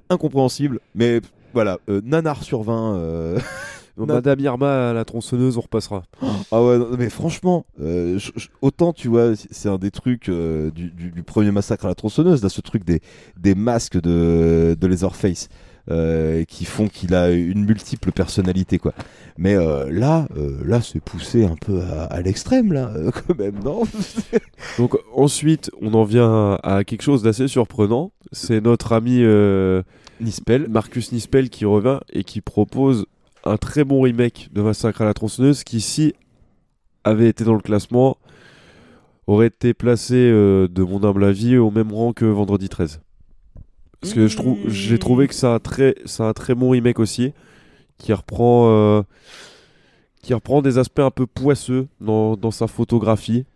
incompréhensible. Mais voilà, euh, nanar sur 20. euh. Madame Irma, la tronçonneuse, on repassera. Ah ouais, non, mais franchement, euh, autant tu vois, c'est un des trucs euh, du, du- du premier massacre à la tronçonneuse, là, ce truc des, des masques de, de Leatherface. Euh, qui font qu'il a une multiple personnalité quoi. Mais euh, là, euh, là c'est poussé un peu à, à l'extrême là, quand même non? Donc ensuite, on en vient à, quelque chose d'assez surprenant. C'est notre ami Nispel. Marcus Nispel qui revient et qui propose un très bon remake de Massacre à la tronçonneuse qui, si avait été dans le classement, aurait été placé, de mon humble avis, au même rang que Vendredi 13. Parce que je trouve, j'ai trouvé que c'est un très, c'est un très bon remake aussi, qui reprend, euh, qui reprend des aspects un peu poisseux dans, dans sa photographie.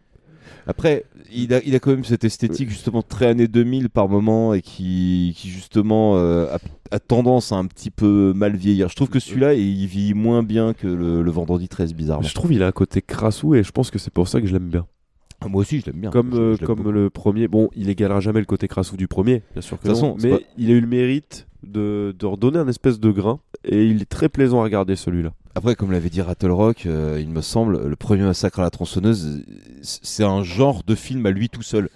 Après, il a, il a quand même cette esthétique justement très années 2000 par moment et qui, qui justement euh, a, a tendance à un petit peu mal vieillir. Je trouve que celui-là, il vieillit moins bien que le, le Vendredi 13, bizarrement. Je trouve il a un côté crassou et je pense que c'est pour ça que je l'aime bien. Ah, moi aussi, je l'aime bien. Comme, Je- euh, je l'aime comme beaucoup. le premier, bon, il égalera jamais le côté crassou du premier, bien sûr que De non, façon, mais pas- il a eu le mérite de, de redonner un espèce de grain et il est très plaisant à regarder celui-là. Après, comme l'avait dit Rattle Rock, euh, il me semble, le premier massacre à la tronçonneuse, c'est un genre de film à lui tout seul.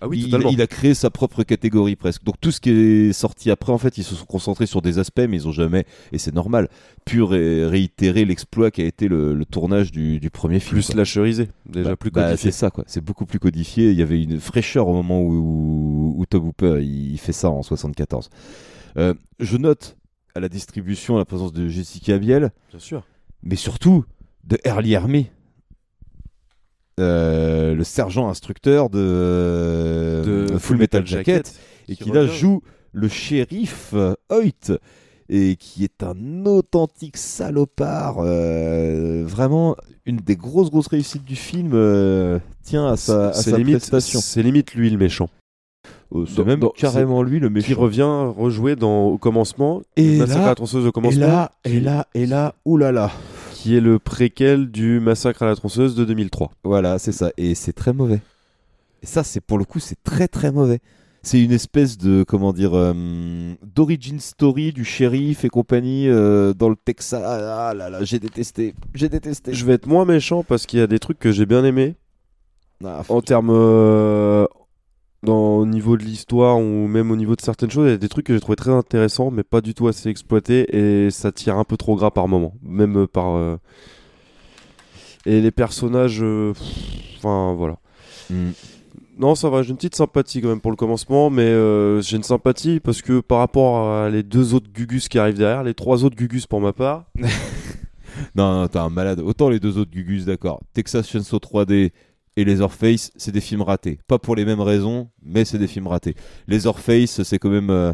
Ah oui, il, a créé sa propre catégorie presque. Donc tout ce qui est sorti après, en fait, ils se sont concentrés sur des aspects, mais ils ont jamais, et c'est normal, pu ré- réitérer l'exploit qui a été le, le tournage du, du premier film. Plus slasherisé, déjà Bah- plus bah, codifié. c'est ça, quoi. C'est beaucoup plus codifié. Il y avait une fraîcheur au moment où, où, Tom Hooper il, il fait ça en 74. Euh, je note à la distribution la présence de Jessica Biel, Bien sûr. mais surtout de Early Army. Euh, le sergent instructeur de, De Full Metal Jacket, et qui qui là joue le shérif euh, Hoyt et qui est un authentique salopard euh, vraiment une des grosses grosses réussites du film euh, tient à sa, à sa limite, prestation. c'est limite lui le méchant. Euh, c'est même dans- carrément lui le Qui méchant. revient rejouer dans au commencement, Et là- à la tronçonneuse au et commencement, là et là et là oulala qui est le préquel du Massacre à la tronçonneuse de 2003. Voilà, c'est ça. Et c'est très mauvais. Et ça, c'est pour le coup, c'est très très mauvais. C'est une espèce de, comment dire, euh, d'origin story du shérif et compagnie euh, dans le Texas. Ah là là, j'ai détesté. J'ai détesté. Je vais être moins méchant parce qu'il y a des trucs que j'ai bien aimés. Ah, en termes euh, dans, au niveau de l'histoire ou même au niveau de certaines choses, il y a des trucs que j'ai trouvé très intéressants, mais pas du tout assez exploités et ça tire un peu trop gras par moment, même euh, par. euh, Et les personnages, euh, enfin voilà. Hmm. Non, ça va, j'ai une petite sympathie quand même pour le commencement, mais euh, j'ai une sympathie parce que par rapport à les deux autres Gugus qui arrivent derrière, les trois autres Gugus pour ma part, Non, non, t'es un malade. Autant les deux autres Gugus, d'accord. Texas Chainsaw 3D et Leatherface, c'est des films ratés. Pas pour les mêmes raisons, mais c'est des films ratés. Leatherface, c'est quand même euh,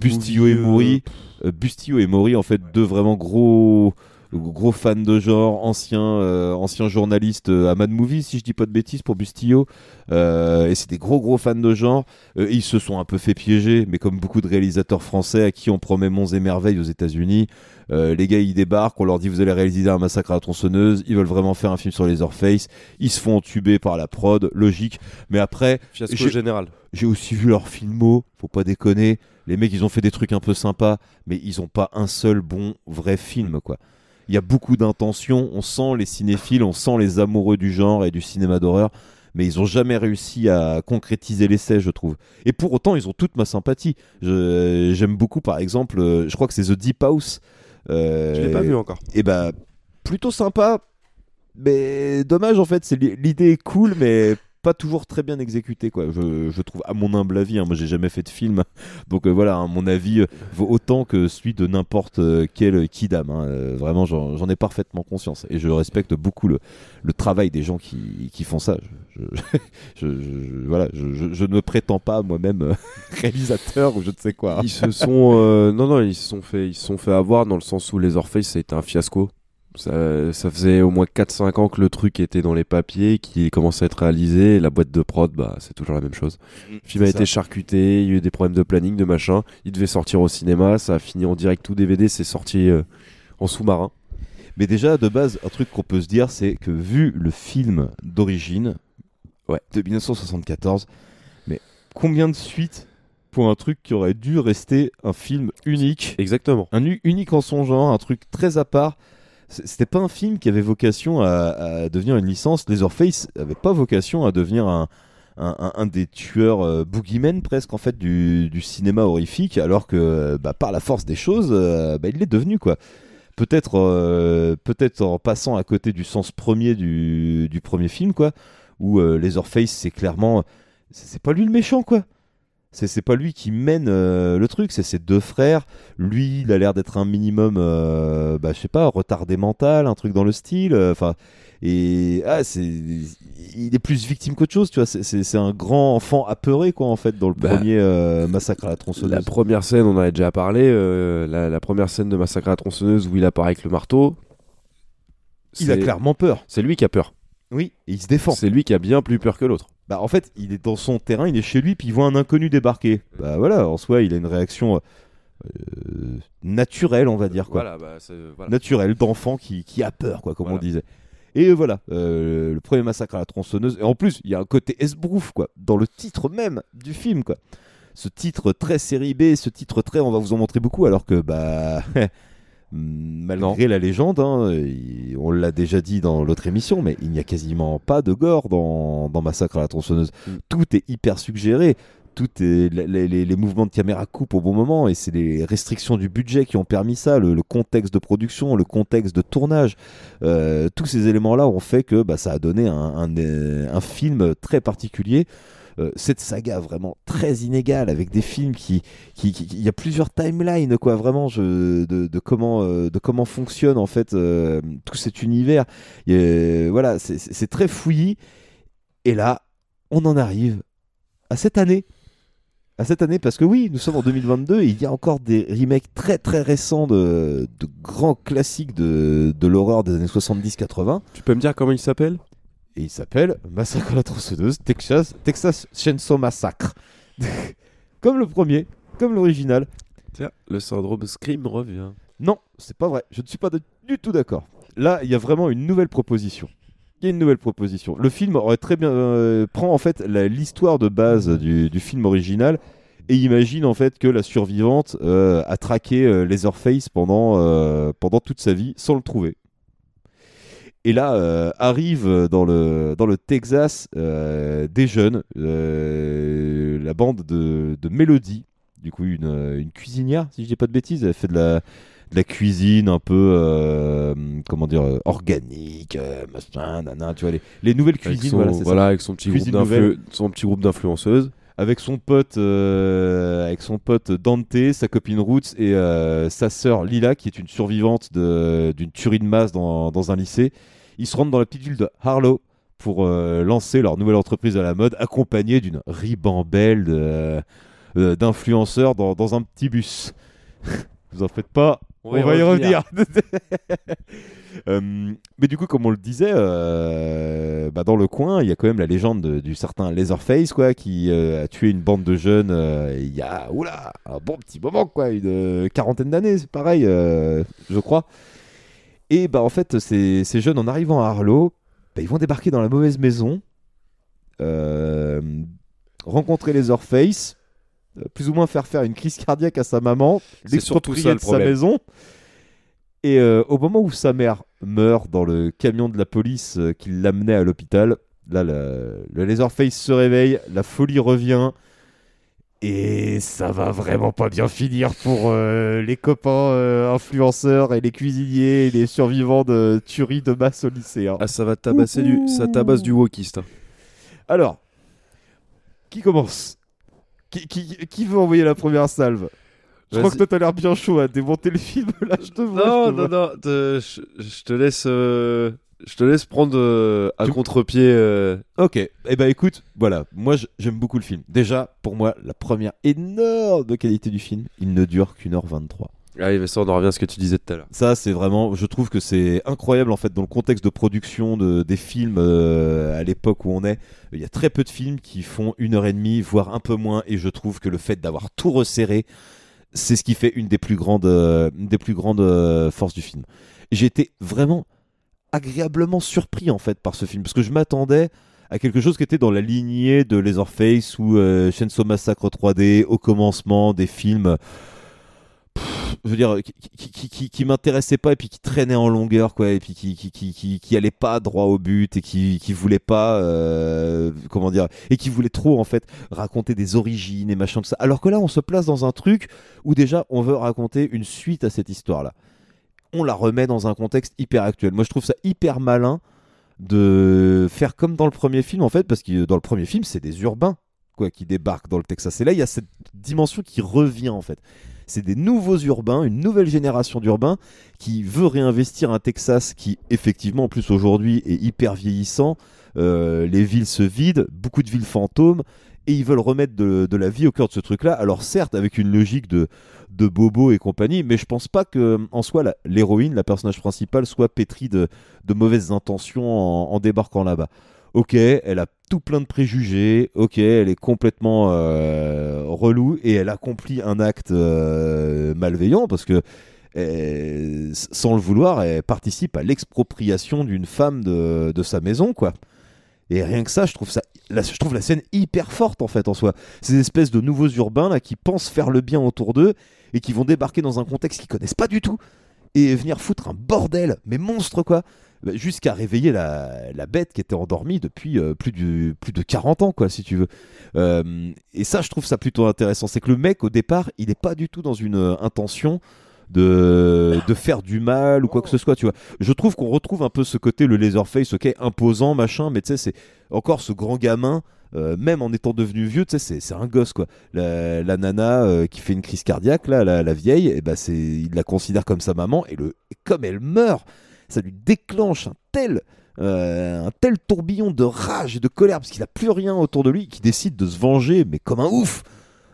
Bustillo movie, et Mori. Euh, Bustillo et Mori, en fait, deux vraiment gros gros fans de genre, anciens euh, anciens journalistes euh, à Mad Movie, si je dis pas de bêtises pour Bustillo. Euh, et c'est des gros gros fans de genre. Euh, ils se sont un peu fait piéger, mais comme beaucoup de réalisateurs français à qui on promet monts et merveilles aux États-Unis, euh, les gars ils débarquent, on leur dit vous allez réaliser un massacre à la tronçonneuse, ils veulent vraiment faire un film sur les Orpheus, ils se font entuber par la prod, logique. Mais après, Fiasco général. J'ai aussi vu leurs filmos, faut pas déconner. Les mecs ils ont fait des trucs un peu sympas, mais ils ont pas un seul bon vrai film quoi. Il y a beaucoup d'intentions, on sent les cinéphiles, on sent les amoureux du genre et du cinéma d'horreur, mais ils ont jamais réussi à concrétiser l'essai, je trouve. Et pour autant, ils ont toute ma sympathie. J'aime beaucoup, par exemple, euh, je crois que c'est The Deep House. Euh, Je l'ai pas vu encore. Et bah, plutôt sympa, mais dommage en fait. L'idée est cool, mais pas toujours très bien exécutée quoi. Je, je trouve, à mon humble avis, hein, moi j'ai jamais fait de film, donc euh, voilà, hein, mon avis euh, vaut autant que celui de n'importe euh, quel kidam. hein. Vraiment, j'en ai parfaitement conscience et je respecte beaucoup le, le travail des gens qui, qui font ça. Je, voilà, je, ne prétends pas moi-même réalisateur ou je ne sais quoi. hein. Ils se sont non non ils se sont fait ils se sont fait avoir dans le sens où les Orpheus ça un fiasco. Ça, ça faisait au moins 4-5 ans que le truc était dans les papiers, qu'il commençait à être réalisé, et la boîte de prod, bah, c'est toujours la même chose. Le film a été charcuté, il y a eu des problèmes de planning, de machin. Il devait sortir au cinéma, ça a fini en direct ou DVD, c'est sorti euh, en sous-marin. Mais déjà, de base, un truc qu'on peut se dire, c'est que vu le film d'origine, ouais, de 1974, mais combien de suites pour un truc qui aurait dû rester un film unique? Exactement. Un unique en son genre, un truc très à part. C'était pas un film qui avait vocation à, devenir une licence. Leatherface avait pas vocation à devenir un, un, des tueurs euh, boogeymen presque en fait du, du cinéma horrifique, alors que bah, par la force des choses, euh, bah, il l'est devenu quoi. Peut-être euh, peut-être en passant à côté du sens premier du, du premier film quoi, où euh, Leatherface c'est clairement c'est pas lui le méchant quoi. C'est c'est pas lui qui mène euh, le truc, c'est ses deux frères. Lui, il a l'air d'être un minimum, euh, bah, je sais pas, retardé mental, un truc dans le style. euh, Enfin, et ah, c'est, il est plus victime qu'autre chose, tu vois. C'est- un grand enfant apeuré, quoi, en fait, dans le Bah, premier euh, massacre à la tronçonneuse. La première scène, on en avait déjà parlé, la, la première scène de Massacre à la tronçonneuse où il apparaît avec le marteau. Il a clairement peur. C'est lui qui a peur. Oui, et il se défend. C'est lui qui a bien plus peur que l'autre. Bah, en fait, il est dans son terrain, il est chez lui, puis il voit un inconnu débarquer. Bah voilà, en soi, il a une réaction euh, naturelle, on va dire, quoi. Voilà, bah, c'est- voilà. naturel d'enfant qui, qui a peur, quoi, comme Voilà. on disait. Et voilà, euh, le premier massacre à la tronçonneuse. Et en plus, il y a un côté esbrouf, quoi, dans le titre même du film, quoi. Ce titre très série B, ce titre très, on va vous en montrer beaucoup, alors que, bah, malgré la légende, hein, il- on l'a déjà dit dans l'autre émission, mais il n'y a quasiment pas de gore dans, dans Massacre à la tronçonneuse. Tout est hyper suggéré. Tout est, les, les- les mouvements de caméra coupent au bon moment et c'est les restrictions du budget qui ont permis ça, le, le contexte de production, le contexte de tournage. Euh, tous ces éléments-là ont fait que bah, ça a donné un, un, un film très particulier. Euh, cette saga vraiment très inégale avec des films qui, qui, il y a plusieurs timelines quoi vraiment de, comment euh, de comment fonctionne en fait euh, tout cet univers. A- voilà c'est- très fouillis. Et là on en arrive à cette année. À cette année parce que oui nous sommes en 2022 et il y a encore des remakes très très récents de, de grands classiques de, de l'horreur des années 70-80 Tu peux me dire comment il s'appelle et il s'appelle Massacre à la tronçonneuse, Texas, Texas Chainsaw Massacre. comme le premier, comme l'original. Tiens, le syndrome Scream revient. Non, c'est pas vrai. Je ne suis pas de- du tout d'accord. Là, il y a vraiment une nouvelle proposition. Il y a une nouvelle proposition. Le film aurait très bien euh, prend en fait l'histoire de base du, du film original et imagine en fait que la survivante euh, a traqué euh, Leatherface pendant euh, pendant toute sa vie sans le trouver. Et là, euh, arrive dans le, dans le Texas euh, des jeunes, euh, la bande de, de Mélodie, du coup une, une cuisinière, si je dis pas de bêtises, elle fait de la, de la cuisine un peu, euh, comment dire, organique, euh, machin, nana, tu vois, les, les nouvelles cuisines, son, voilà, ça. avec son petit, groupe Cuisine d'influ- nouvelle. son petit groupe d'influenceuses. avec son pote euh, avec son pote Dante, sa copine Roots et euh, sa sœur Lila qui est une survivante d'une tuerie de masse dans, dans un lycée. Ils se rendent dans la petite ville de Harlow pour euh, lancer leur nouvelle entreprise à la mode accompagnée d'une ribambelle de- euh, d'influenceurs dans, dans un petit bus. Vous en faites pas, on, va y revenir. Euh, mais du coup, comme on le disait, euh, bah, dans le coin, il y a quand même la légende de- du certain Leatherface, quoi, qui euh, a tué une bande de jeunes euh, il y a, oula, un bon petit moment, quoi, une euh, quarantaine d'années, c'est pareil, euh, je crois. Et bah en fait, ces, ces jeunes, en arrivant à Harlow, bah, ils vont débarquer dans la mauvaise maison, euh, rencontrer Leatherface, euh, plus ou moins faire faire une crise cardiaque à sa maman, l'exproprier le de sa maison. Et euh, au moment où sa mère meurt dans le camion de la police qui l'amenait à l'hôpital, là, le, le se réveille, la folie revient. Et ça va vraiment pas bien finir pour euh, les copains euh, influenceurs et les cuisiniers et les survivants de tueries de masse au lycée. hein. Ah, ça va tabasser du, ça tabasse du wokiste. hein. Alors, qui commence? Qui, qui- qui veut envoyer la première salve? Je crois Vas-y. que toi t'as l'air bien chaud à démonter le film là, je te vois. je Non, te non, vois. non, te- je, je te laisse, euh, je te laisse prendre euh, à contre-pied. euh, Ok, et eh ben écoute, voilà, moi j'aime beaucoup le film. Déjà, pour moi, la première énorme qualité du film, il ne dure qu'une heure 23. Allez, mais ça, on en revient à ce que tu disais tout à l'heure. Ça, c'est vraiment, je trouve que c'est incroyable en fait dans le contexte de production de, des films euh, à l'époque où on est. Il y a très peu de films qui font une heure et demie, voire un peu moins, et je trouve que le fait d'avoir tout resserré, c'est ce qui fait une des plus grandes, euh, une des plus grandes euh, forces du film. J'ai été vraiment agréablement surpris en fait par ce film parce que je m'attendais à quelque chose qui était dans la lignée de Leatherface ou euh, Massacre 3D au commencement des films je veux dire, qui, qui, qui, qui- m'intéressait pas et puis qui traînait en longueur, quoi, et puis qui, qui, qui, qui, allait pas droit au but et qui, qui voulait pas, euh, comment dire, et qui voulait trop, en fait, raconter des origines et machin, tout ça. Alors que là, on se place dans un truc où déjà, on veut raconter une suite à cette histoire-là. On la remet dans un contexte hyper actuel. Moi, je trouve ça hyper malin de faire comme dans le premier film, en fait, parce que dans le premier film, c'est des urbains, quoi, qui débarquent dans le Texas. Et là, il y a cette dimension qui revient, en fait. C'est des nouveaux urbains, une nouvelle génération d'urbains qui veut réinvestir un Texas qui, effectivement, en plus aujourd'hui, est hyper vieillissant. Euh, les villes se vident, beaucoup de villes fantômes, et ils veulent remettre de, la vie au cœur de ce truc-là. Alors certes, avec une logique de, bobo et compagnie, mais je pense pas que en soi l'héroïne, la personnage principale, soit pétrie de, mauvaises intentions en, en débarquant là-bas. Ok, elle a tout plein de préjugés. Ok, elle est complètement euh, relou et elle accomplit un acte euh, malveillant parce que euh, sans le vouloir, elle participe à l'expropriation d'une femme de, de sa maison, quoi. Et rien que ça, je trouve ça, la, je trouve la scène hyper forte en fait en soi. Ces espèces de nouveaux urbains là qui pensent faire le bien autour d'eux et qui vont débarquer dans un contexte qu'ils connaissent pas du tout et venir foutre un bordel, mais monstre quoi, Bah, jusqu'à réveiller la, la bête qui était endormie depuis euh, plus, de 40 ans quoi si tu veux. Euh, et ça, je trouve ça plutôt intéressant, c'est que le mec au départ, il n'est pas du tout dans une euh, intention de, de faire du mal ou quoi que ce soit, tu vois. Je trouve qu'on retrouve un peu ce côté, le Laserface, ok, imposant, machin, mais tu sais, c'est encore ce grand gamin, euh, même en étant devenu vieux, tu sais, c'est- un gosse, quoi. La, la nana euh, qui fait une crise cardiaque, là, la, la vieille, et ben c'est, il la considère comme sa maman, et, le, comme elle meurt, ça lui déclenche un tel... euh, un tel tourbillon de rage et de colère parce qu'il n'a plus rien autour de lui, qui décide de se venger, mais comme un ouf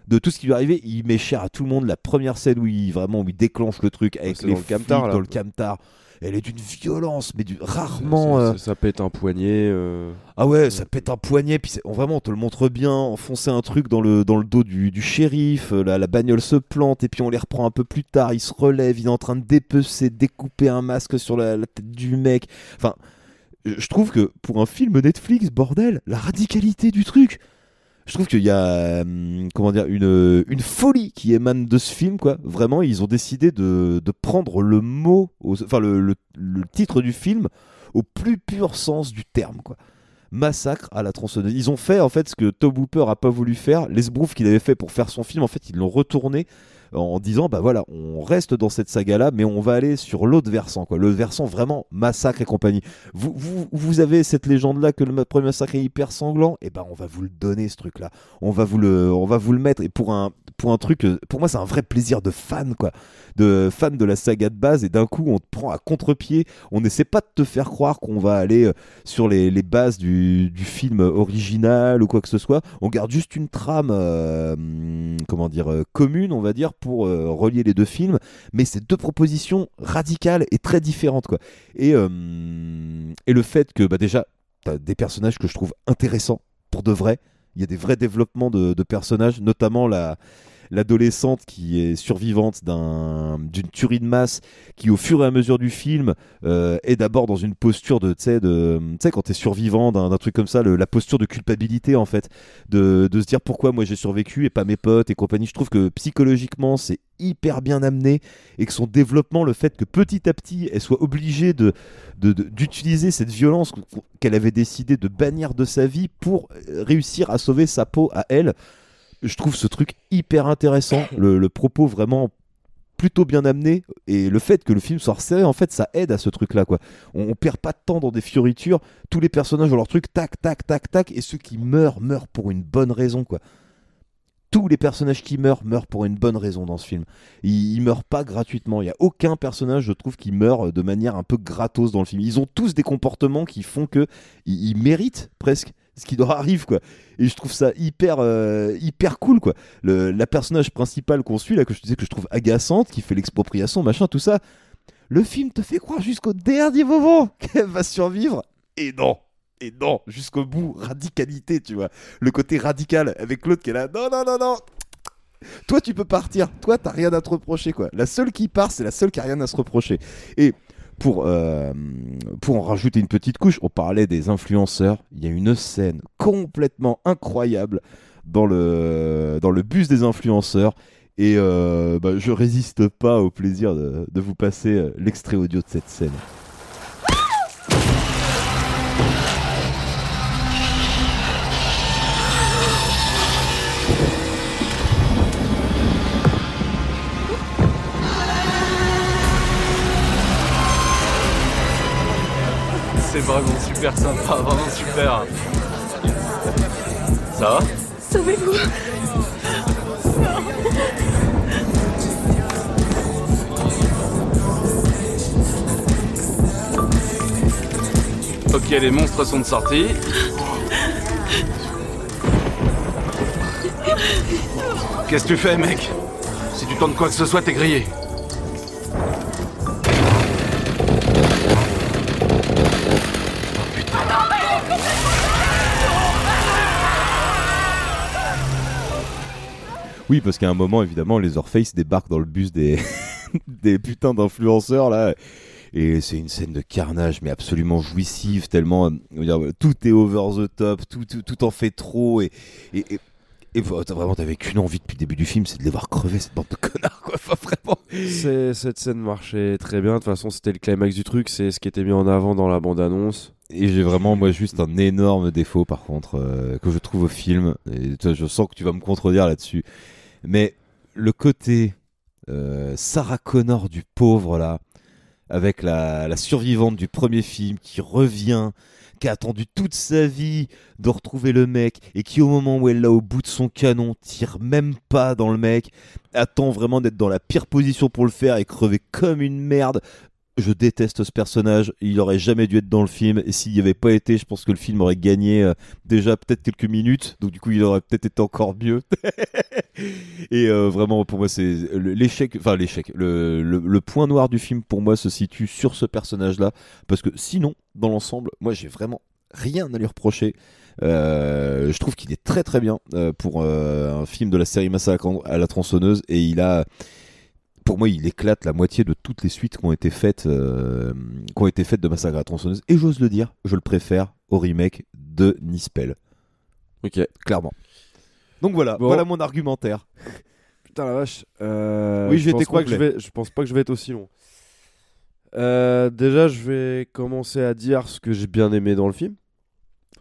de tout ce qui lui est arrivé. Il met cher à tout le monde. La première scène où il vraiment où il déclenche le truc avec c'est les dans le camtar, dans le camtar. Elle est d'une violence, mais du rarement. Ça, euh, ça- ça pète un poignet. euh. ah ouais, ça pète un poignet, puis on, vraiment on te le montre bien, enfoncer un truc dans le, dans le dos du, du shérif, euh, la, la bagnole se plante, et puis on les reprend un peu plus tard, il se relève, il est en train de dépecer, découper un masque sur la, la tête du mec. Enfin, je trouve que pour un film Netflix, bordel, la radicalité du truc, je trouve qu'il y a hum, comment dire une, folie qui émane de ce film quoi. Vraiment, ils ont décidé de, prendre le mot, enfin le, le- titre du film au plus pur sens du terme quoi. Massacre à la tronçonneuse. Ils ont fait en fait ce que Tobe Hooper a pas voulu faire, les sbroufs qu'il avait fait pour faire son film. En fait, ils l'ont retourné en disant bah voilà, on reste dans cette saga là, mais on va aller sur l'autre versant quoi, le versant vraiment massacre et compagnie. Vous, vous, vous avez cette légende là que le premier massacre est hyper sanglant, et ben on va vous le donner ce truc là, on va vous le, on va vous le mettre. Et pour un, pour un truc, euh, pour moi c'est un vrai plaisir de fan quoi, de fan de la saga de base. Et d'un coup on te prend à contre-pied, on n'essaie pas de te faire croire qu'on va aller euh, sur les, les bases du, du film original ou quoi que ce soit, on garde juste une trame, euh, hum, comment dire, euh, commune on va dire pour euh, relier les deux films, mais c'est deux propositions radicales et très différentes quoi. Et, euh, et le fait que bah, déjà t'as des personnages que je trouve intéressants pour de vrai. Il y a des vrais développements de personnages, notamment la l'adolescente qui est survivante d'un- d'une tuerie de masse, qui au fur et à mesure du film euh, est d'abord dans une posture de, tu sais, quand t'es survivant d'un truc comme ça, la posture de culpabilité en fait, de, de se dire pourquoi moi j'ai survécu et pas mes potes et compagnie. Je trouve que psychologiquement c'est hyper bien amené et que son développement, le fait que petit à petit elle soit obligée de- de- d'utiliser cette violence qu'elle avait décidé de bannir de sa vie pour euh, réussir à sauver sa peau à elle. Je trouve ce truc hyper intéressant, le, propos vraiment plutôt bien amené et le fait que le film soit resserré en fait ça aide à ce truc là quoi on, perd pas de temps dans des fioritures tous les personnages ont leur truc tac tac tac tac et ceux qui meurent meurent pour une bonne raison quoi tous les personnages qui meurent meurent pour une bonne raison dans ce film. Ils, ils meurent pas gratuitement. Il y a aucun personnage, je trouve, qui meurt de manière un peu gratos dans le film. Ils ont tous des comportements qui font que ils, ils méritent presque ce qui leur arrive quoi. Et je trouve ça hyper euh, hyper cool quoi. Le, la personnage principale qu'on suit là que je disais que je trouve agaçante, qui fait l'expropriation, machin, tout ça. Le film te fait croire jusqu'au dernier moment qu'elle va survivre. Et non, et non, jusqu'au bout, radicalité, tu vois. Le côté radical avec l'autre qui est là, non, non, non, non. Toi, tu peux partir. Toi, t'as rien à te reprocher, quoi. La seule qui part, c'est la seule qui a rien à se reprocher. Et pour, euh, pour en rajouter une petite couche, on parlait des influenceurs. Il y a une scène complètement incroyable dans le, bus des influenceurs. Et euh, bah, je résiste pas au plaisir de, de vous passer euh, l'extrait audio de cette scène. C'est vraiment super sympa, vraiment super. Ça va Sauvez-vous Ok, les monstres sont de sortie. Qu'est-ce que tu fais, mec? Si tu tentes quoi que ce soit, t'es grillé. Oui, parce qu'à un moment, évidemment, les Orpheus débarquent dans le bus des, des putains d'influenceurs, là. Et c'est une scène de carnage, mais absolument jouissive, tellement. euh, dire, tout est over the top, tout, tout, tout en fait trop. Et, et, et, vraiment, t'avais qu'une envie depuis le début du film, c'est de les voir crever, cette bande de connards, quoi. Enfin, vraiment. Cette scène marchait très bien. De toute façon, c'était le climax du truc. C'est ce qui était mis en avant dans la bande-annonce. Et j'ai vraiment, moi, juste un énorme défaut, par contre, euh, que je trouve au film. Et toi, je sens que tu vas me contredire là-dessus. Mais le côté euh, Sarah Connor du pauvre, là, avec la, la survivante du premier film qui revient, qui a attendu toute sa vie de retrouver le mec, et qui, au moment où elle l'a au bout de son canon, tire même pas dans le mec, attend vraiment d'être dans la pire position pour le faire et crever comme une merde. Je déteste ce personnage, il aurait jamais dû être dans le film, et s'il n'y avait pas été, je pense que le film aurait gagné euh, déjà peut-être quelques minutes, donc du coup il aurait peut-être été encore mieux. et euh, vraiment, pour moi, c'est l'échec, enfin l'échec, le, point noir du film pour moi se situe sur ce personnage-là, parce que sinon, dans l'ensemble, moi j'ai vraiment rien à lui reprocher. Euh, je trouve qu'il est très très bien pour un film de la série Massacre à la tronçonneuse, et il a pour moi, il éclate la moitié de toutes les suites qui ont été faites, euh, qui ont été faites de Massacre à la tronçonneuse. Et j'ose le dire, je le préfère au remake de Nispel. Ok. Clairement. Donc voilà, Bon. voilà mon argumentaire. Putain la vache. Euh, Oui, je vais pense été pas que je complet. vais. Je pense pas que je vais être aussi long. Euh, déjà, je vais commencer à dire ce que j'ai bien aimé dans le film.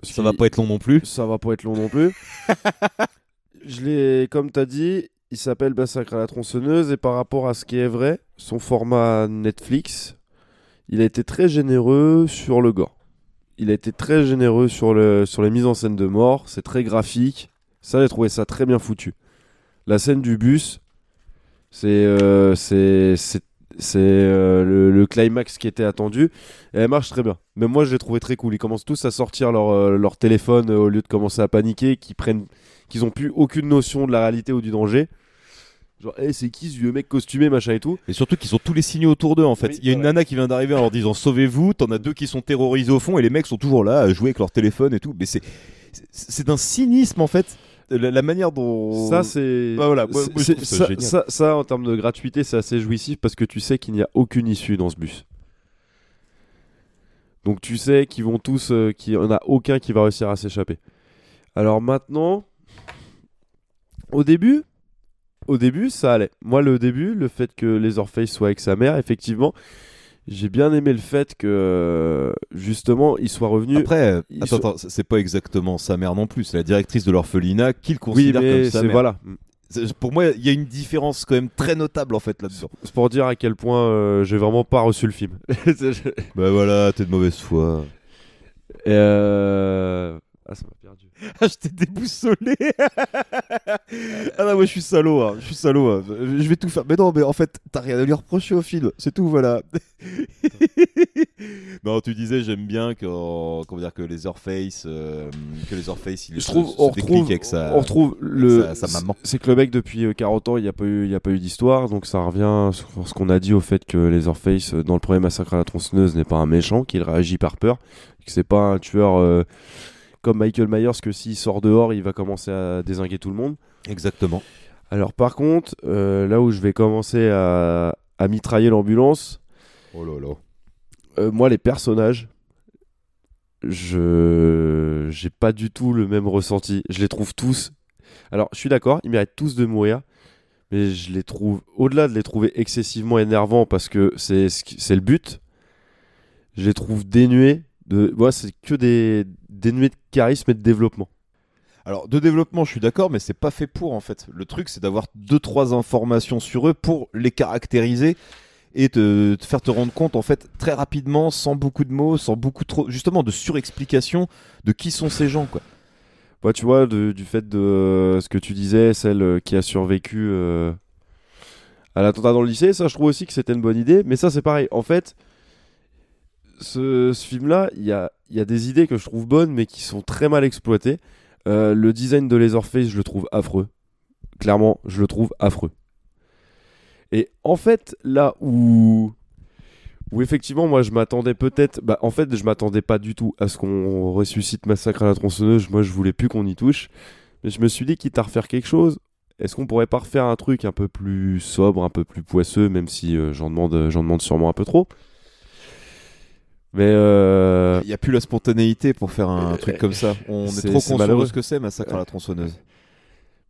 Ça va pas être long non plus. Ça va pas être long non plus. je l'ai, comme t'as dit, il s'appelle Massacre à la tronçonneuse et par rapport à ce qui est vrai, son format Netflix, il a été très généreux sur le gore. Il a été très généreux sur, le, sur les mises en scène de mort, c'est très graphique. Ça, j'ai trouvé ça très bien foutu. La scène du bus, c'est euh, c'est euh, le, le climax qui était attendu et elle marche très bien. Mais moi je l'ai trouvé très cool. Ils commencent tous à sortir leur, euh, leur téléphone euh, au lieu de commencer à paniquer, qu'ils prennent qu'ils ont plus aucune notion de la réalité ou du danger. Genre, hey, c'est qui ce vieux mec costumé, machin et tout. Et surtout qu'ils ont tous les signaux autour d'eux en fait. Oui, Il y a une nana qui vient d'arriver en leur disant sauvez-vous, t'en as deux qui sont terrorisés au fond et les mecs sont toujours là à jouer avec leur téléphone et tout. Mais c'est c'est- c'est d'un cynisme en fait. La, la manière dont. Ça, c'est. Bah voilà, moi- c'est- moi, je c'est- trouve ça ça, génial. ça- ça, en termes de gratuité, c'est assez jouissif parce que tu sais qu'il n'y a aucune issue dans ce bus. Donc tu sais qu'ils vont tous. euh, qu'il n'y en a aucun qui va réussir à s'échapper. Alors maintenant. Au début. Au début, ça allait. Moi, le début, le fait que les Orpheus soient avec sa mère, effectivement. J'ai bien aimé le fait que justement il soit revenu. Après, euh, attends, attends, c'est pas exactement sa mère non plus. C'est la directrice de l'orphelinat qui le Oui, considère mais comme sa mère. voilà. Pour moi, il y a une différence quand même très notable en fait là-dedans. C'est pour dire à quel point euh, j'ai vraiment pas reçu le film. bah voilà, t'es de mauvaise foi. Et euh... Ah, ça. Ah, je t'ai déboussolé. ah non, moi je suis salaud, hein. je suis salaud. hein. Je vais tout faire. Mais non, mais en fait, t'as rien à lui reprocher au film. C'est tout, voilà. non, tu disais, j'aime bien que, comment dire, que les Orpheus, euh, que les Orpheus, il Je se- trouve, se on retrouve, avec sa, on retrouve le, sa, sa maman. C'est que le mec depuis euh, 40 ans, il n'y a pas eu, il y a pas eu d'histoire, donc ça revient sur ce qu'on a dit au fait que les Orpheus euh, dans le premier massacre à la tronçonneuse n'est pas un méchant, qu'il réagit par peur, que c'est pas un tueur euh, comme Michael Myers que s'il sort dehors, il va commencer à désinguer tout le monde. Exactement. Alors par contre, euh, là où je vais commencer à, à mitrailler l'ambulance, Oh là là. euh, moi les personnages, je j'ai pas du tout le même ressenti. Je les trouve tous. Alors je suis d'accord, ils méritent tous de mourir, mais je les trouve, au-delà de les trouver excessivement énervants parce que c'est le but, je les trouve dénués de. C'est que des dénués de charisme et de développement. Alors, de développement, je suis d'accord, mais c'est pas fait pour en fait. Le truc, c'est d'avoir deux trois informations sur eux pour les caractériser et te, te faire te rendre compte en fait très rapidement, sans beaucoup de mots, sans beaucoup trop, justement, de surexplication de qui sont ces gens quoi. Bah, tu vois, de- du fait de euh, ce que tu disais, celle euh, qui a survécu euh, à l'attentat dans le lycée, ça, je trouve aussi que c'était une bonne idée. Mais ça, c'est pareil. En fait, ce, film-là, il y a, des idées que je trouve bonnes, mais qui sont très mal exploitées. Euh, le design de Leatherface, je le trouve affreux. Clairement, je le trouve affreux. Et en fait, là où, où effectivement, moi, je m'attendais peut-être. Bah, en fait, je m'attendais pas du tout à ce qu'on ressuscite Massacre à la tronçonneuse. Moi, je voulais plus qu'on y touche. Mais je me suis dit, quitte à refaire quelque chose, est-ce qu'on pourrait pas refaire un truc un peu plus sobre, un peu plus poisseux, même si euh, j'en demande, j'en demande sûrement un peu trop? Mais euh, Il y a plus la spontanéité pour faire un truc comme ça. On est, trop conscient malheureux. de ce que c'est, massacre à la tronçonneuse.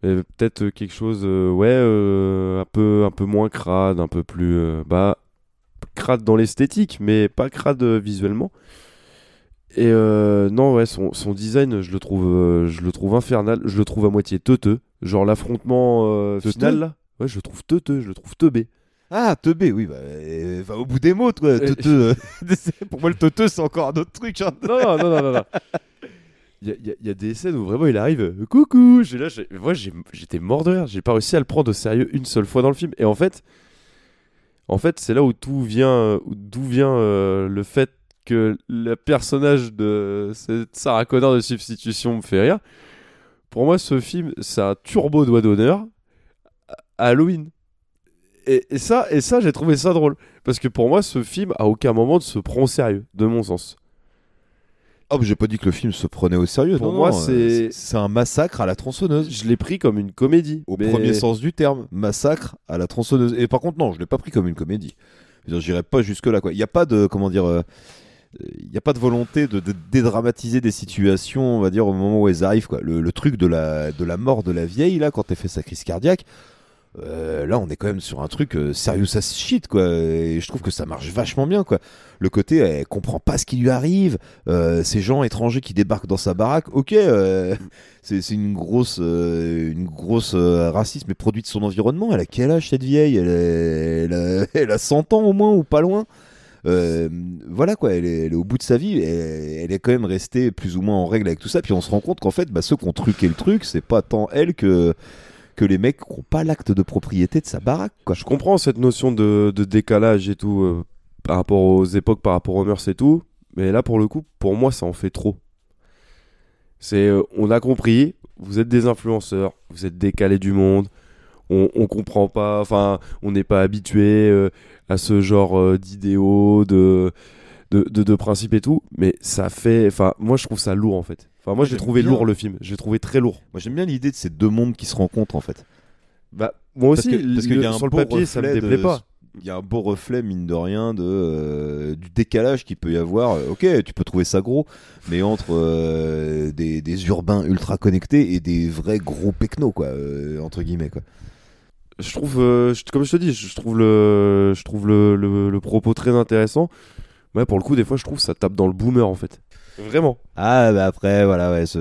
peut-être euh, quelque chose, euh, ouais, euh, un peu, un peu moins crade, un peu plus, euh, bah, crade dans l'esthétique, mais pas crade euh, visuellement. Et euh, non, ouais, son, son design, je le trouve, euh, je le trouve infernal. Je le trouve à moitié teuteux. Genre l'affrontement euh, final là, ouais, je le trouve teuteux, je le trouve teubé. Ah, teubé, oui, bah, euh, va au bout des mots, toi, teuteux. pour moi, le teuteux, c'est encore un autre truc. hein. Non, non, non, non. Il y, a- il y des scènes où vraiment il arrive, euh, coucou, là, moi j'étais mort de rire, j'ai pas réussi à le prendre au sérieux une seule fois dans le film. Et en fait, en fait, c'est là où tout vient, euh, où- d'où vient euh, le fait que le personnage de cette Sarah Connor de substitution me fait rire. Pour moi, ce film, c'est un turbo doigt d'honneur à Halloween. Et, et ça, et ça j'ai trouvé ça drôle. Parce que pour moi, ce film, à aucun moment, ne se prend au sérieux, de mon sens. Oh, j'ai pas dit que le film se prenait au sérieux. Pour non, moi, euh, c'est- c'est un massacre à la tronçonneuse. Je l'ai pris comme une comédie. Au mais- premier sens du terme, massacre à la tronçonneuse. Et par contre, non, je l'ai pas pris comme une comédie. J'irai pas jusque là. Quoi. Il n'y a pas de comment dire. euh, Il n'y a pas de volonté de, de dédramatiser des situations, on va dire, au moment où elles arrivent. Quoi. Le, le truc de la, de la mort de la vieille, là, quand elle fait sa crise cardiaque, euh, là, on est quand même sur un truc euh, serious as shit, quoi. Et je trouve que ça marche vachement bien, quoi. Le côté, elle comprend pas ce qui lui arrive. euh, ces gens étrangers qui débarquent dans sa baraque, ok, euh, c'est une grosse, une grosse racisme, mais produit de son environnement. Elle a quel âge cette vieille? Elle, elle, a, elle a 100 ans au moins ou pas loin. Voilà quoi, elle est, au bout de sa vie, elle est quand même restée plus ou moins en règle avec tout ça. Puis on se rend compte qu'en fait, bah, ceux qui ont truqué le truc, c'est pas tant elle que que les mecs n'ont pas l'acte de propriété de sa baraque. Je comprends cette notion de, décalage et tout euh, par rapport aux époques, par rapport aux mœurs et tout. Mais là, pour le coup, pour moi, ça en fait trop. C'est, euh, on a compris, vous êtes des influenceurs, vous êtes décalés du monde, on, comprend pas, enfin, on n'est pas habitué euh, à ce genre d'idéaux, de, de, de, de principes et tout. Mais ça fait, enfin, moi, je trouve ça lourd en fait. Enfin, moi, j'ai trouvé bien. lourd le film. J'ai trouvé très lourd. Moi j'aime bien l'idée de ces deux mondes qui se rencontrent en fait. Bah, moi Parce aussi, que- parce le- qu'il y a un sur le papier, ça me déplaît de- pas. Il y a un beau reflet, mine de rien, de, euh, du décalage qu'il peut y avoir. Euh, Ok, tu peux trouver ça gros, mais entre euh, des, des urbains ultra connectés et des vrais gros pecnos, quoi, euh, entre guillemets. Quoi. je trouve, je- comme je te dis, je trouve le, je trouve le, le, le propos très intéressant. Mais pour le coup, des fois, je trouve que ça tape dans le boomer en fait. Vraiment. Ah, bah après, voilà, ouais, ça,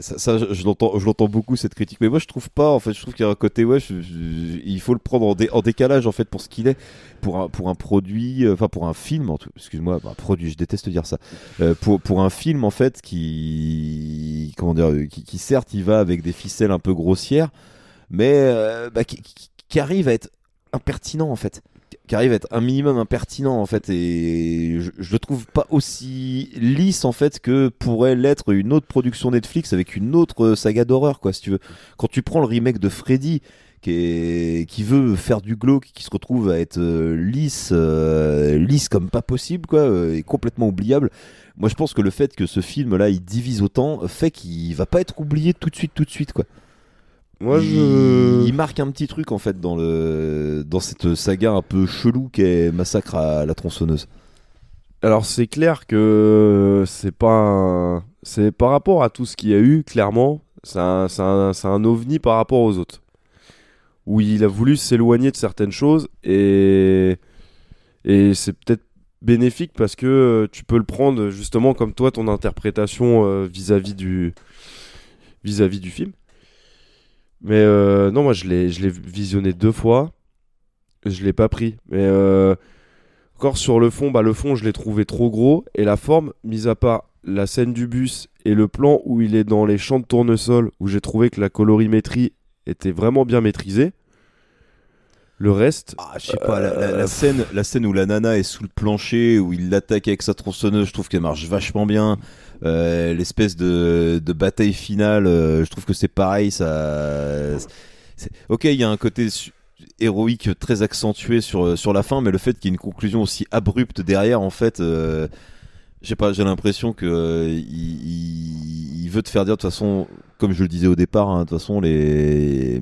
ça, je, je l'entends, beaucoup cette critique, mais moi je trouve pas, en fait, je trouve qu'il y a un côté, ouais, il faut le prendre en, dé- en décalage en fait pour ce qu'il est, pour un, pour un produit, euh, enfin pour un film, excuse-moi, bah, produit, je déteste dire ça, Euh, pour, pour un film en fait qui, comment dire, euh, qui, certes il va avec des ficelles un peu grossières, mais bah, qui arrive à être impertinent en fait qui arrive à être un minimum impertinent en fait et je, le trouve pas aussi lisse en fait que pourrait l'être une autre production Netflix avec une autre euh, saga d'horreur quoi si tu veux. Quand tu prends le remake de Freddy qui, qui veut faire du glauque qui se retrouve à être euh, lisse euh, lisse comme pas possible quoi et complètement oubliable moi je pense que le fait que ce film là il divise autant fait qu'il va pas être oublié tout de suite tout de suite quoi Moi, il, je- il marque un petit truc en fait dans le dans cette saga un peu chelou qu'est Massacre à la tronçonneuse. Alors c'est clair que c'est pas, un- c'est par rapport à tout ce qu'il y a eu, clairement, c'est un, c'est un, un ovni par rapport aux autres. où il a voulu s'éloigner de certaines choses et, et c'est peut-être bénéfique parce que tu peux le prendre justement comme toi ton interprétation euh, vis-à-vis du vis-à-vis du film. Mais euh, non, moi je l'ai je l'ai visionné deux fois, je l'ai pas pris. Mais euh, encore sur le fond, bah le fond je l'ai trouvé trop gros et la forme, mis à part la scène du bus et le plan où il est dans les champs de tournesol où j'ai trouvé que la colorimétrie était vraiment bien maîtrisée. Le reste. Ah, je sais pas, la, la- la scène, la scène où la nana est sous le plancher, où il l'attaque avec sa tronçonneuse, je trouve qu'elle marche vachement bien. Euh, L'espèce de, de bataille finale, euh, je trouve que c'est pareil. Ça, ok, il y a un côté héroïque très accentué sur, sur la fin, mais le fait qu'il y ait une conclusion aussi abrupte derrière, en fait, euh, je sais pas, j'ai l'impression que euh, il, il- il veut te faire dire de toute façon, comme je le disais au départ, hein, de toute façon les,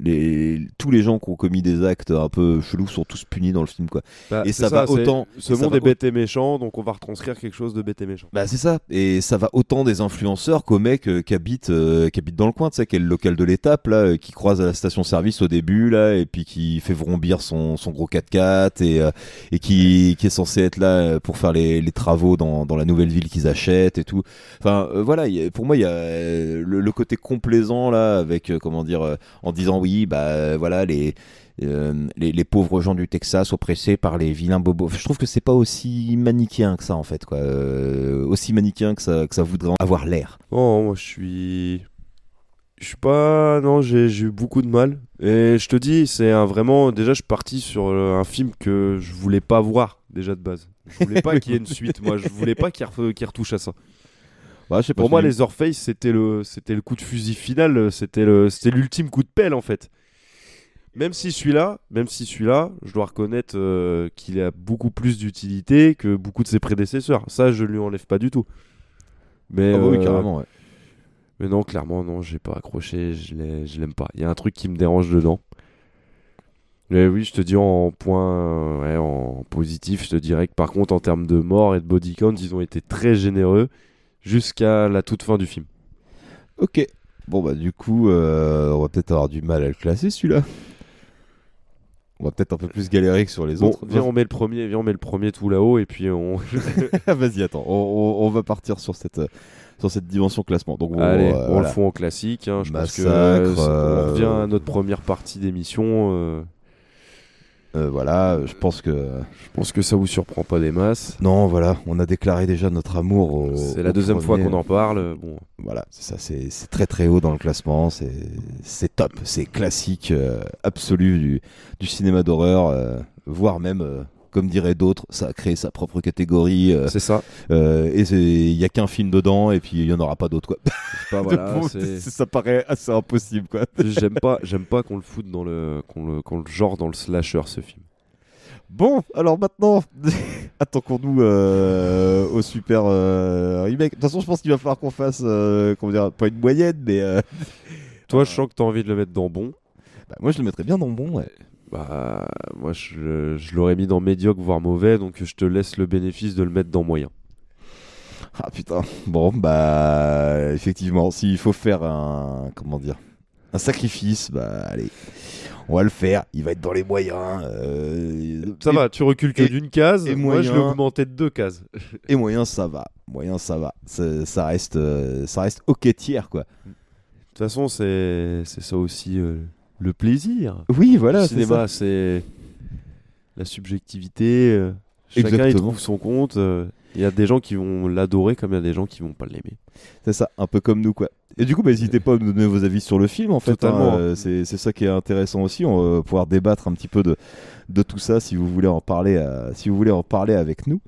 les tous les gens qui ont commis des actes un peu chelous sont tous punis dans le film quoi. Bah, et ça, va autant. Ce monde va est bête et méchant, donc on va retranscrire quelque chose de bête et méchant. Bah c'est ça, et ça va autant des influenceurs qu'aux mecs euh, qui habitent euh, qui habitent dans le coin, tu sais, qui est le local de l'étape là, euh, qui croise à la station-service au début là, et puis qui fait vrombir son, son gros 4x4 et et qui, qui est censé être là pour faire les, les travaux dans, dans la nouvelle ville qu'ils achètent et tout. Enfin voilà, il y a- pour moi il y a le, le côté complaisant là avec euh, comment dire euh, en disant oui bah euh, voilà les euh, les, les pauvres gens du Texas oppressés par les vilains bobos. Je trouve que c'est pas aussi manichéen que ça en fait, quoi. Euh, aussi manichéen que ça, que ça voudrait avoir l'air. Oh, moi je suis. Je suis pas. Non, j'ai eu beaucoup de mal. Et je te dis, c'est un vraiment. Déjà, je suis parti sur un film que je voulais pas voir, déjà de base. Je voulais pas qu'il y ait une suite, moi. Je voulais pas qu'il re- qu'il retouche à ça. Bah, je Pour moi, les Orpheus, c'était le, c'était le coup de fusil final. C'était le, c'était l'ultime coup de pelle, en fait. Même si celui-là, même si celui-là, je dois reconnaître euh, qu'il a beaucoup plus d'utilité que beaucoup de ses prédécesseurs. Ça, je lui enlève pas du tout. Mais Ah bah oui, euh, carrément, ouais. Mais non, clairement, non, j'ai pas accroché, je l'ai- je l'aime pas. Il y a un truc qui me dérange dedans. Mais oui, je te dis en point, euh, ouais, en positif, je te dirais que par contre, en termes de mort et de body count, ils ont été très généreux jusqu'à la toute fin du film. Ok. Bon bah du coup, euh, on va peut-être avoir du mal à le classer celui-là. On va peut-être un peu plus galérer que sur les Bon, autres. viens, on met le premier, viens, on met le premier tout là-haut et puis on. Vas-y, attends, on, on- on va partir sur cette, euh, sur cette dimension classement. Donc, bon, Allez, euh, on voilà. le fout en classique. hein, je pense que euh, on revient à notre première partie d'émission. Euh, voilà, je pense que. Je pense que ça vous surprend pas des masses. Non, voilà, on a déclaré déjà notre amour au. C'est la au deuxième fois qu'on en parle. Bon, Voilà, c'est ça, c'est très très haut dans le classement, c'est c'est top, c'est classique euh, absolu du, du cinéma d'horreur, euh, voire même, comme diraient d'autres, ça a créé sa propre catégorie. euh, C'est ça. euh, et il y a qu'un film dedans, et puis il y en aura pas d'autres, quoi. pas, voilà, Bon, c'est- ça paraît assez impossible, quoi. j'aime pas, j'aime pas qu'on le foute dans le, qu'on le, qu'on le genre dans le slasher ce film. Bon, alors maintenant, attaquons-nous euh, au super remake. De toute façon, je pense qu'il va falloir qu'on fasse, comment dire, pas une moyenne, mais. Toi, je sens que t'as envie de le mettre dans bon. bah, moi, je le mettrais bien dans bon, ouais. Bah, moi, je, je l'aurais mis dans médiocre, voire mauvais, donc je te laisse le bénéfice de le mettre dans moyen. Ah putain. Bon, bah, effectivement, s'il faut faire un. Comment dire Un sacrifice, bah, allez. On va le faire. Il va être dans les moyens. euh, Ça et- va, tu recules que d'une case. et moi, je l'ai augmenté de deux cases. Et moyen, ça va. Moyen, ça va. Ça, ça reste, euh, ça reste ok tiers, quoi. De toute façon, c'est c'est ça aussi euh, le plaisir. Oui, voilà, Le c'est cinéma, c'est la subjectivité. euh, chacun y trouve son compte. euh, Il y a des gens qui vont l'adorer comme il y a des gens qui vont pas l'aimer. C'est ça, un peu comme nous, quoi. Et du coup, bah, n'hésitez pas à nous donner vos avis sur le film, en fait. Hein, euh, c'est ça qui est intéressant aussi. On va pouvoir débattre un petit peu de, de tout ça si vous voulez en parler, si vous voulez en parler avec nous.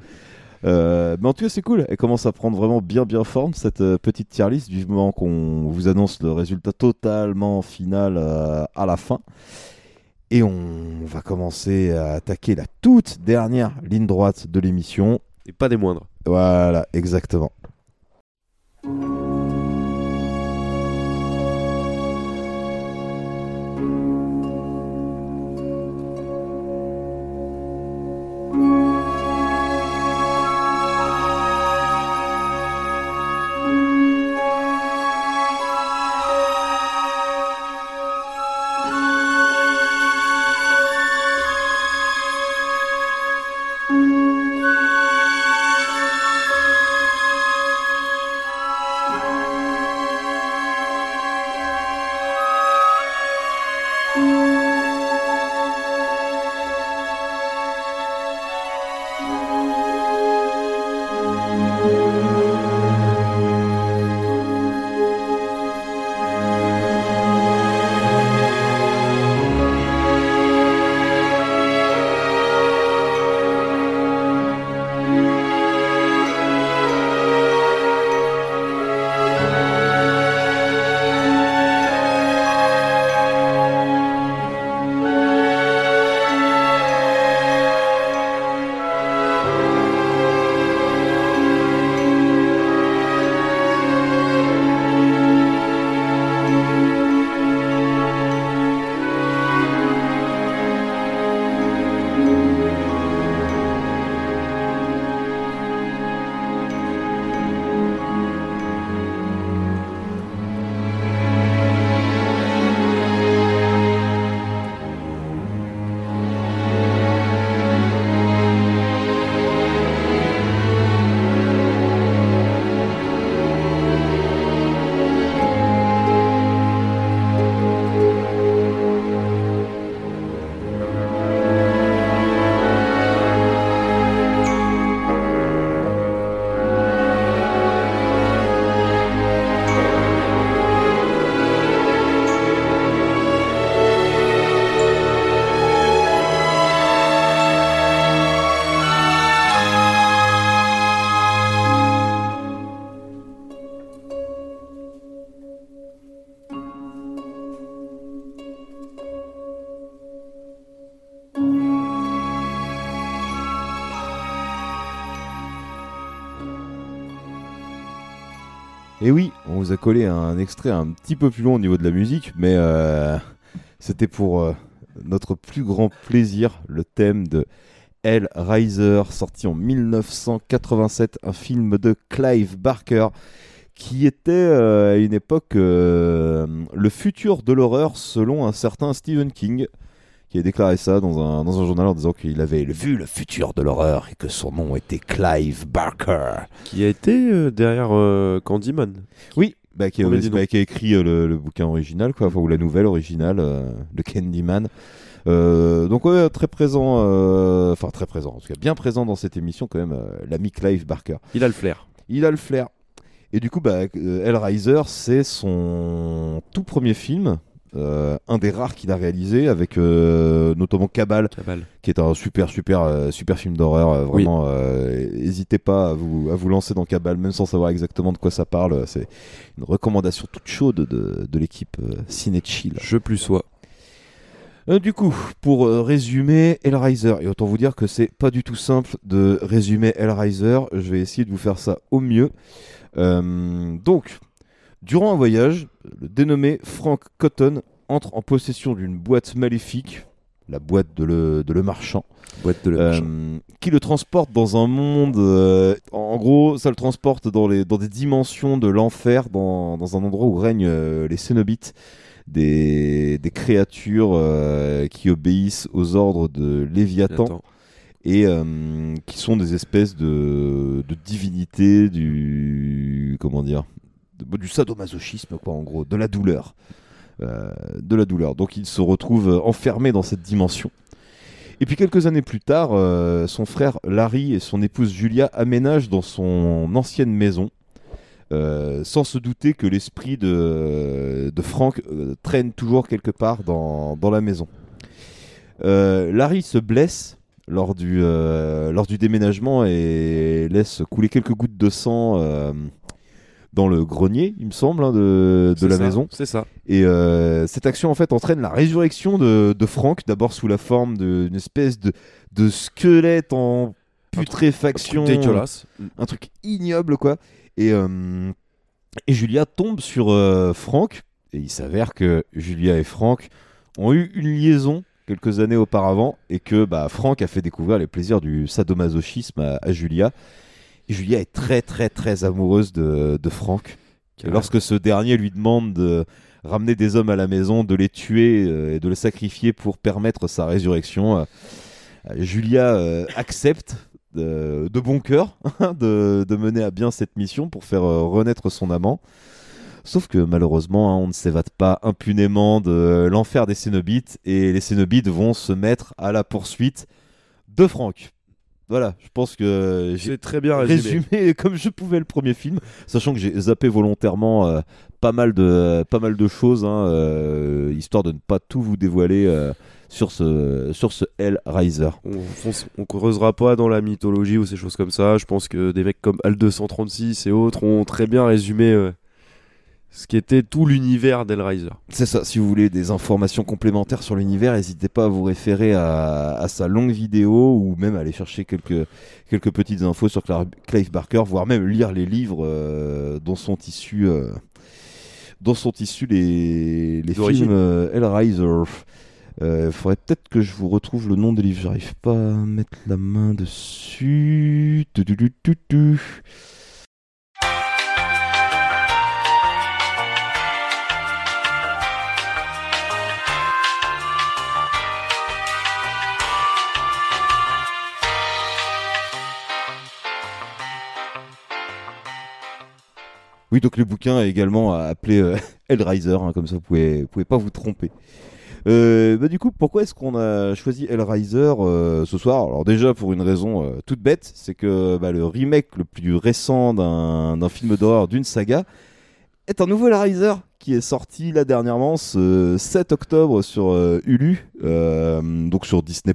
Euh, mais en tout cas, c'est cool. Elle commence à prendre vraiment bien, bien forme cette euh, petite tier list. Vivement qu'on vous annonce le résultat totalement final euh, à la fin. Et on va commencer à attaquer la toute dernière ligne droite de l'émission. Et pas des moindres. Voilà, exactement. Collé un extrait un petit peu plus long au niveau de la musique, mais euh, c'était pour euh, notre plus grand plaisir, le thème de Hellraiser, sorti en 1987, un film de Clive Barker, qui était euh, à une époque le futur de l'horreur selon un certain Stephen King, qui a déclaré ça dans un, dans un journal en disant qu'il avait vu le futur de l'horreur et que son nom était Clive Barker. Qui a été euh, derrière euh, Candyman. Oui, bah, qui, a, bah, qui a écrit euh, le, le bouquin original, quoi, enfin, ou la nouvelle originale, euh, de Candyman. Euh, donc ouais, très présent, euh, enfin très présent, en tout cas bien présent dans cette émission quand même, euh, l'ami Clive Barker. Il a le flair. Il a le flair. Et du coup, bah, euh, Hellraiser, c'est son tout premier film, euh, un des rares qu'il a réalisé, avec euh, notamment Cabal, Cabal. qui est un super, super, euh, super film d'horreur. vraiment, n'hésitez pas à vous, à vous lancer dans Cabal, même sans savoir exactement de quoi ça parle. C'est une recommandation toute chaude de, de l'équipe Ciné Chill. Je plus sois. Euh, du coup, pour euh, résumer Hellraiser, et autant vous dire que c'est pas du tout simple de résumer Hellraiser, je vais essayer de vous faire ça au mieux. Euh, donc, durant un voyage, le dénommé Frank Cotton entre en possession d'une boîte maléfique, la boîte de le, de le marchand, Boîte de le euh, marchand. qui le transporte dans un monde. euh, en, gros, ça le transporte dans, les, dans des dimensions de l'enfer, dans, dans un endroit où règnent euh, les Cénobites, des, des créatures euh, qui obéissent aux ordres de Léviathan Attends. et euh, qui sont des espèces de, de divinités du comment dire du sadomasochisme quoi en gros de la douleur. Euh, de la douleur. Donc il se retrouve enfermé dans cette dimension. Et puis quelques années plus tard euh, son frère Larry et son épouse Julia aménagent dans son ancienne maison euh, sans se douter que l'esprit de, de Frank euh, traîne toujours quelque part dans, dans la maison. Euh, Larry se blesse lors du, euh, lors du déménagement et laisse couler quelques gouttes de sang euh, dans le grenier, il me semble, hein, de, la ça, maison. C'est ça. Et euh, cette action en fait entraîne la résurrection de, de Frank, d'abord sous la forme d'une espèce de, de squelette en putréfaction. Un truc dégueulasse. Un truc ignoble quoi. Et, euh, et Julia tombe sur euh, Frank, et il s'avère que Julia et Frank ont eu une liaison quelques années auparavant, et que bah, Frank a fait découvrir les plaisirs du sadomasochisme à, à Julia. Julia est très très très amoureuse de, de. Et Carrément. lorsque ce dernier lui demande de ramener des hommes à la maison, de les tuer euh, et de le sacrifier pour permettre sa résurrection, euh, Julia euh, accepte de, de bon cœur de, de mener à bien cette mission pour faire renaître son amant. Sauf que malheureusement, hein, on ne s'évade pas impunément de l'enfer des Cénobites et les Cénobites vont se mettre à la poursuite de Frank. Voilà, je pense que j'ai très bien résumé. résumé comme je pouvais le premier film, sachant que j'ai zappé volontairement euh, pas mal de pas mal de choses, hein, euh, histoire de ne pas tout vous dévoiler euh, sur ce sur ce Hellraiser. On, on, creusera pas dans la mythologie ou ces choses comme ça. Je pense que des mecs comme Al 236 et autres ont très bien résumé ce qui était tout l'univers d'Hellraiser. C'est ça, si vous voulez des informations complémentaires sur l'univers, n'hésitez pas à vous référer à, à sa longue vidéo ou même à aller chercher quelques, quelques petites infos sur Cla- Clive Barker, voire même lire les livres euh, dont sont issus, euh, dont sont issus les, films euh, Hellraiser. Il faudrait peut-être que je vous retrouve le nom des livres, j'arrive pas à mettre la main dessus. Tu, tu, tu, Oui, donc le bouquin est également appelé euh, Hellraiser, hein, comme ça vous pouvez, pouvez pas vous tromper. Euh, bah, du coup, pourquoi est-ce qu'on a choisi Hellraiser euh, ce soir? Alors déjà pour une raison euh, toute bête, c'est que bah, le remake le plus récent d'un film d'horreur d'une saga est un nouveau Hellraiser qui est sorti là dernièrement ce 7 octobre sur Hulu, donc sur Disney+.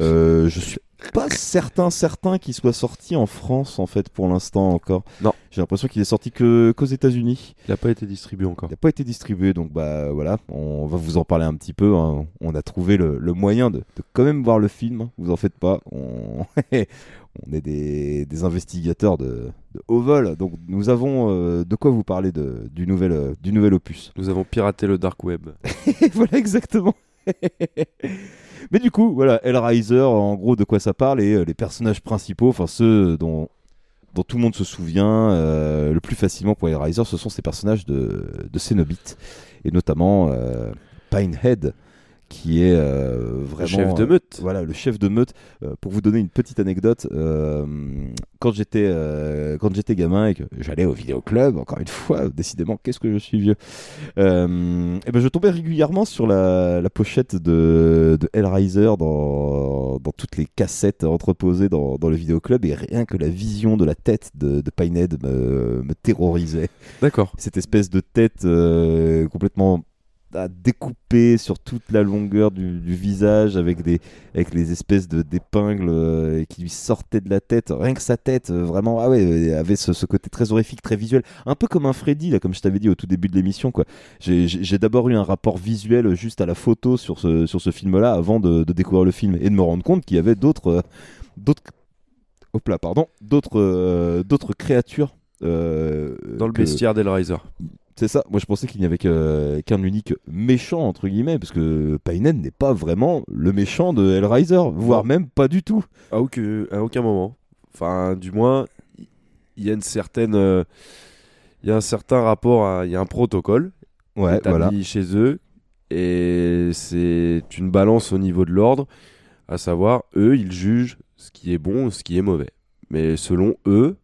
Euh, je suis pas certain certain qu'il soit sorti en France en fait pour l'instant encore. Non. J'ai l'impression qu'il est sorti que qu'aux États-Unis. Il n'a pas été distribué encore. Il n'a pas été distribué, donc bah voilà, on va vous en parler un petit peu. hein. On a trouvé le, le moyen de, de quand même voir le film. hein. Vous en faites pas. On, On est des, des investigateurs de, de haut vol, donc nous avons euh, de quoi vous parler de, du, nouvel, euh, du nouvel opus. Nous avons piraté le dark web. voilà exactement. Mais du coup, voilà, Hellraiser, en gros, de quoi ça parle et euh, les personnages principaux, enfin ceux dont, tout le monde se souvient euh, le plus facilement pour Hellraiser, ce sont ces personnages de, de et notamment euh, Pinehead qui est euh, vraiment chef de euh, meute. voilà, le chef de meute. Euh, pour vous donner une petite anecdote, quand j'étais quand j'étais gamin et que j'allais au vidéoclub, encore une fois, décidément, qu'est-ce que je suis vieux? Et ben je tombais régulièrement sur la, la pochette de, de Hellraiser dans, dans toutes les cassettes entreposées dans, dans le vidéoclub et rien que la vision de la tête de, de Pinehead me, me terrorisait. D'accord. Cette espèce de tête complètement à découper sur toute la longueur du, du visage avec des avec les espèces de d'épingles euh, qui lui sortaient de la tête. Rien que sa tête euh, vraiment ah ouais euh, avait ce, ce côté très horrifique très visuel. Un peu comme un Freddy là comme je t'avais dit au tout début de l'émission quoi. J'ai d'abord eu un rapport visuel juste à la photo sur ce sur ce film là avant de, de découvrir le film et de me rendre compte qu'il y avait d'autres euh, d'autres hop là pardon d'autres d'autres créatures euh, Dans le que- bestiaire d'Hellraiser. C'est ça, moi je pensais qu'il n'y avait qu'un unique méchant, entre guillemets, parce que Painen n'est pas vraiment le méchant de Hellraiser, voire même pas du tout. À aucun, à aucun moment. Enfin, du moins, il y a une certaine. euh, Il y a un certain rapport à. Il y a un protocole Ouais, voilà. chez eux. Et c'est une balance au niveau de l'ordre. À savoir, eux, ils jugent ce qui est bon, ce qui est mauvais. Mais selon eux.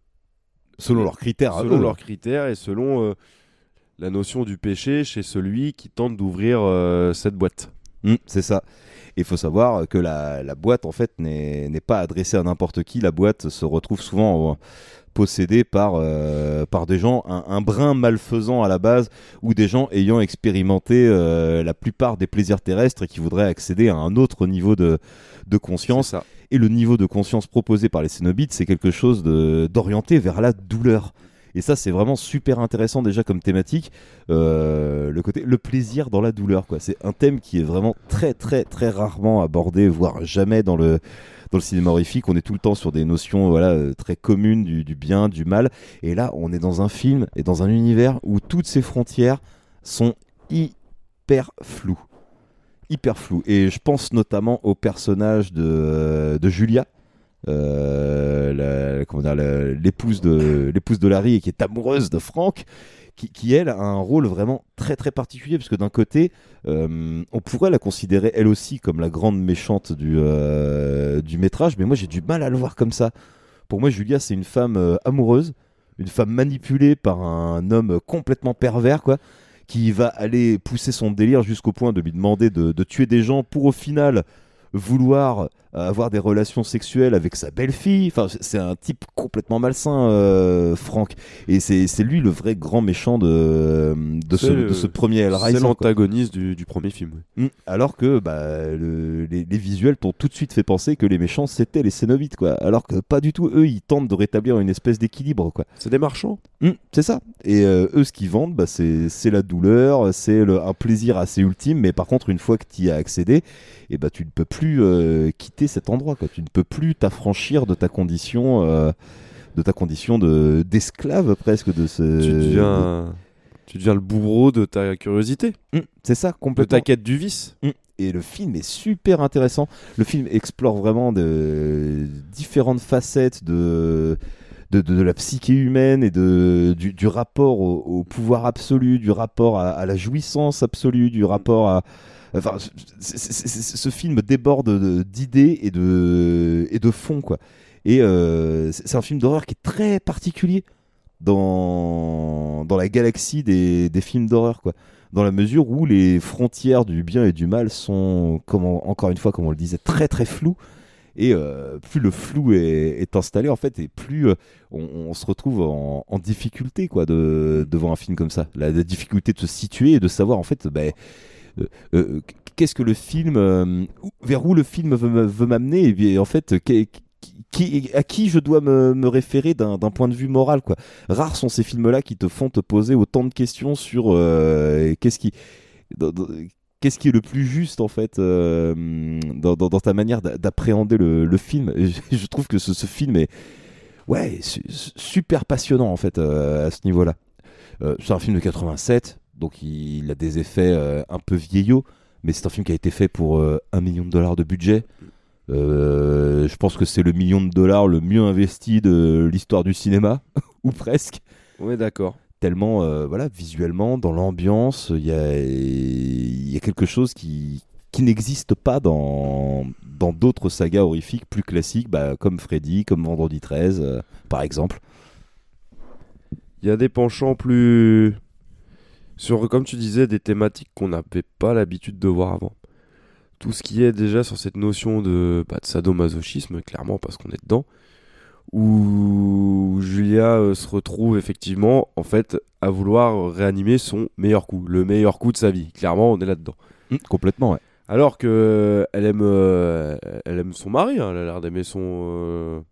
Selon leurs critères Selon eux. leurs critères et selon euh, la notion du péché chez celui qui tente d'ouvrir euh, cette boîte. Mm, c'est ça. Il faut savoir que la, la boîte, en fait, n'est pas adressée à n'importe qui. La boîte se retrouve souvent euh, possédée par, euh, par des gens un, un brin malfaisant à la base ou des gens ayant expérimenté euh, la plupart des plaisirs terrestres et qui voudraient accéder à un autre niveau de, de conscience. Et le niveau de conscience proposé par les Cénobites, c'est quelque chose d'orienté vers la douleur. Et ça, c'est vraiment super intéressant déjà comme thématique. Euh, le côté, le plaisir dans la douleur. C'est un thème qui est vraiment très, très, très rarement abordé, voire jamais dans le dans le cinéma horrifique. On est tout le temps sur des notions, voilà, euh, très communes du, bien, du mal. Et là, on est dans un film et dans un univers où toutes ces frontières sont hyper floues hyper floues. Et je pense notamment au personnage de, de Julia, euh, l'épouse de l'épouse de Larry et qui est amoureuse de Frank, qui, elle a un rôle vraiment très très particulier parce que d'un côté, euh, on pourrait la considérer elle aussi comme la grande méchante du euh, du métrage, mais moi j'ai du mal à le voir comme ça. Pour moi, Julia c'est une femme amoureuse, une femme manipulée par un homme complètement pervers, quoi qui va aller pousser son délire jusqu'au point de lui demander de, de tuer des gens pour au final vouloir euh, avoir des relations sexuelles avec sa belle-fille. Enfin, c'est- un type complètement malsain, euh, Franck. Et c'est lui le vrai grand méchant de, de, ce, de premier Hellraiser. C'est l'antagoniste du, du premier film. Mm. Alors que bah, le- les, les visuels t'ont tout de suite fait penser que les méchants c'était les Cénobites, quoi. Alors que pas du tout. Eux, ils tentent de rétablir une espèce d'équilibre, quoi. C'est des marchands. Mm, c'est ça. Et euh, eux, ce qu'ils vendent, bah, c'est la douleur, c'est un plaisir assez ultime. Mais par contre, une fois que tu y as accédé, et bah, tu ne peux plus euh, quitter cet endroit. Quoi. Tu ne peux plus t'affranchir de ta condition, euh, de ta condition de d'esclave presque de ce. Tu deviens, tu deviens le bourreau de ta curiosité. Mm, c'est ça, De complètement. ta quête du vice. Mm. Et le film est super intéressant. Le film explore vraiment de différentes facettes de, de, de- de la psyché humaine et de, du, du rapport au, au pouvoir absolu, du rapport à, à la jouissance absolue, du rapport à. Enfin, ce film déborde de- d'idées et de, et fond, quoi. Et euh, c'est un film d'horreur qui est très particulier dans, la galaxie des, films d'horreur, quoi dans la mesure où les frontières du bien et du mal sont, encore une fois, comme on le disait, très très floues. Et euh, plus le flou est, installé, en fait, et plus euh, on, se retrouve en, difficulté quoi, de, devant un film comme ça. La, difficulté de se situer et de savoir, en fait, euh, qu'est-ce que le film, euh, vers où le film veut, me- veut m'amener, et bien, en fait, à qui je dois me, référer d'un point de vue moral quoi? Rares sont ces films-là qui te font te poser autant de questions sur euh, qu'est-ce qui qu'est-ce qui est le plus juste en fait euh, dans, ta manière d'a- d'appréhender le, film? Je, trouve que ce, film est ouais su- su- super passionnant en fait euh, à ce niveau-là. Euh, c'est un film de 87, donc il, a des effets euh, un peu vieillots, mais c'est un film qui a été fait pour euh, un million de dollars de budget. Euh, je pense que c'est le million de dollars le mieux investi de l'histoire du cinéma, ou presque Ouais, d'accord. tellement voilà visuellement dans l'ambiance il y a, il y a quelque chose qui, qui n'existe pas dans dans d'autres sagas horrifiques plus classiques bah, comme Freddy comme Vendredi 13 euh, par exemple Il y a des penchants plus. Sur, comme tu disais, des thématiques qu'on n'avait pas l'habitude de voir avant. Tout ce qui est déjà sur cette notion de, bah, de sadomasochisme, clairement, parce qu'on est dedans, où Julia euh, se retrouve effectivement, en fait, à vouloir réanimer son meilleur coup, le meilleur coup de sa vie. Clairement, on est là-dedans. Hum, complètement ouais Alors que euh, elle aime, euh, elle aime son mari, hein, elle a l'air d'aimer son.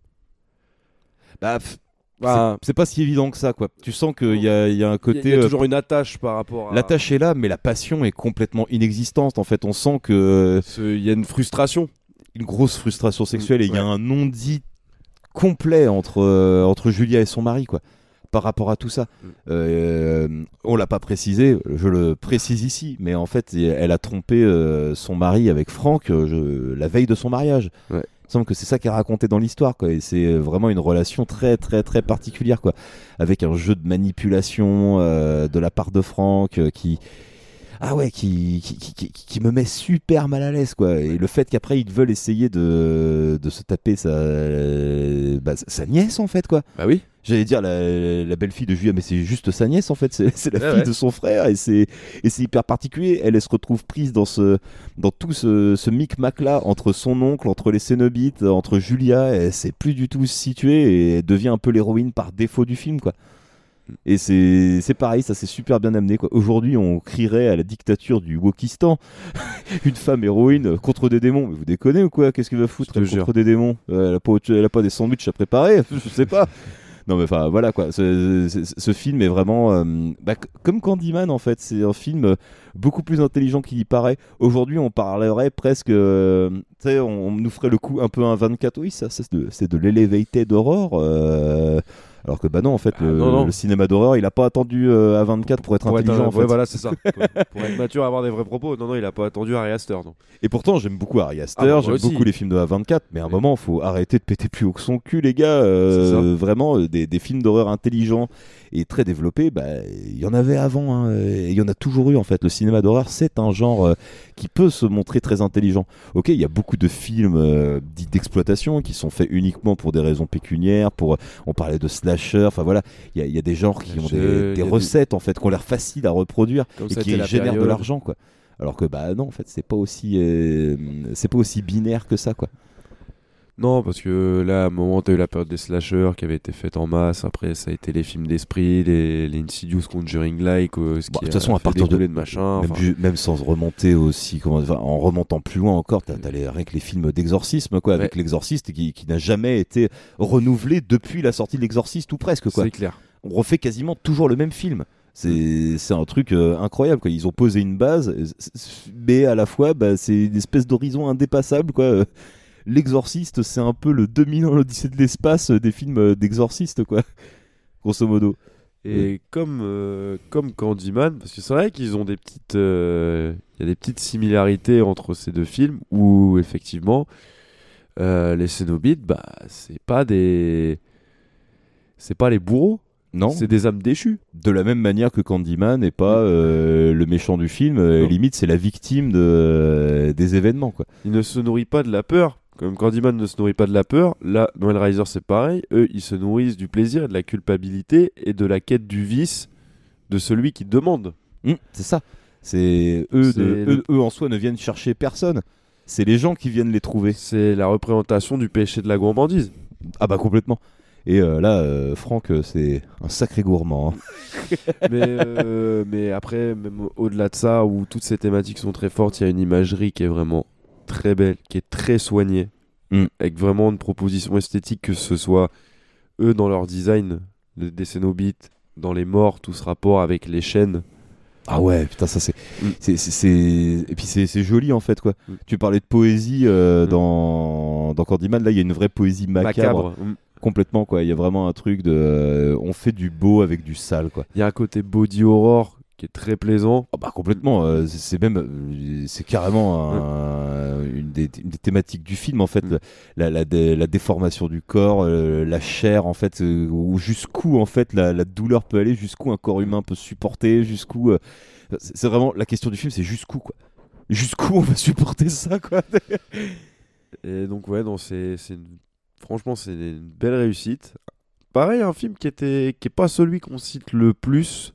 Bah, pff, Bah, c'est- pas si évident que ça quoi tu sens qu'il y y a un côté il y a euh, toujours une attache par rapport à. l'attache est là mais la passion est complètement inexistante en fait on sent que Ce- Il y a une frustration. une grosse frustration sexuelle et il y a un non-dit complet entre, euh, entre Julia et son mari, quoi, par rapport à tout ça. Mm. Euh, on l'a pas précisé, je le précise ici, mais en fait, elle a trompé euh, son mari avec Franck euh, je- la veille de son mariage. Ouais. Il semble que c'est ça qui est raconté dans l'histoire, quoi. Et c'est vraiment une relation très, très, très particulière, quoi. Avec un jeu de manipulation euh, de la part de Franck euh, qui. Ah ouais, qui, qui, qui- qui me met super mal à l'aise, quoi. Et le fait qu'après ils veulent essayer de, de se taper sa, bah, sa nièce, en fait, quoi. Bah oui. J'allais dire la, la belle-fille de Julia, mais c'est juste sa nièce en fait, c'est la fille ouais. de son frère et c'est hyper particulier. Elle, elle se retrouve prise dans ce dans tout ce, ce micmac là entre son oncle, entre les Cénobites, entre Julia, elle sait plus du tout où se situer et elle devient un peu l'héroïne par défaut du film quoi. Et c'est pareil, ça c'est super bien amené. Aujourd'hui, on crierait à la dictature du Wokistan, une femme héroïne contre des démons. Mais vous déconnez ou quoi? Qu'est-ce qu'elle va foutre jure. contre des démons? Euh, Elle a pas autre- elle a pas des sandwichs à préparer, je sais pas. Non mais enfin voilà quoi, ce, film est vraiment euh, bah, comme Candyman en fait, c'est un film euh, beaucoup plus intelligent qu'il y paraît. Aujourd'hui on parlerait presque, euh, tu sais, on, nous ferait le coup un peu un 24, oui ça, c'est de, de l'elevated horror, euh, alors que bah non en fait le, non, non. le cinéma d'horreur il a pas attendu euh, à 24 pour être Pour être intelligent un- en fait. ouais, voilà, c'est ça. pour, pour être mature, avoir des vrais propos. Non, non, il a pas attendu Harry Astor. Non. Et pourtant, j'aime beaucoup Ari Aster, Ah, j'aime beaucoup les films de A24, mais à un Oui. moment, faut arrêter de péter plus haut que son cul, les gars. Euh, vraiment, euh, des, des films d'horreur intelligents et très développés, bah, il y en avait avant, hein, et il y en a toujours eu en fait. Le cinéma d'horreur, c'est un genre euh, qui peut se montrer très intelligent. Ok, il y a beaucoup de films dits d'exploitation qui sont faits uniquement pour des raisons pécuniaires, pour, on parlait de slasher, enfin voilà, il y, a- il y a des genres qui ont des, recettes en fait, qui ont l'air faciles à reproduire Comme et qui la génèrent de l'argent quoi. Alors que bah non en fait c'est pas aussi euh, c'est pas aussi binaire que ça quoi. Non, parce que là, à un moment, t'as eu la période des slashers qui avait été faite en masse. Après, ça a été les films d'esprit, les, les Insidious Conjuring-like. euh, ce Bon, qui de toute façon à partir de de machin. même, sans remonter aussi comment enfin, en remontant plus loin encore t'as les, rien que les films d'exorcisme quoi avec l'exorciste qui, qui n'a jamais été renouvelé depuis la sortie de l'exorciste ou presque quoi. C'est clair. On refait quasiment toujours le même film. C'est un truc euh, incroyable quoi. Ils ont posé une base, euh, mais à la fois bah, c'est une espèce d'horizon indépassable quoi. L'exorciste c'est un peu le 2001 l'Odyssée de l'espace euh, des films euh, d'exorciste quoi. Grosso modo. Et comme, euh, comme Candyman, parce que c'est vrai qu'ils ont des petites. euh, Il y a des petites similarités entre ces deux films où, effectivement, euh, les Cénobites, bah, c'est pas des. C'est pas les bourreaux, Non. c'est des âmes déchues. de la même manière que Candyman n'est pas euh, le méchant du film, euh, limite c'est la victime de, des événements quoi. Il ne se nourrit pas de la peur. Comme Candyman ne se nourrit pas de la peur, là, Noël Riser, c'est pareil. Eux, ils se nourrissent du plaisir et de la culpabilité et de la quête du vice de celui qui demande. Hum, c'est ça. C'est eux, de- eux, eux en soi ne viennent chercher personne. C'est les gens qui viennent les trouver. C'est la représentation du péché de la gourmandise. Ah bah complètement. Et euh, là, euh, Franck, euh, c'est un sacré gourmand. hein. mais, euh, mais après, même au- au-delà de ça, où toutes ces thématiques sont très fortes, il y a une imagerie qui est vraiment très belle, qui est très soignée, Mm. avec vraiment une proposition esthétique, que ce soit eux dans leur design de- des Cénobites, dans les morts, tout ce rapport avec les chaînes. Ah ouais, putain, ça c'est. Mm. c'est- Et puis c'est c'est joli en fait, quoi. Tu parlais de poésie euh, Mm. dans... dans Candyman, là il y a une vraie poésie macabre. Macabre. Mm. Complètement, quoi. Il y a vraiment un truc de. euh, On fait du beau avec du sale, quoi. Il y a un côté body horror qui est très plaisant. Ah bah complètement, euh, c'est- même, euh, c'est carrément un- une, des, une des thématiques du film en fait, Mm. la, la, dé- la déformation du corps, euh, la chair en fait, euh, ou jusqu'où en fait la, la douleur peut aller, jusqu'où un corps humain peut supporter, jusqu'où, c'est vraiment la question du film, c'est jusqu'où quoi, jusqu'où on va supporter ça quoi. Et donc ouais, non, c'est, franchement c'est une belle réussite. Pareil, un film qui était, qui est pas celui qu'on cite le plus,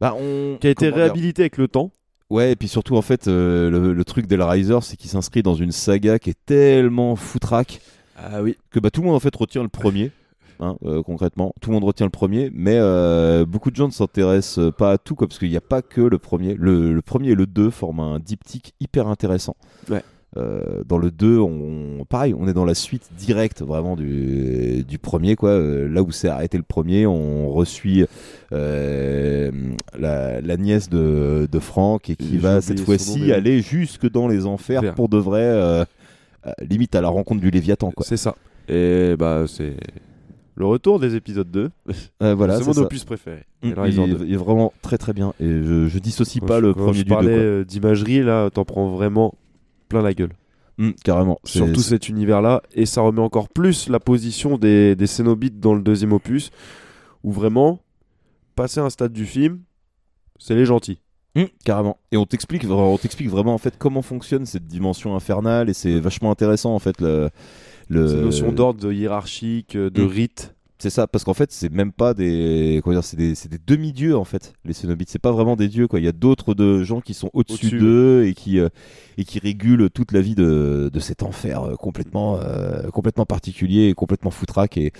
Bah on, qui a été comment dire réhabilité avec le temps. Ouais, et puis surtout, en fait, euh, le, le truc d'Hellraiser, c'est qu'il s'inscrit dans une saga qui est tellement foutraque Ah oui. que bah, tout le monde, en fait, retient le premier. hein, euh, concrètement, tout le monde retient le premier, mais euh, beaucoup de gens ne s'intéressent pas à tout, quoi, parce qu'il n'y a pas que le premier. Le, le premier et le 2 forment un diptyque hyper intéressant. Ouais. Euh, dans le 2, on, pareil, on est dans la suite directe vraiment du, du premier, quoi. Euh, là où s'est arrêté le premier, on reçuit euh, la, la nièce de, de Franck et qui va cette fois-ci mais- aller jusque dans les enfers pour de vrai, euh, limite à la rencontre du Léviathan, quoi. C'est ça. Et bah c'est le retour des épisodes 2. Euh, voilà, c'est mon ça. opus préféré. Mm, Hellraiser il, 2. il est vraiment très très bien et je, je dissocie pas je- le premier je du 2 parlais d'imagerie, là, t'en prends vraiment plein la gueule. Mm, carrément. Surtout c'est- cet univers-là, et ça remet encore plus la position des, des Cénobites dans le deuxième opus, où vraiment, passer un stade du film, c'est les gentils. Mm, carrément. Et on t'explique, on t'explique vraiment en fait comment fonctionne cette dimension infernale et c'est vachement intéressant en fait le. le... Ces notions d'ordre, hiérarchique, de Mm. rite. C'est ça, parce qu'en fait, c'est même pas des. Comment dire, c'est des, demi-dieux en fait, les Cénobites. C'est pas vraiment des dieux quoi. Il y a d'autres de gens qui sont au-dessus d'eux et qui, euh, et qui régulent toute la vie de, de cet enfer euh, complètement, euh, complètement particulier et complètement foutraque. Et,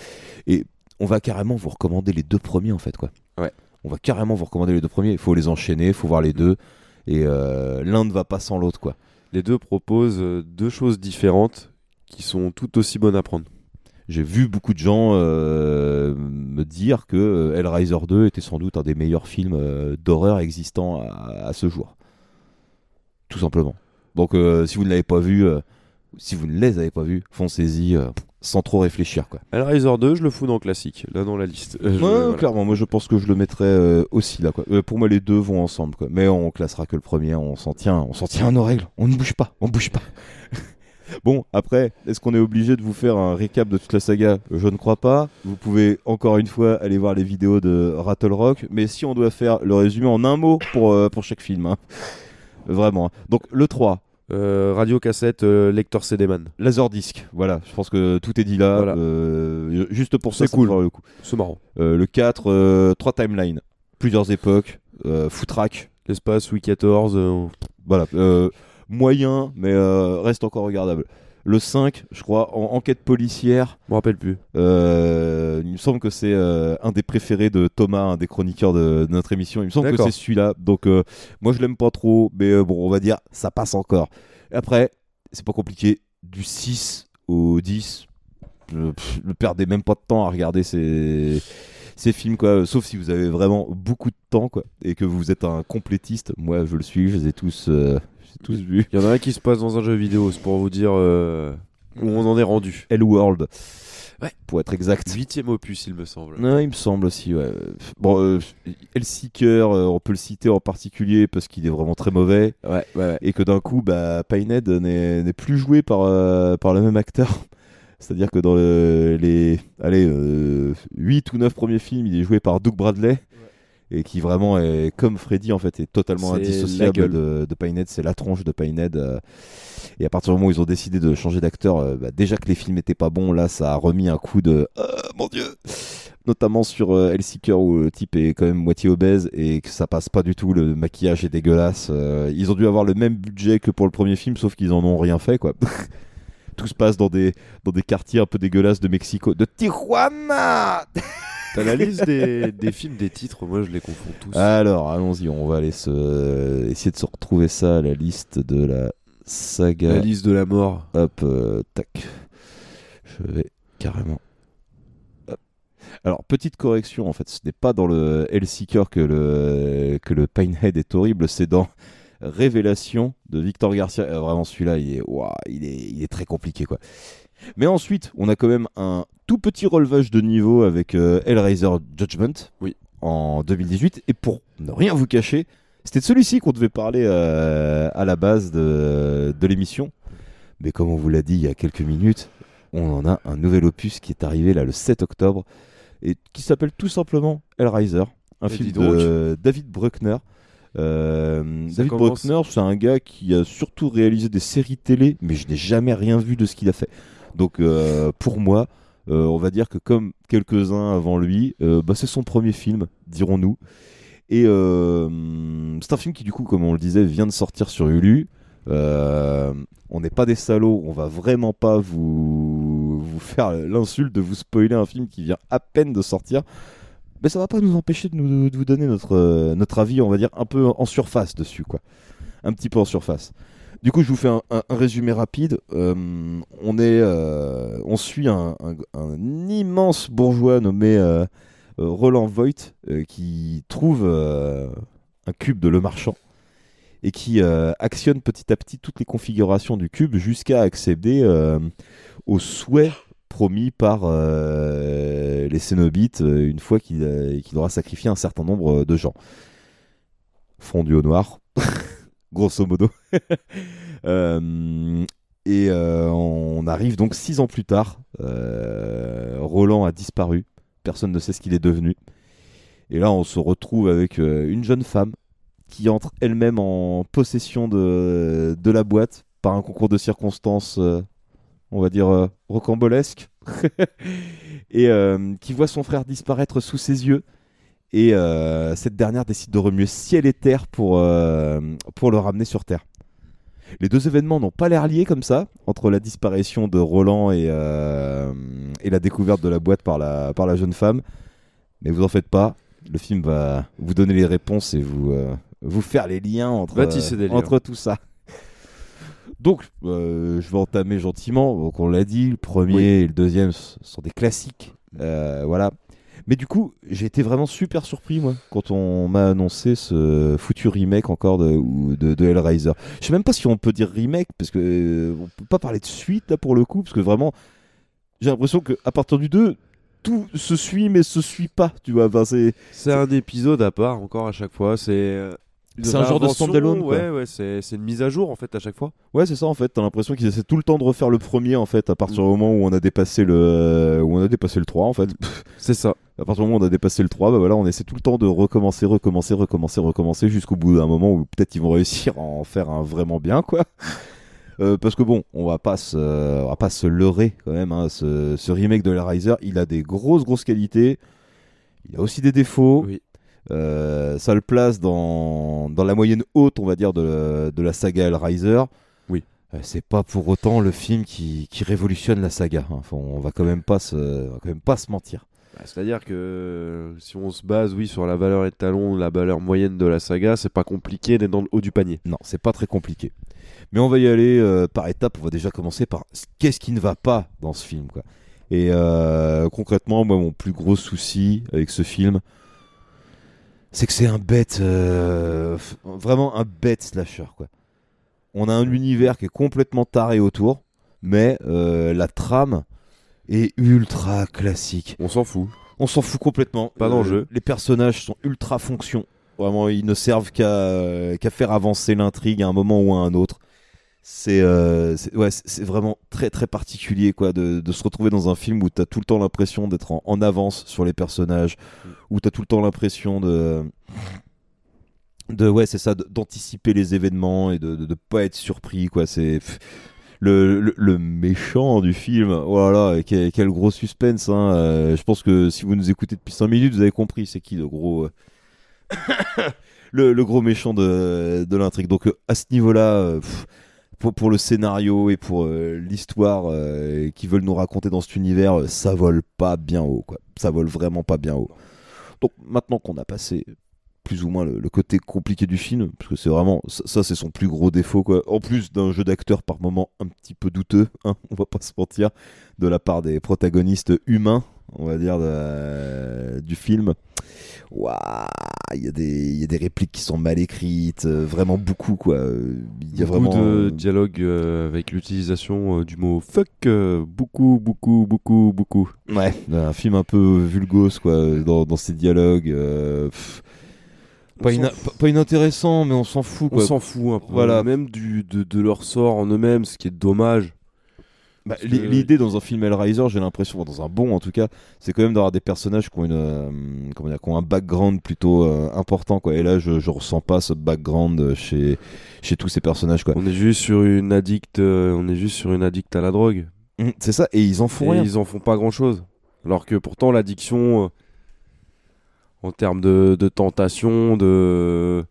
et on va carrément vous recommander les deux premiers en fait quoi. Ouais. On va carrément vous recommander les deux premiers. Il faut les enchaîner, il faut voir les deux. Et l'un ne va pas sans l'autre quoi. Les deux proposent deux choses différentes qui sont tout aussi bonnes à prendre. J'ai vu beaucoup de gens euh, me dire que euh, Hellraiser 2 était sans doute un des meilleurs films euh, d'horreur existants à, à ce jour. Tout simplement. Donc euh, si vous ne l'avez pas vu, si vous ne les avez pas vus, foncez-y sans trop réfléchir. Quoi. Hellraiser 2, je le fous dans le classique, là dans la liste. Je- Ouais, voilà. clairement, moi je pense que je le mettrais aussi là. Quoi. Pour moi, les deux vont ensemble. Quoi. Mais on classera que le premier, on s'en tient, on s'en tient à nos règles. On ne bouge pas, on bouge pas. Bon, après, est-ce qu'on est obligé de vous faire un récap de toute la saga? Je ne crois pas. Vous pouvez encore une fois aller voir les vidéos de Rattle Rock, mais si on doit faire le résumé en un mot pour, euh, pour chaque film, hein. vraiment. hein. Donc le 3, Euh, radio cassette, euh, lecteur CD-man. Laserdisc, voilà, je pense que tout est dit là. Voilà. Euh, juste pour ça, C'est cool. le coup. C'est marrant. Le 4, euh, 3 timelines, plusieurs époques, footrack, L'espace, Louis XIV. euh, voilà, moyen, mais euh, reste encore regardable. Le 5, je crois, en enquête policière. Je me rappelle plus. Euh, il me semble que c'est euh, un des préférés de Thomas, un des chroniqueurs de, de notre émission. Il me semble que D'accord. c'est celui-là. Donc, euh, moi, je l'aime pas trop, mais euh, bon, on va dire, ça passe encore. Après, c'est pas compliqué. Du 6 au 10, je, pff, ne perdez même pas de temps à regarder ces, ces films, quoi. Sauf si vous avez vraiment beaucoup de temps, quoi, et que vous êtes un complétiste. Moi, je le suis, je les ai tous, euh, tous. Il y en a un qui se passe dans un jeu vidéo, c'est pour vous dire euh, où on en est rendu. Hellworld. Ouais. Pour être exact. Huitième opus, il me semble. Non, il me semble aussi, ouais. Bon, euh, Hellseeker, euh, on peut le citer en particulier parce qu'il est vraiment très mauvais. Ouais, ouais, ouais. Et que d'un coup, bah, Pinhead n'est n'est plus joué par, euh, par le même acteur. C'est-à-dire que dans le- les allez, euh, 8 ou 9 premiers films, il est joué par Doug Bradley. Et qui vraiment est comme Freddy en fait, est totalement indissociable de, de Pinhead. C'est la tronche de Pinhead. euh. et à partir du moment où ils ont décidé de changer d'acteur, euh, bah, déjà que les films étaient pas bons, là ça a remis un coup de oh, mon dieu notamment sur euh, Hellseeker où le type est quand même moitié obèse et que ça passe pas du tout, le maquillage est dégueulasse. euh, ils ont dû avoir le même budget que pour le premier film, sauf qu'ils en ont rien fait quoi. Tout se passe dans des, dans des quartiers un peu dégueulasses de Mexico, de Tijuana T'as la liste des, des films, des titres, moi je les confonds tous. Alors, allons-y, on va aller se... essayer de se retrouver ça, la liste de la saga. La liste de la mort. Hop, euh, tac. Je vais carrément. Hop. Alors, petite correction, en fait, ce n'est pas dans le Hellseeker que le, que le Pinehead est horrible, c'est dans Révélation de Victor Garcia. Euh, vraiment, celui-là, il est, ouah, il, est, il est très compliqué, quoi. Mais ensuite, on a quand même un tout petit relevage de niveau avec euh, Hellraiser Judgment Oui. en 2018. Et pour ne rien vous cacher, c'était de celui-ci qu'on devait parler euh, à la base de, de l'émission. Mais comme on vous l'a dit il y a quelques minutes, on en a un nouvel opus qui est arrivé là le 7 octobre et qui s'appelle tout simplement Hellraiser, un Et film de David Bruckner. Euh, David commence- Bruckner, c'est un gars qui a surtout réalisé des séries télé, mais je n'ai jamais rien vu de ce qu'il a fait. Donc euh, pour moi, euh, on va dire que comme quelques-uns avant lui, euh, bah, c'est son premier film, dirons-nous. Et euh, c'est un film qui, du coup, comme on le disait, vient de sortir sur Hulu. On n'est pas des salauds, on va vraiment pas vous, vous faire l'insulte de vous spoiler un film qui vient à peine de sortir. Mais ça va pas nous empêcher de, nous, de vous donner notre, notre avis, on va dire, un peu en surface dessus, quoi. Un petit peu en surface. Du coup, je vous fais un, résumé rapide. Euh, on, est, euh, on suit un, immense bourgeois nommé euh, Roland Voigt qui trouve un cube de Le Marchand et qui actionne petit à petit toutes les configurations du cube jusqu'à accéder aux souhaits promis par les Cénobites une fois qu'il qu'il aura sacrifié un certain nombre de gens. Fondu au noir, grosso modo. Euh, et euh, on arrive donc six ans plus tard. Euh, Roland a disparu. Personne ne sait ce qu'il est devenu. Et là, on se retrouve avec une jeune femme qui entre elle-même en possession de, de la boîte par un concours de circonstances, on va dire, rocambolesque. et qui voit son frère disparaître sous ses yeux. Et euh, cette dernière décide de remuer ciel et terre pour, euh, pour le ramener sur Terre. Les deux événements n'ont pas l'air liés comme ça, entre la disparition de Roland et, euh, et la découverte de la boîte par la, par la jeune femme. Mais vous en faites pas, le film va vous donner les réponses et vous, vous faire les liens entre, entre tout ça. Donc, euh, je vais entamer gentiment. Donc, on l'a dit, le premier et le deuxième sont des classiques. Euh, voilà. Mais du coup, j'ai été vraiment super surpris, moi, quand on m'a annoncé ce foutu remake encore de, de, Hellraiser. Je sais même pas si on peut dire remake, parce que euh, on peut pas parler de suite, là, pour le coup, parce que vraiment, j'ai l'impression qu'à partir du 2, tout se suit, mais se suit pas, tu vois. C'est... C'est un épisode à part encore à chaque fois. C'est euh, C'est un genre de standalone. Ouais, ouais, c'est une mise à jour en fait à chaque fois. Ouais, c'est ça en fait. T'as l'impression qu'ils essaient tout le temps de refaire le premier en fait, à partir du moment où on a dépassé le, où on a dépassé le 3 en fait. C'est ça. À partir du moment où on a dépassé le 3, bah voilà, on essaie tout le temps de recommencer, recommencer, recommencer, recommencer jusqu'au bout d'un moment où peut-être ils vont réussir à en faire un vraiment bien quoi. Euh, parce que bon, on va pas se, on va pas se leurrer quand même. hein, ce, ce remake de Hellraiser, il a des grosses grosses qualités. Il a aussi des défauts. Oui. Euh, ça le place dans, dans la moyenne haute, on va dire, de, de la saga Hellraiser. Oui. Euh, c'est pas pour autant le film qui, qui révolutionne la saga. hein. Enfin, on va quand même pas se, on va quand même pas se mentir. Bah, C'est-à-dire que si on se base, oui, sur la valeur étalon, la valeur moyenne de la saga, c'est pas compliqué d'être dans le haut du panier. Non, c'est pas très compliqué. Mais on va y aller euh, par étapes. On va déjà commencer par qu'est-ce qui ne va pas dans ce film, quoi. Et concrètement, moi, mon plus gros souci avec ce film, c'est que c'est un bête, euh, vraiment un bête slasher, quoi. On a un univers qui est complètement taré autour, mais euh, la trame est ultra classique. On s'en fout. On s'en fout complètement. Pas d'enjeu. Les personnages sont ultra fonction. Vraiment, ils ne servent qu'à euh, qu'à faire avancer l'intrigue à un moment ou à un autre. C'est euh, ouais, vraiment très très particulier quoi de, de se retrouver dans un film où tu as tout le temps l'impression d'être en, en avance sur les personnages, où tu as tout le temps l'impression de de ouais c'est ça d'anticiper les événements et de, de, de pas être surpris quoi. C'est le, le, le méchant du film. Voilà quel, quel gros suspense hein. Euh, je pense que si vous nous écoutez depuis 5 minutes vous avez compris c'est qui le gros euh, le, le gros méchant de, de l'intrigue. Donc euh, à ce niveau là pour, pour le scénario et pour euh, l'histoire euh, qu'ils veulent nous raconter dans cet univers euh, ça vole pas bien haut quoi ça vole vraiment pas bien haut donc maintenant qu'on a passé plus ou moins le, côté compliqué du film, parce que c'est vraiment ça, c'est son plus gros défaut quoi. En plus d'un jeu d'acteur par moment un petit peu douteux, hein, on va pas se mentir, de la part des protagonistes humains, on va dire, du film. Waouh, il y, a des- il y a des répliques qui sont mal écrites, euh, vraiment beaucoup quoi. Il y a Beaucoup vraiment de euh, dialogue euh, avec l'utilisation euh, du mot fuck. euh, beaucoup, beaucoup, beaucoup, beaucoup. Ouais, un film un peu vulgose quoi, dans, dans ses dialogues. euh, On pas, ina- inintéressant, mais on s'en fout On quoi. s'en fout un peu. Voilà. Même du, de, de leur sort en eux-mêmes, ce qui est dommage. Bah, que- L'idée dans un film Hellraiser, j'ai l'impression, dans un bon en tout cas, c'est quand même d'avoir des personnages qui ont, une, euh, comment dire, qui ont un background plutôt euh, important. Quoi. Et là, je, je ressens pas ce background chez, chez tous ces personnages. Quoi. On est juste sur une addict, euh, on est juste sur une addict à la drogue. Mm, C'est ça, et ils en font Et rien. ils en font pas grand chose. Alors que pourtant, l'addiction, euh, en termes de, de tentation, de,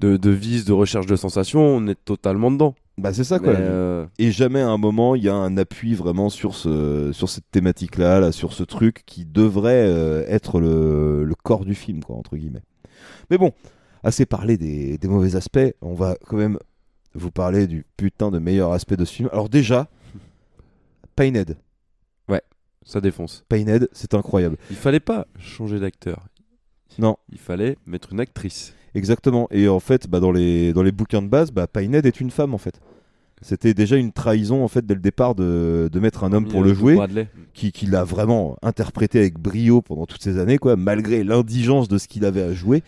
de, de vice, de recherche de sensations, on est totalement dedans. Bah, c'est ça quoi. Euh, Et jamais à un moment il y a un appui vraiment sur, ce, sur cette thématique-là, là, sur ce truc qui devrait euh, être le, le corps du film, quoi, entre guillemets. Mais bon, assez parlé des, des mauvais aspects, on va quand même vous parler du putain de meilleur aspect de ce film. Alors déjà, Painhead. Ouais, ça défonce. Painhead, c'est incroyable. Il fallait pas changer d'acteur. Non. Il fallait mettre une actrice. Exactement. Et en fait, bah, dans, les, dans les bouquins de base, bah, Painhead est une femme en fait. C'était déjà une trahison en fait dès le départ de, de mettre un homme pour Parmi, le euh, jouer, qui, qui l'a vraiment interprété avec brio pendant toutes ces années, quoi, malgré l'indigence de ce qu'il avait à jouer.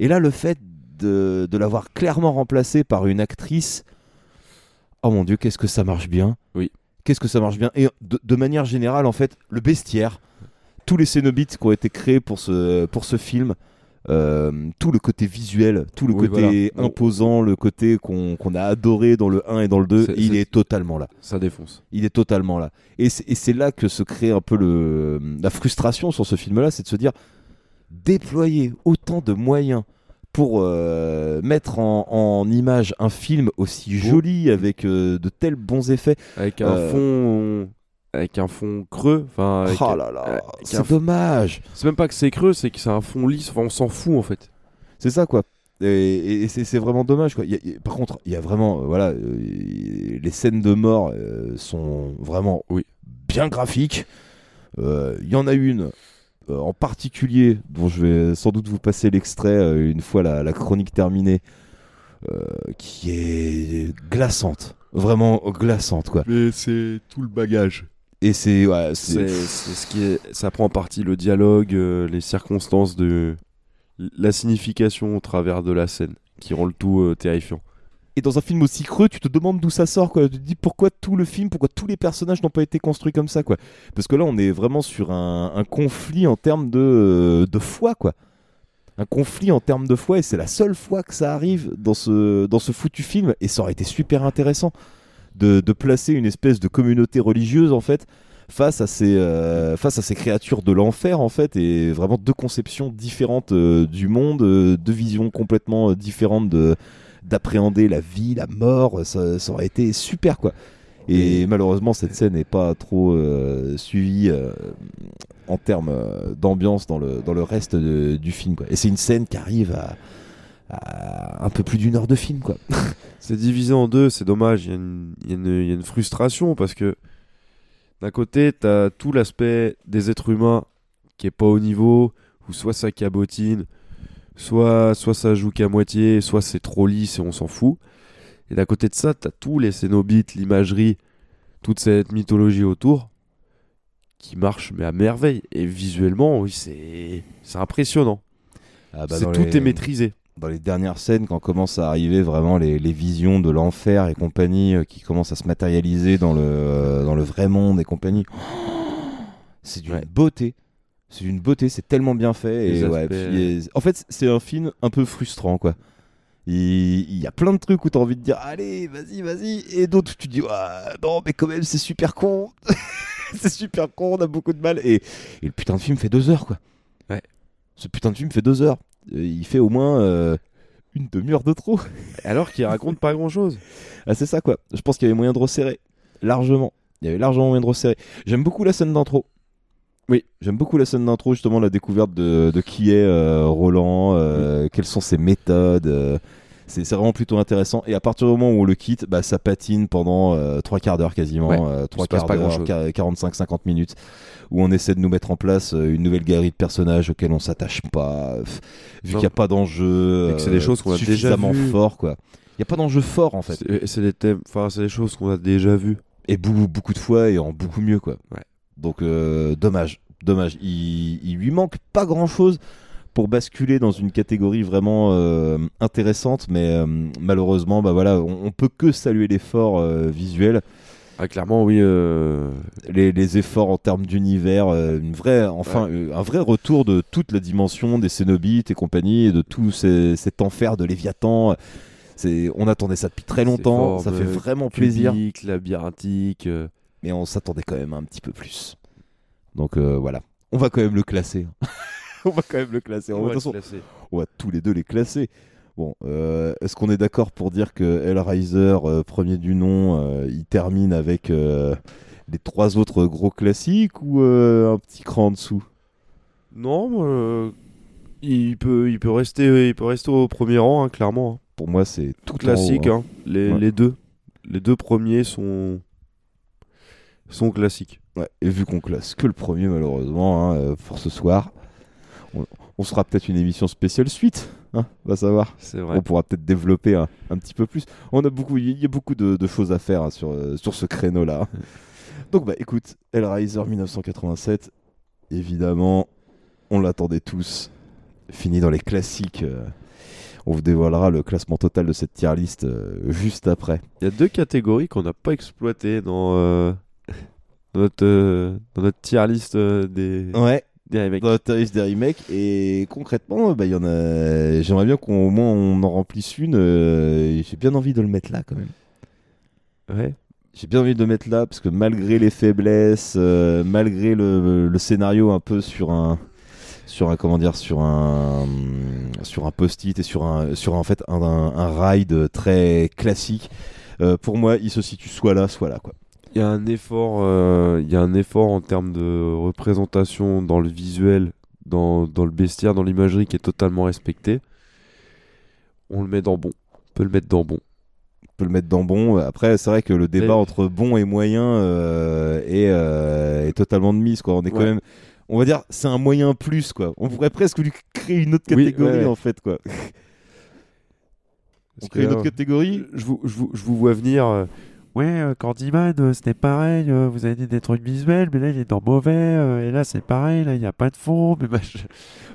Et là, le fait de, de l'avoir clairement remplacé par une actrice, oh mon dieu, qu'est-ce que ça marche bien. Oui. Qu'est-ce que ça marche bien. Et de, de manière générale, en fait, le bestiaire, tous les Cénobites qui ont été créés pour ce, pour ce film, euh, tout le côté visuel, tout le Oui, côté voilà. imposant, le côté qu'on a adoré dans le 1 et dans le 2, C'est- il est totalement là. Ça défonce. Il est totalement là. Et c'est là que se crée un peu le, la frustration sur ce film-là, c'est de se dire déployer autant de moyens pour euh, mettre en, en image un film aussi joli avec euh, de tels bons effets. Avec un fond. Avec un fond creux. Enfin, avec- Oh là là, avec c'est un- dommage. C'est même pas que c'est creux, c'est que c'est un fond lisse. Enfin, on s'en fout en fait. C'est ça quoi. Et, et- et c'est vraiment dommage quoi. Y a- y par contre, il y a vraiment, euh, voilà, euh, les scènes de mort euh, sont vraiment Oui. bien graphiques. Euh, Il y en a une euh, en particulier dont je vais sans doute vous passer l'extrait euh, une fois la, la chronique terminée, euh, qui est glaçante, vraiment glaçante quoi. Mais c'est tout le bagage. Et c'est, ouais, c'est- ce qui est. Ça prend en partie le dialogue, euh, les circonstances de. La signification au travers de la scène qui rend le tout euh, terrifiant. Et dans un film aussi creux, tu te demandes d'où ça sort, quoi. Tu te dis pourquoi tout le film, pourquoi tous les personnages n'ont pas été construits comme ça, quoi. Parce que là, on est vraiment sur un, un conflit en termes de, de foi, quoi. Un conflit en termes de foi, et c'est la seule fois que ça arrive dans ce, dans ce foutu film, et ça aurait été super intéressant de, de placer une espèce de communauté religieuse, en fait, face à ces, euh, face à ces créatures de l'enfer, en fait, et vraiment deux conceptions différentes euh, du monde, euh, deux visions complètement différentes de d'appréhender la vie, la mort, ça, ça aurait été super quoi. Et malheureusement cette scène n'est pas trop suivie en termes d'ambiance dans le, dans le reste de- du film quoi. Et c'est une scène qui arrive à un peu plus d'une heure de film quoi. C'est divisé en deux, c'est dommage. Il y, a une- il y a une- il y a une frustration parce que d'un côté, tu as tout l'aspect des êtres humains qui est pas au niveau, ou soit ça cabotine, soit, soit ça joue qu'à moitié, soit c'est trop lisse et on s'en fout. Et d'à côté de ça, tu as tous les cénobites, l'imagerie, toute cette mythologie autour qui marche mais à merveille. Et visuellement, oui, c'est c'est impressionnant. Ah bah tout les- est maîtrisé. Dans les dernières scènes, quand commencent à arriver vraiment les, les visions de l'enfer et compagnie, euh, qui commencent à se matérialiser dans le, euh, dans le vrai monde et compagnie, c'est d'une beauté. C'est d'une beauté, c'est tellement bien fait. Les Et ouais, aspects, puis, et- en fait, c'est un film un peu frustrant, quoi. Il, y a plein de trucs où tu as envie de dire allez, vas-y, vas-y, et d'autres où tu dis ah, non, mais quand même, c'est super con. c'est super con, on a beaucoup de mal. Et, et le putain de film fait deux heures, quoi. Ouais. Ce putain de film fait deux heures. Euh, Il fait au moins euh, une demi-heure de trop. Alors qu'il raconte pas grand chose. Ah, c'est ça, quoi. Je pense qu'il y avait moyen de resserrer. Largement. Il y avait largement moyen de resserrer. J'aime beaucoup la scène d'intro. Oui, j'aime beaucoup la scène d'intro, justement, la découverte de, de qui est euh, Roland, euh, quelles sont ses méthodes. euh, C'est vraiment plutôt intéressant. Et à partir du moment où on le quitte, bah, ça patine pendant euh, trois quarts d'heure quasiment, Ouais, euh, trois quarts d'heure, grand-chose. 45-50 minutes, où on essaie de nous mettre en place euh, une nouvelle galerie de personnages auxquels on s'attache pas, vu qu'il n'y a pas d'enjeu c'est des euh, choses qu'on a déjà fort, quoi. Il n'y a pas d'enjeu fort en fait. C'est des thèmes, enfin c'est des choses qu'on a déjà vues. Et beaucoup, beaucoup de fois et en beaucoup mieux, quoi. Ouais. Donc, dommage, dommage. Il, il lui manque pas grand chose pour basculer dans une catégorie vraiment euh, intéressante, mais euh, malheureusement, bah voilà, on, on peut que saluer l'effort euh, visuel, Ah clairement oui. les, les efforts en termes d'univers, une vraie, enfin, un vrai retour de toute la dimension des Cénobites et compagnie, et de tout ces- cet enfer de Léviathan. C'est, on attendait ça depuis très longtemps, ça fait vraiment plaisir. cubiques, labyrinthiques. euh, mais on s'attendait quand même un petit peu plus. Donc voilà, on va quand même le classer. on va quand même le classer. on de va façon, classer. on va tous les deux les classer. Bon, euh, est-ce qu'on est d'accord pour dire que Hellraiser, euh, premier du nom, euh, il termine avec euh, les trois autres gros classiques ou un petit cran en dessous? Non, il peut, il peut rester, il peut rester au premier rang hein, clairement. hein. Pour moi, c'est tout classique. haut, hein. hein. Les, Ouais. les deux, les deux premiers sont sont classiques. Ouais, et vu qu'on classe que le premier, malheureusement, hein, pour ce soir, on, on sera peut-être une émission spéciale suite. Hein, va savoir. C'est vrai. On pourra peut-être développer un, un petit peu plus. On a beaucoup, il y a beaucoup de, de choses à faire hein, sur, euh, sur ce créneau-là. Donc bah écoute, Hellraiser 1987, évidemment, on l'attendait tous. Fini dans les classiques. euh, on vous dévoilera le classement total de cette tier list euh, juste après. Il y a deux catégories qu'on n'a pas exploitées dans, dans notre dans notre tier list des Ouais. Des remakes. Dans la des remakes et concrètement, bah, y en a. J'aimerais bien qu'au moins on en remplisse une. euh, J'ai bien envie de le mettre là quand même. Ouais. J'ai bien envie de le mettre là parce que malgré les faiblesses, euh, malgré le, le scénario un peu sur un sur un comment dire sur un sur un post-it et sur un sur en fait un, un, un ride très classique. euh, pour moi, il se situe soit là, soit là quoi. Il y a un effort, euh, il y a un effort en termes de représentation dans le visuel, dans, dans le bestiaire, dans l'imagerie qui est totalement respecté. On le met dans bon. On peut le mettre dans bon. On peut le mettre dans bon. Après, c'est vrai que le débat Mais- entre bon et moyen euh, est, euh, est totalement de mise quoi. On est quand même on va dire c'est un moyen plus quoi. On pourrait presque lui créer une autre Oui, catégorie ouais. en fait quoi. on crée une autre euh, catégorie Je vous, je vous, je vous vois venir. euh, ouais, euh, Candyman, euh, c'était pareil. euh, vous avez dit des trucs visuels, mais là il est dans mauvais. et là c'est pareil. Là il n'y a pas de fond. Mais machin.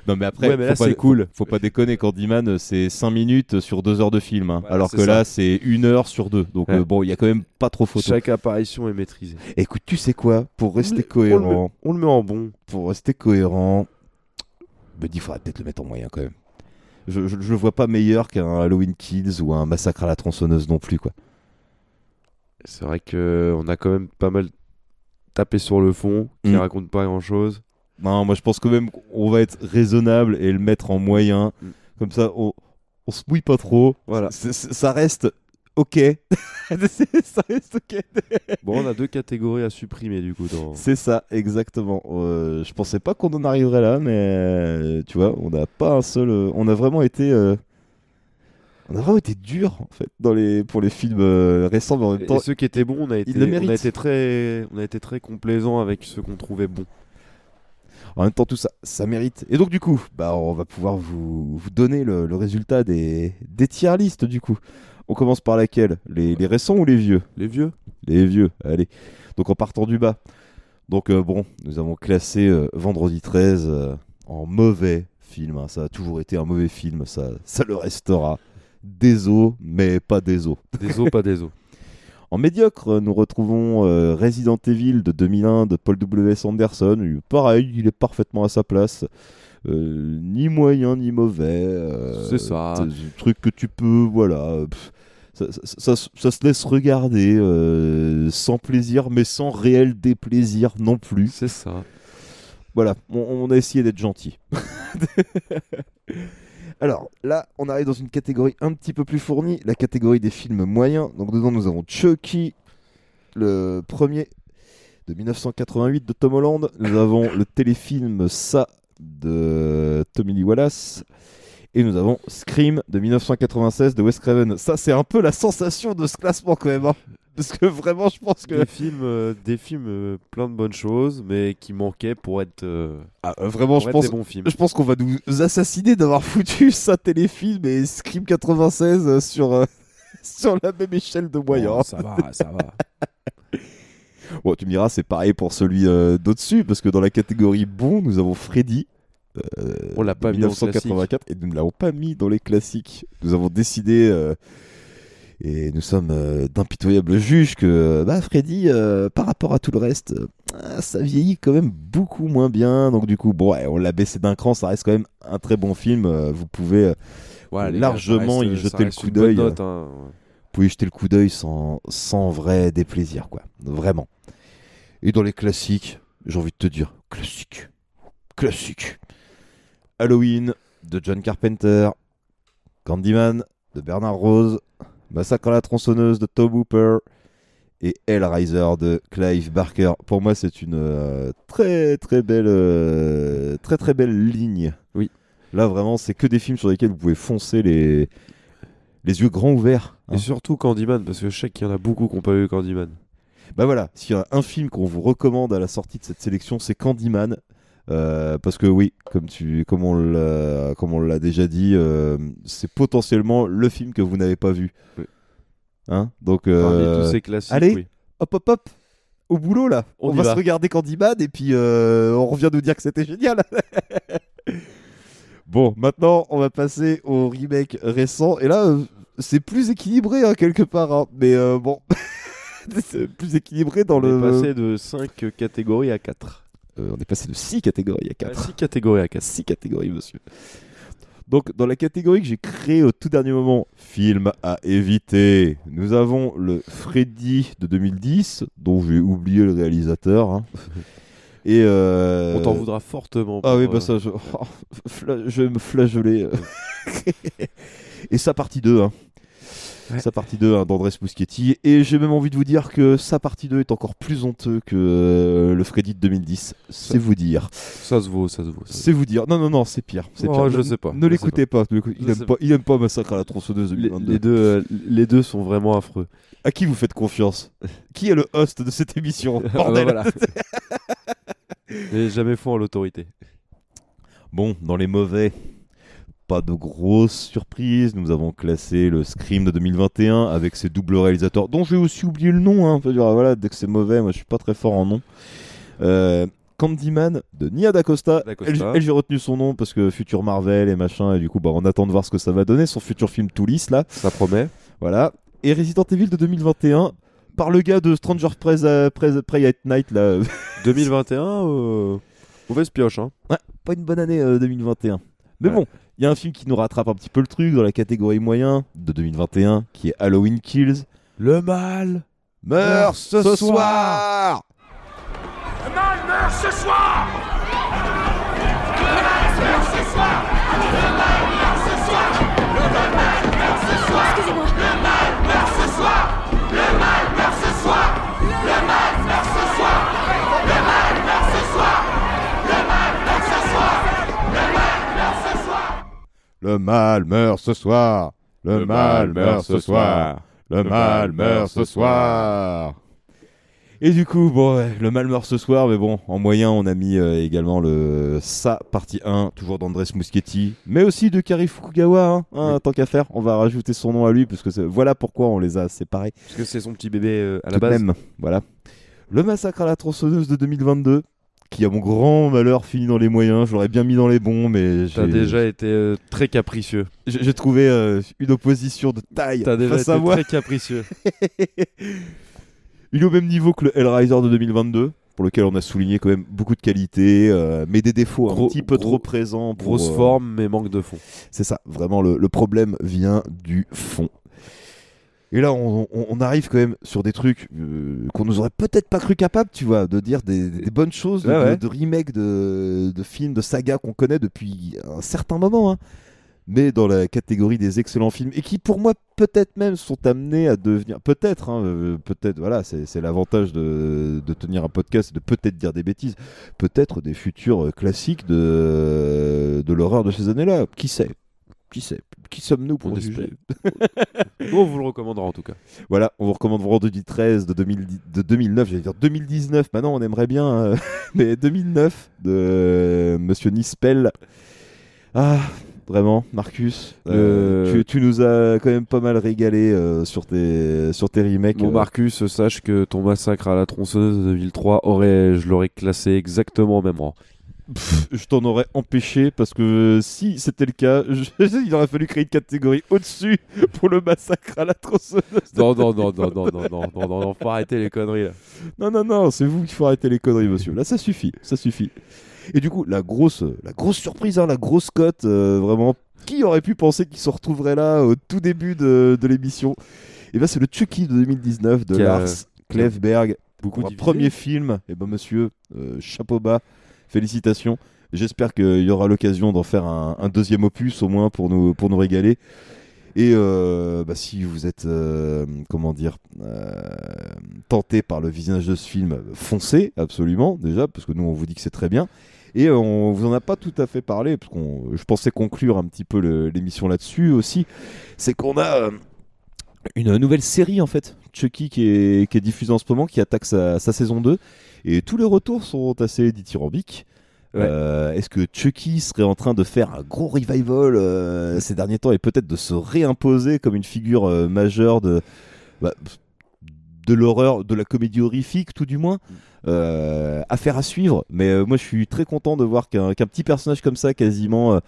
Non mais après, Ouais, mais là, c'est cool. Faut, faut pas déconner, Candyman, c'est 5 minutes sur 2 heures de film, hein. Voilà, alors que ça. là c'est 1 heure sur 2. Donc Ouais. euh, bon, il y a quand même pas trop photo. Chaque apparition est maîtrisée. Écoute, tu sais quoi? Pour rester On le- cohérent, On le met en bon. pour rester cohérent, me dis, faudrait peut-être le mettre en moyen quand même. Je, je, je le vois pas meilleur qu'un Halloween Kills ou un Massacre à la tronçonneuse non plus quoi. C'est vrai que on a quand même pas mal tapé sur le fond, qui Mm. raconte pas grand chose. Non, moi je pense quand même qu'on va être raisonnable et le mettre en moyen. Mm. Comme ça, on, on se mouille pas trop. Voilà. Ça reste ok. ça reste ok. Bon, on a deux catégories à supprimer du coup. Dans... C'est ça, exactement. Euh, je pensais pas qu'on en arriverait là, mais euh, tu vois, on n'a pas un seul. euh, on a vraiment été. euh, on a vraiment été dur en fait dans les pour les films euh, récents, mais en même Et temps. ceux qui étaient bons, on a été, on a très, on a été très complaisant avec ceux qu'on trouvait bons. En même temps, tout ça, ça mérite. Et donc, du coup, bah, on va pouvoir vous, vous donner le, le résultat des, des tier listes, du coup. On commence par laquelle? Les, les récents ou les vieux? Les vieux. Les vieux, allez. Donc, en partant du bas. Donc, euh, bon, nous avons classé euh, Vendredi 13 euh, en mauvais film. hein. Ça a toujours été un mauvais film, ça, ça le restera. Désolé, mais pas désolé. Des os, pas des os. En médiocre, nous retrouvons euh, Resident Evil de 2001 de Paul W.S. Anderson. Pareil, il est parfaitement à sa place. Euh, ni moyen ni mauvais. euh, C'est ça. C'est un truc que tu peux, voilà. pff, ça, ça- ça- ça se laisse regarder sans plaisir, mais sans réel déplaisir non plus. C'est ça. Voilà, on, on a essayé d'être gentil. Alors là, on arrive dans une catégorie un petit peu plus fournie, la catégorie des films moyens. Donc dedans, nous avons Chucky, le premier de 1988 de Tom Holland. Nous avons le téléfilm Ça de Tommy Lee Wallace. Et nous avons Scream de 1996 de Wes Craven. Ça, c'est un peu la sensation de ce classement quand même. hein. Parce que vraiment, je pense que. Des films, euh, des films euh, plein de bonnes choses, mais qui manquaient pour être. euh, Ah, vraiment, pour je être pense, des bons films. je pense qu'on va nous assassiner d'avoir foutu ça téléfilm et Scream 96 euh, sur, sur la même échelle de moyens. Oh, ça va, ça va. Bon, tu me diras, c'est pareil pour celui d'au-dessus, parce que dans la catégorie bon, nous avons Freddy. Euh, On l'a pas mis en 1984 et nous ne l'avons pas mis dans les classiques. Nous avons décidé, euh, et nous sommes euh, d'impitoyables juges, que euh, bah, Freddy, par rapport à tout le reste, ah, ça vieillit quand même beaucoup moins bien. Donc, du coup, bon, ouais, on l'a baissé d'un cran, ça reste quand même un très bon film. vous pouvez gars, largement reste- y jeter le coup d'œil. hein. Vous pouvez y jeter le coup d'œil sans, sans vrai déplaisir, quoi. Vraiment. Et dans les classiques, j'ai envie de te dire, classique. Classique. Halloween de John Carpenter, Candyman de Bernard Rose, Massacre à la tronçonneuse de Tom Hooper et Hellraiser de Clive Barker. Pour moi, c'est une euh, très très belle euh, très très belle ligne. Oui. Là vraiment, c'est que des films sur lesquels vous pouvez foncer les les yeux grands ouverts. hein. Et surtout Candyman, parce que je sais qu'il y en a beaucoup qui n'ont pas vu Candyman. Bah voilà, s'il y a un film qu'on vous recommande à la sortie de cette sélection, c'est Candyman. Euh, parce que oui, comme, tu, comme on l'a comme on l'a déjà dit, euh, c'est potentiellement le film que vous n'avez pas vu. Oui. Hein Donc, Parmi euh, tous ces classiques, allez, oui. hop hop hop, au boulot là. On va, va. se regarder Candyman et puis on revient nous dire que c'était génial. bon, maintenant on va passer au remake récent et là c'est plus équilibré hein, quelque part, hein. mais bon, c'est plus équilibré dans On le. est passé de 5 catégories à 4. Euh, on est passé de 6 catégories à 4. 6 catégories à 4. 6 catégories, monsieur. Donc, dans la catégorie que j'ai créée au tout dernier moment, film à éviter, nous avons le Freddy de 2010, dont j'ai oublié le réalisateur. hein. Et euh, On t'en voudra fortement. Ah pour, oui, bah euh, ça, je, oh, fla- je vais me flageoler. Et sa partie 2, hein. Sa partie 2 hein, d'Andrés Muschietti. Et j'ai même envie de vous dire que sa partie 2 est encore plus honteux que euh, le Freddy de 2010. C'est vous dire. Ça se vaut, ça se vaut. C'est vous dire. Non, non, non, c'est pire. C'est Oh, pire. je Ne- sais pas, Ne l'écoutez pas. Il aime pas, il aime pas Massacre à la tronçonneuse Les, 2022. les deux, euh, les deux sont vraiment affreux. À qui vous faites confiance? Qui est le host de cette émission Ah bah Bordel? voilà. Et jamais faux en l'autorité. Bon, dans les mauvais, pas de grosses surprises. Nous avons classé le Scream de 2021 avec ses doubles réalisateurs, dont j'ai aussi oublié le nom. Hein. Dire, voilà, dès que c'est mauvais, moi je suis pas très fort en nom. Euh, Candyman de Nia DaCosta. Elle, j'ai retenu son nom parce que futur Marvel et machin, et du coup, bah, on attend de voir ce que ça va donner. Son futur film tout lisse là. Ça promet. Voilà. Et Resident Evil de 2021 par le gars de Stranger Prey, euh, Prey- Prey at Night là. 2021, euh, mauvaise pioche. Hein. Ouais, pas une bonne année euh, 2021. Mais Ouais. bon, il y a un film qui nous rattrape un petit peu le truc dans la catégorie moyen de 2021 qui est Halloween Kills. Le mal meurt ce, ce soir. Le mal meurt ce soir Le mal meurt ce soir Le mal Le mal meurt ce soir. Le, mal meurt ce soir. Le mal meurt ce soir. Et du coup, bon, le mal meurt ce soir, mais bon, en moyen, on a mis euh, également le Sa partie 1, toujours d'Andrés Muschietti, mais aussi de Kari Fukugawa, hein, hein, tant qu'à faire, on va rajouter son nom à lui, parce que voilà pourquoi on les a séparés. Parce que c'est son petit bébé euh, à la Tout base. même, voilà. Le massacre à la tronçonneuse de 2022, qui à mon grand malheur finit dans les moyens, je l'aurais bien mis dans les bons, mais T'as déjà été euh, très capricieux. j'ai trouvé euh, une opposition de taille T'as déjà face à été moi. très capricieux. Il est au même niveau que le Hellraiser de 2022, pour lequel on a souligné quand même beaucoup de qualités, euh, mais des défauts un petit peu gros- trop présents. pour, Grosse forme, mais manque de fond. C'est ça, vraiment le, le problème vient du fond. Et là, on, on- on arrive quand même sur des trucs euh, qu'on nous aurait peut-être pas cru capable, tu vois, de dire des, des bonnes choses, de, Ouais, de remakes de, de films, de sagas qu'on connaît depuis un certain moment, hein. mais dans la catégorie des excellents films, et qui pour moi peut-être même sont amenés à devenir, peut-être, hein, euh, peut-être, voilà, c'est l'avantage de, de tenir un podcast et de peut-être dire des bêtises, peut-être des futurs euh, classiques de, de l'horreur de ces années-là, qui sait Qui sait Qui sommes-nous pour On juger Nous, on vous le recommandera en tout cas. Voilà, on vous recommande Vendredi 13 de, 2010 de 2009, j'allais dire 2019, maintenant on aimerait bien, euh, mais 2009 de Monsieur Nispel. Ah, vraiment, Marcus, euh, tu, tu nous as quand même pas mal régalé euh, sur, tes, sur tes remakes. Mon euh. Marcus, sache que ton massacre à la tronçonneuse de 2003 aurait, je l'aurais classé exactement au même rang. Pff, je t'en aurais empêché parce que euh, si c'était le cas, je- il aurait fallu créer une catégorie au-dessus pour le massacre à la tronçonneuse. Non, non, non, non, non, non, non, non, non, non, faut arrêter les conneries là. Non, non, non, c'est vous qu'il faut arrêter les conneries, monsieur. Là, ça suffit, ça suffit. Et du coup, la grosse, la grosse surprise, hein, la grosse cote, euh, vraiment, qui aurait pu penser qu'il se retrouverait là au tout début de, de l'émission? Et ben, c'est le Chucky de 2019 de Lars Klevberg. beaucoup premier film, et ben, monsieur, euh, chapeau bas, félicitations. J'espère qu'il y aura l'occasion d'en faire un, deuxième opus, au moins, pour nous, régaler. Et euh, bah, si vous êtes, euh, comment dire, euh, tenté par le visionnage de ce film, foncez absolument déjà, parce que nous on vous dit que c'est très bien. Et on vous en a pas tout à fait parlé, parce qu'on, je pensais conclure un petit peu l'émission là-dessus aussi. C'est qu'on a une nouvelle série en fait, Chucky qui est, qui est diffusée en ce moment, qui attaque sa, sa saison 2. Et tous les retours sont assez dithyrambiques. Ouais. Euh, Est-ce que Chucky serait en train de faire un gros revival euh, ces derniers temps et peut-être de se réimposer comme une figure euh, majeure de, bah, de l'horreur, de la comédie horrifique tout du moins? Affaire à suivre. Mais moi je suis très content de voir qu'un petit personnage comme ça, quasiment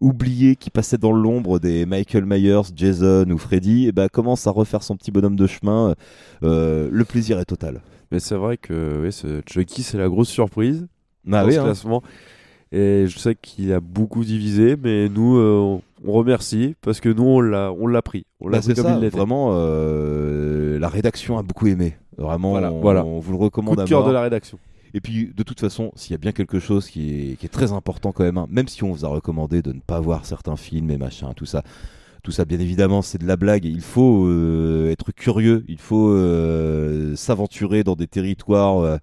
oublié, qui passait dans l'ombre des Michael Myers, Jason ou Freddy, et bah, commence à refaire son petit bonhomme de chemin. Euh, le plaisir est total. Mais c'est vrai que ce Chucky, c'est la grosse surprise Ah dans oui, ce hein. classement. Et je sais qu'il a beaucoup divisé, mais nous, euh, on- remercie parce que nous, on l'a, on l'a pris. On l'a Bah, pris comme ça, il l'était. vraiment, euh, la rédaction a beaucoup aimé. Vraiment, Voilà, on, voilà. on vous le recommande Coup de à cœur mort. de la rédaction. Et puis, de toute façon, s'il y a bien quelque chose qui est, très important quand même, hein, même si on vous a recommandé de ne pas voir certains films et machin, tout ça, tout ça, bien évidemment, c'est de la blague. Il faut euh, être curieux, il faut euh, s'aventurer dans des territoires euh,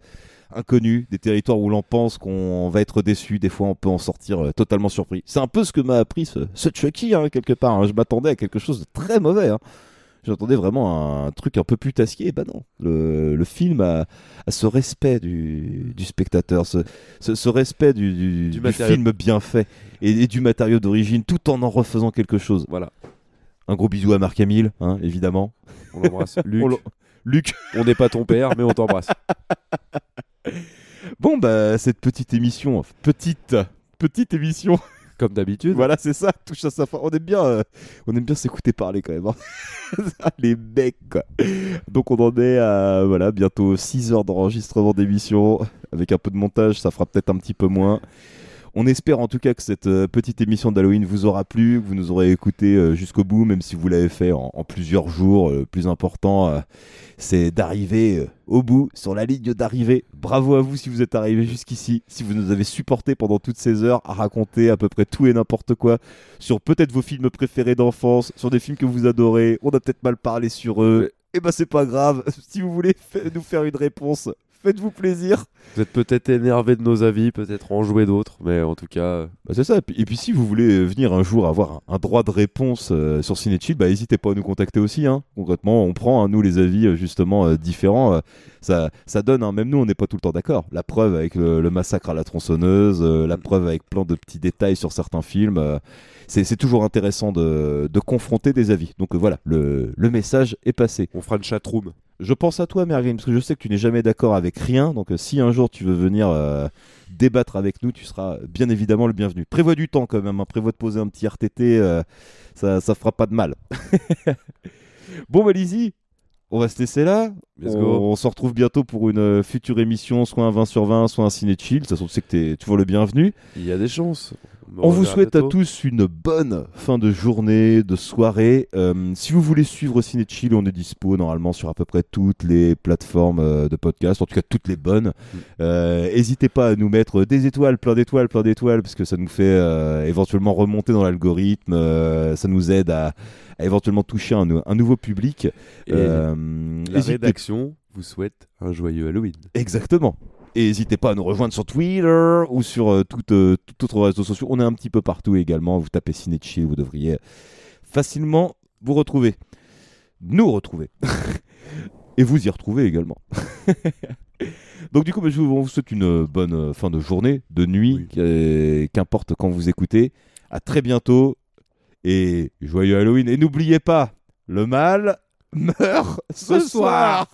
inconnus, des territoires où l'on pense qu'on va être déçu. Des fois, on peut en sortir totalement surpris. C'est un peu ce que m'a appris ce, Chucky, hein, quelque part. hein. Je m'attendais à quelque chose de très mauvais. J'attendais vraiment un truc un peu putassier. Bah non, le, le film a, a ce respect du, du spectateur, ce, ce, ce respect du, du- du matériau. film bien fait et, et du matériau d'origine, tout en en refaisant quelque chose. Voilà. Un gros bisou à Marc Hamill, hein, évidemment. On l'embrasse. Luc. On Luc. On n'est pas ton père, mais on t'embrasse. Bon, bah, cette petite émission, petite, petite émission. Comme d'habitude. Voilà, c'est ça, touche à sa fin. On aime bien, euh, on aime bien s'écouter parler quand même. hein. Les mecs, quoi. Donc, on en est à, voilà, bientôt 6 heures d'enregistrement d'émission. Avec un peu de montage, ça fera peut-être un petit peu moins. On espère en tout cas que cette euh, petite émission d'Halloween vous aura plu, que vous nous aurez écouté euh, jusqu'au bout, même si vous l'avez fait en, en plusieurs jours. Euh, Le plus important, c'est d'arriver au bout, sur la ligne d'arrivée. Bravo à vous si vous êtes arrivé jusqu'ici, si vous nous avez supporté pendant toutes ces heures à raconter à peu près tout et n'importe quoi sur peut-être vos films préférés d'enfance, sur des films que vous adorez. On a peut-être mal parlé sur eux. Et ben c'est pas grave. Si vous voulez nous faire une réponse, faites-vous plaisir. Vous êtes peut-être énervé de nos avis, peut-être en jouer d'autres, mais en tout cas. euh, Bah, c'est ça. Et puis, et puis si vous voulez venir un jour avoir un, un droit de réponse euh, sur Cinechill, bah n'hésitez pas à nous contacter aussi. Hein. Concrètement, on prend hein, nous les avis euh, justement euh, différents. euh, ça, ça donne. hein, même nous, on n'est pas tout le temps d'accord. La preuve avec le, le massacre à la tronçonneuse, euh, la preuve avec plein de petits détails sur certains films. euh, c'est c'est toujours intéressant de, de confronter des avis. Donc euh, voilà, le, le message est passé. On fera une chatroom. Je pense à toi, Merlin, parce que je sais que tu n'es jamais d'accord avec rien. Donc, euh, si un jour tu veux venir euh, débattre avec nous, tu seras bien évidemment le bienvenu. Prévois du temps quand même. hein. Prévois de poser un petit RTT. euh, ça, ça fera pas de mal. bon, bah, Lizzie, on va se laisser là. Let's on, go. on se retrouve bientôt pour une future émission, soit un 20 sur 20, soit un ciné chill. De toute façon, tu sais que tu es toujours le bienvenu. Il y a des chances. On vous souhaite à tous une bonne fin de journée, de soirée. Euh, si vous voulez suivre Ciné Chill, on est dispo normalement sur à peu près toutes les plateformes euh, de podcast, en tout cas toutes les bonnes. Euh, N'hésitez pas à nous mettre des étoiles, plein d'étoiles, plein d'étoiles, parce que ça nous fait euh, éventuellement remonter dans l'algorithme. ça nous aide à, à éventuellement toucher un, un nouveau public. Et La rédaction vous souhaite un joyeux Halloween. Exactement. Et n'hésitez pas à nous rejoindre sur Twitter ou sur euh, tout, euh, tout autre réseau social. On est un petit peu partout également. Vous tapez Ciné Chill, vous devriez facilement vous retrouver. Nous retrouver. Et vous y retrouver également. Donc du coup, bah, je vous, on vous souhaite une bonne euh, fin de journée, de nuit, qu'importe quand vous écoutez. À très bientôt et joyeux Halloween. Et n'oubliez pas, le mal meurt ce soir.